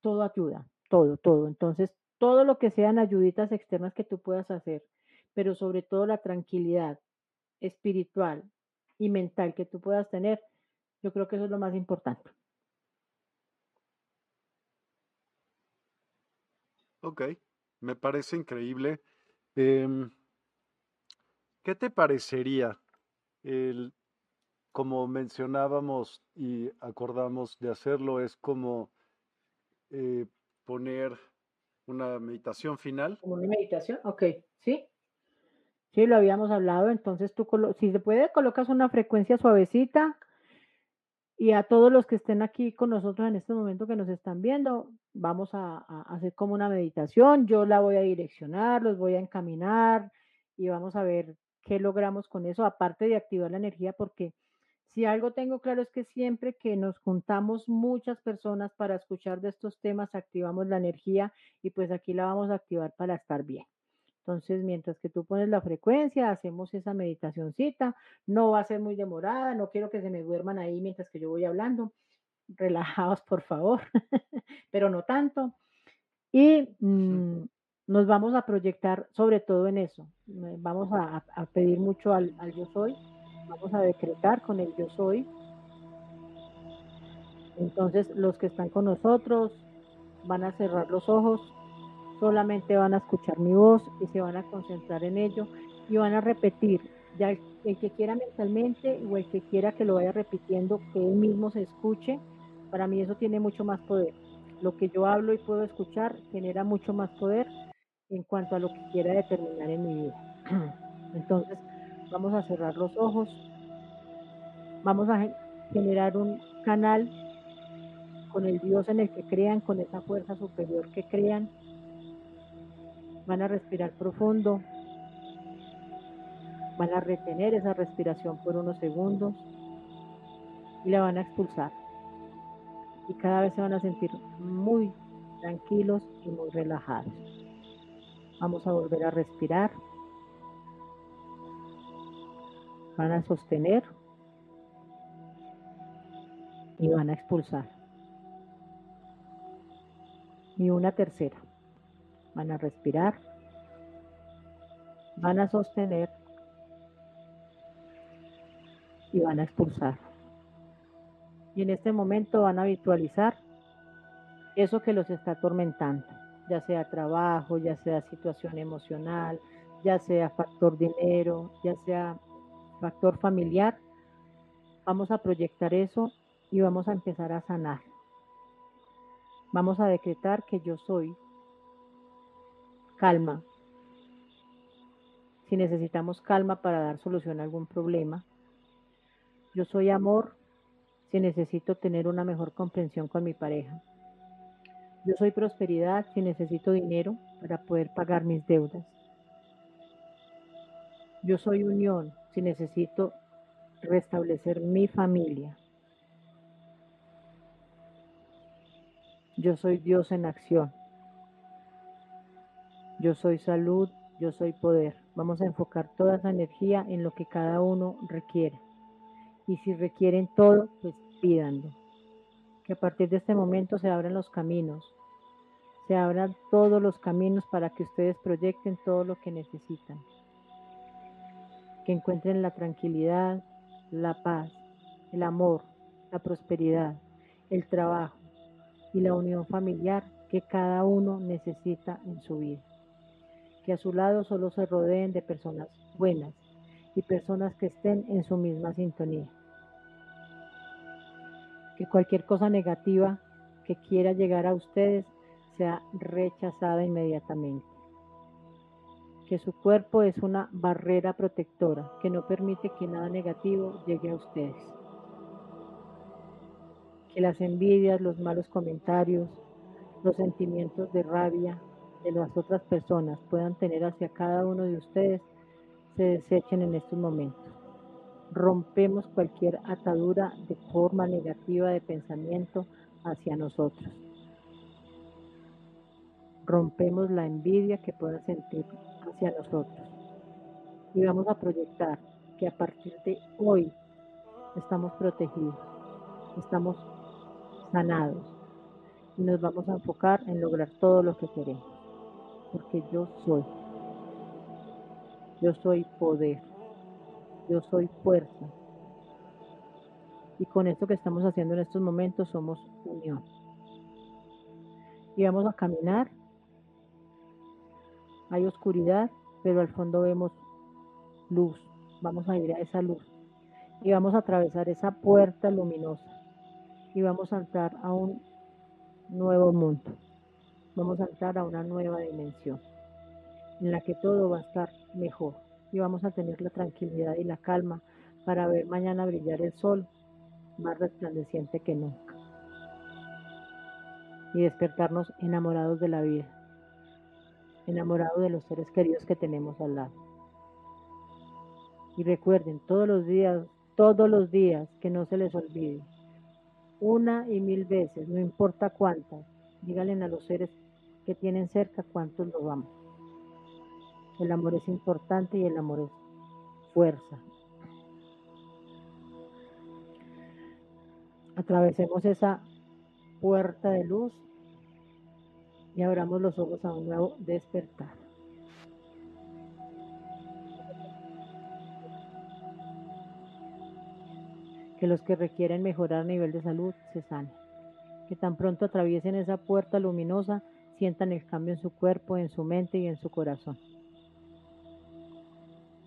todo ayuda, todo, todo. Entonces, todo lo que sean ayuditas externas que tú puedas hacer, pero sobre todo la tranquilidad espiritual, y mental que tú puedas tener, yo creo que eso es lo más importante. Ok, me parece increíble. Em, ¿Qué te parecería el, como mencionábamos y acordamos de hacerlo, es como eh, poner una meditación final? Como una meditación, ok, sí. Sí, lo habíamos hablado, entonces tú, si se puede, colocas una frecuencia suavecita y a todos los que estén aquí con nosotros en este momento que nos están viendo, vamos a, hacer como una meditación, yo la voy a direccionar, los voy a encaminar y vamos a ver qué logramos con eso, aparte de activar la energía, porque si algo tengo claro es que siempre que nos juntamos muchas personas para escuchar de estos temas, activamos la energía y pues aquí la vamos a activar para estar bien. Entonces, mientras que tú pones la frecuencia, hacemos esa meditacioncita. No va a ser muy demorada, no quiero que se me duerman ahí mientras que yo voy hablando. Relajados, por favor, pero no tanto. Y mm, nos vamos a proyectar sobre todo en eso. Vamos a, pedir mucho al, al yo soy. Vamos a decretar con el yo soy. Entonces, los que están con nosotros van a cerrar los ojos solamente van a escuchar mi voz y se van a concentrar en ello y van a repetir. Ya el, que quiera mentalmente o el que quiera que lo vaya repitiendo, que él mismo se escuche, para mí eso tiene mucho más poder. Lo que yo hablo y puedo escuchar genera mucho más poder en cuanto a lo que quiera determinar en mi vida. Entonces, vamos a cerrar los ojos, vamos a generar un canal con el Dios en el que crean, con esa fuerza superior que crean Van a respirar profundo. Van a retener esa respiración por unos segundos y la van a expulsar. Y cada vez se van a sentir muy tranquilos y muy relajados. Vamos a volver a respirar. Van a sostener y van a expulsar. Y una tercera van a respirar, van a sostener y van a expulsar. Y en este momento van a visualizar eso que los está atormentando, ya sea trabajo, ya sea situación emocional, ya sea factor dinero, ya sea factor familiar, vamos a proyectar eso y vamos a empezar a sanar. Vamos a decretar que yo soy calma. Si necesitamos calma para dar solución a algún problema. Yo soy amor si necesito tener una mejor comprensión con mi pareja. Yo soy prosperidad si necesito dinero para poder pagar mis deudas. Yo soy unión si necesito restablecer mi familia. Yo soy Dios en acción. Yo soy salud, yo soy poder. Vamos a enfocar toda esa energía en lo que cada uno requiere. Y si requieren todo, pues pídanlo. Que a partir de este momento se abran los caminos se abran todos los caminos para que ustedes proyecten todo lo que necesitan. Que encuentren la tranquilidad, la paz, el amor, la prosperidad, el trabajo y la unión familiar que cada uno necesita en su vida. Que a su lado solo se rodeen de personas buenas y personas que estén en su misma sintonía. Que cualquier cosa negativa que quiera llegar a ustedes sea rechazada inmediatamente. Que su cuerpo es una barrera protectora que no permite que nada negativo llegue a ustedes. Que las envidias, los malos comentarios, los sentimientos de rabia de las otras personas puedan tener hacia cada uno de ustedes se desechen en estos momentos. Rompemos cualquier atadura de forma negativa de pensamiento hacia nosotros rompemos la envidia que pueda sentir hacia nosotros. Y vamos a proyectar que a partir de hoy estamos protegidos, estamos sanados y nos vamos a enfocar en lograr todo lo que queremos. Porque yo soy, yo soy poder, yo soy fuerza. Y con esto que estamos haciendo en estos momentos somos unión. Y vamos a caminar hay oscuridad, pero al fondo vemos luz. Vamos a ir a esa luz y vamos a atravesar esa puerta luminosa y vamos a entrar a un nuevo mundo. Vamos a entrar a una nueva dimensión en la que todo va a estar mejor y vamos a tener la tranquilidad y la calma para ver mañana brillar el sol más resplandeciente que nunca y despertarnos enamorados de la vida enamorado de los seres queridos que tenemos al lado. Y recuerden todos los días, todos los días, que no se les olvide, una y mil veces, no importa cuántas, díganle a los seres que tienen cerca cuántos los vamos. El amor es importante y el amor es fuerza. Atravesemos esa puerta de luz y abramos los ojos a un nuevo despertar. Que los que requieren mejorar nivel de salud se sanen. Que tan pronto atraviesen esa puerta luminosa, sientan el cambio en su cuerpo, en su mente y en su corazón.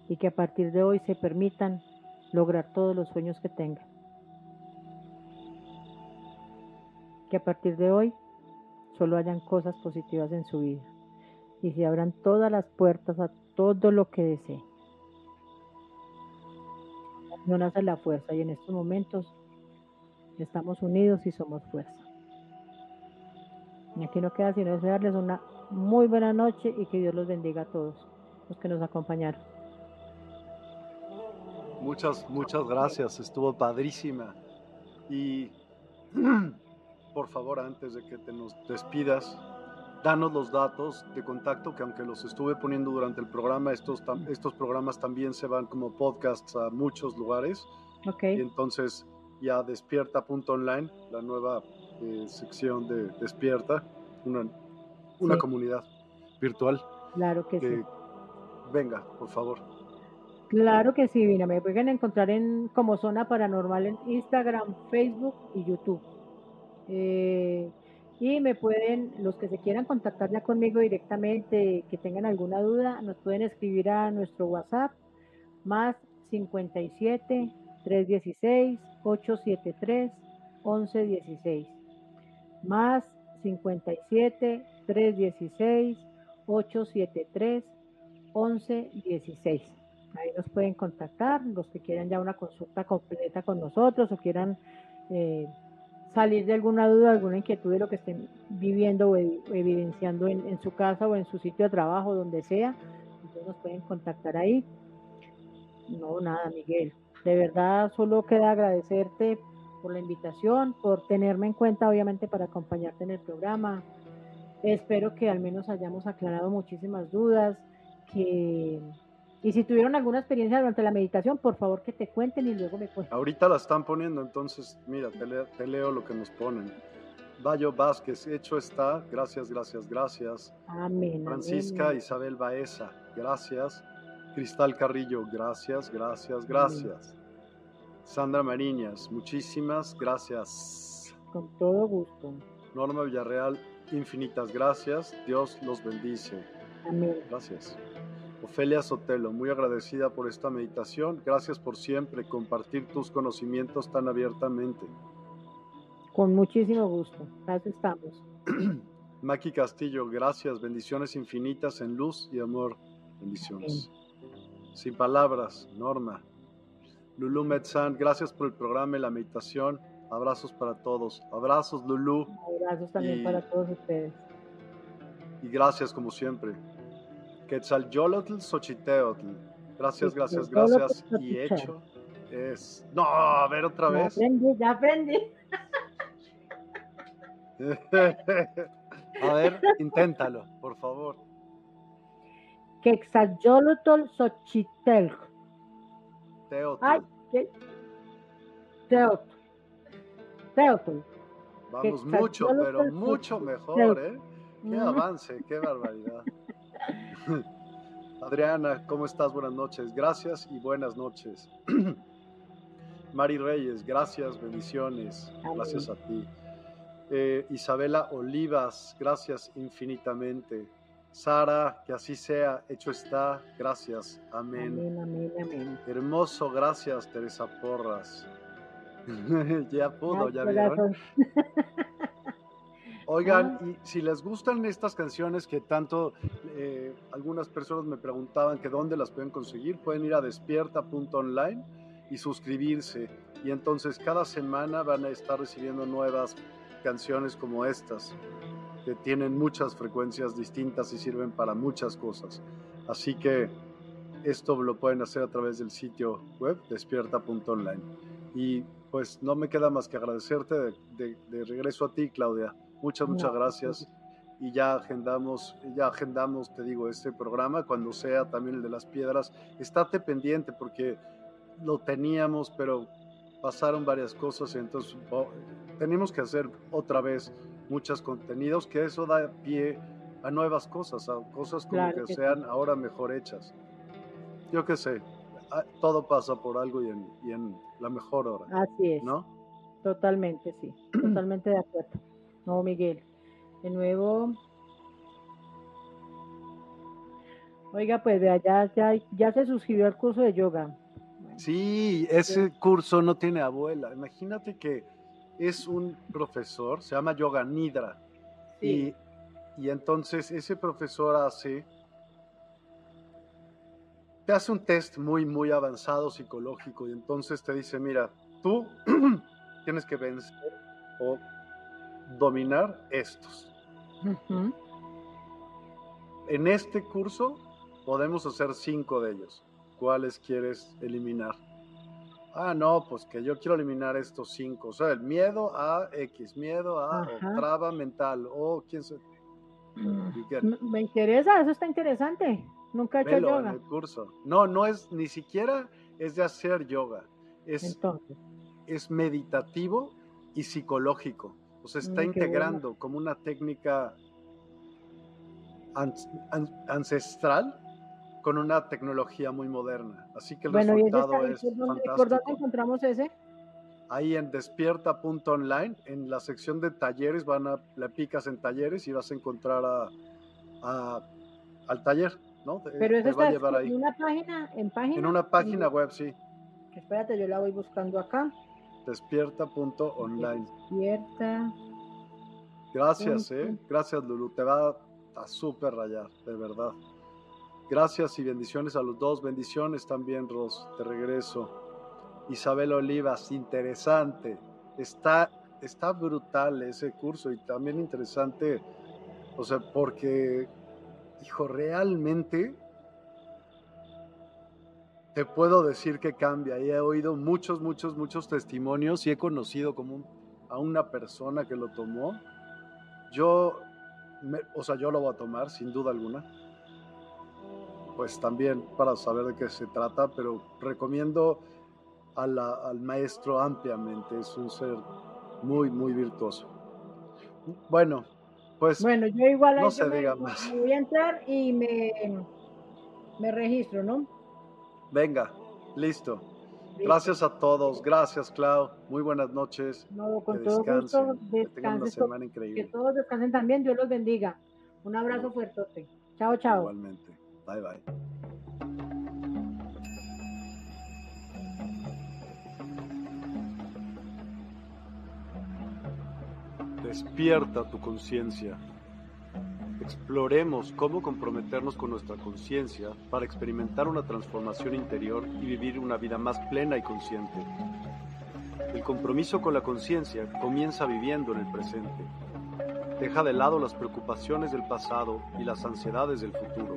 Y que a partir de hoy se permitan lograr todos los sueños que tengan. Que a partir de hoy solo hayan cosas positivas en su vida y se abran todas las puertas a todo lo que desee. No nace la fuerza y en estos momentos estamos unidos y somos fuerza. Y aquí no queda sino desearles una muy buena noche y que Dios los bendiga a todos los que nos acompañaron. Muchas, muchas gracias, estuvo padrísima. Y por favor, antes de que te nos despidas, danos los datos de contacto que aunque los estuve poniendo durante el programa, estos, estos programas también se van como podcasts a muchos lugares. Ok. Y entonces ya despierta.online, la nueva eh, sección de Despierta, una, una comunidad virtual. Claro que sí. Venga, por favor. Claro que sí, mira, me pueden encontrar en como Zona Paranormal en Instagram, Facebook y YouTube. Eh, y me pueden, los que se quieran contactar ya conmigo directamente, que tengan alguna duda, nos pueden escribir a nuestro WhatsApp más 57 316 873 1116 más 57 316 873 1116 ahí nos pueden contactar los que quieran ya una consulta completa con nosotros o quieran eh, salir de alguna duda, alguna inquietud de lo que estén viviendo o evidenciando en, en, su casa o en su sitio de trabajo, donde sea, entonces nos pueden contactar ahí. No, nada, Miguel. De verdad, solo queda agradecerte por la invitación, por tenerme en cuenta, obviamente, para acompañarte en el programa. Espero que al menos hayamos aclarado muchísimas dudas, que y si tuvieron alguna experiencia durante la meditación, por favor que te cuenten y luego me cuenten. Ahorita la están poniendo, entonces, mira, te, te leo lo que nos ponen. Bayo Vázquez, hecho está, gracias, gracias, gracias. Amén. Francisca Isabel Baeza, gracias. Cristal Carrillo, gracias, gracias, gracias. Sandra Mariñas, muchísimas gracias. Con todo gusto. Norma Villarreal, infinitas gracias. Dios los bendice. Amén. Gracias. Ofelia Sotelo, muy agradecida por esta meditación. Gracias por siempre compartir tus conocimientos tan abiertamente. Con muchísimo gusto. Gracias estamos. Maki Castillo, gracias. Bendiciones infinitas en luz y amor. Bendiciones. Sin palabras, Norma. Lulu Metzán, gracias por el programa y la meditación. Abrazos para todos. Abrazos, Lulu. Abrazos también para todos ustedes. Y gracias como siempre. Quetzalcóatl Xochiteotl. Gracias, gracias, gracias. Y hecho es. No, a ver otra vez. Ya aprendí, ya aprendí. a ver, inténtalo, por favor. Quetzalcóatl Xochiteotl. Teotl. Ay, ¿qué? Teotl. Teotl. Vamos mucho, pero mucho mejor, ¿eh? Qué avance, qué barbaridad. Adriana, ¿cómo estás? Buenas noches. Gracias y buenas noches. Mari Reyes, gracias, bendiciones. Gracias a ti. Eh, Isabela Olivas, gracias infinitamente. Sara, que así sea, hecho está, gracias. Amén. Amén, amén, amén. Hermoso, gracias, Teresa Porras. ya pudo, ya vieron. Oigan, y si les gustan estas canciones que tanto eh, algunas personas me preguntaban que dónde las pueden conseguir, pueden ir a despierta.online y suscribirse. Y entonces cada semana van a estar recibiendo nuevas canciones como estas, que tienen muchas frecuencias distintas y sirven para muchas cosas. Así que esto lo pueden hacer a través del sitio web despierta.online. Y pues no me queda más que agradecerte de regreso a ti, Claudia. Muchas, muchas gracias. Y ya agendamos, ya agendamos, te digo, este programa cuando sea también el de las piedras. Estate pendiente porque lo teníamos, pero pasaron varias cosas y entonces oh, tenemos que hacer otra vez muchos contenidos que eso da pie a nuevas cosas, a cosas como que, sean ahora mejor hechas. Yo qué sé, todo pasa por algo y en, y en la mejor hora. Así es. ¿No? Totalmente, sí, totalmente de acuerdo. No, Miguel. De nuevo. Oiga, pues vea, ya, ya, se suscribió al curso de yoga. sí, ese curso no tiene abuela. Imagínate que es un profesor, se llama Yoga Nidra. Y, y entonces ese profesor hace, te hace un test muy, muy avanzado psicológico y entonces te dice, mira, tú tienes que vencer o dominar estos. En este curso podemos hacer cinco de ellos. ¿Cuáles quieres eliminar? Ah, no, pues que yo quiero eliminar estos cinco. O sea, el miedo a X, miedo a traba mental, o quién se... Mm, me interesa, eso está interesante. Nunca he hecho yoga. En el curso. No, no es, ni siquiera es de hacer yoga. Es, es meditativo y psicológico. O sea, está mm, integrando como una técnica ancestral con una tecnología muy moderna. Así que el resultado es fantástico. ¿Por dónde encontramos ese? Ahí en despierta.online, en la sección de talleres, van a, le picas en talleres y vas a encontrar a, al taller ¿no? Pero eso está en ahí. una página, en página. En una página web, sí. Espérate, yo la voy buscando acá. Despierta.online. Despierta. Gracias, eh. Gracias, Lulu. Te va a súper rayar, de verdad. Gracias y bendiciones a los dos. Bendiciones también, Ros. Te regreso. Isabel Olivas, interesante. Está, está brutal ese curso y también interesante, o sea, porque, hijo, realmente te puedo decir que cambia. Y he oído muchos, muchos, muchos testimonios y he conocido como a una persona que lo tomó. Yo, o sea, yo lo voy a tomar sin duda alguna. Pues también para saber de qué se trata, pero recomiendo a la- al maestro ampliamente. Es un ser muy, muy virtuoso. Bueno, pues Bueno, yo igual No se me, diga más. voy a entrar y me, me registro, ¿no? venga, listo. Gracias a todos. Gracias, Clau. Muy buenas noches. No, con que todo gusto, descansen. Que tengan una semana que increíble. todos descansen también, Dios los bendiga. Un abrazo fuertote. Chao, chao. Igualmente. Bye, bye. Despierta tu conciencia. Exploremos cómo comprometernos con nuestra conciencia para experimentar una transformación interior y vivir una vida más plena y consciente. El compromiso con la conciencia comienza viviendo en el presente. Deja de lado las preocupaciones del pasado y las ansiedades del futuro.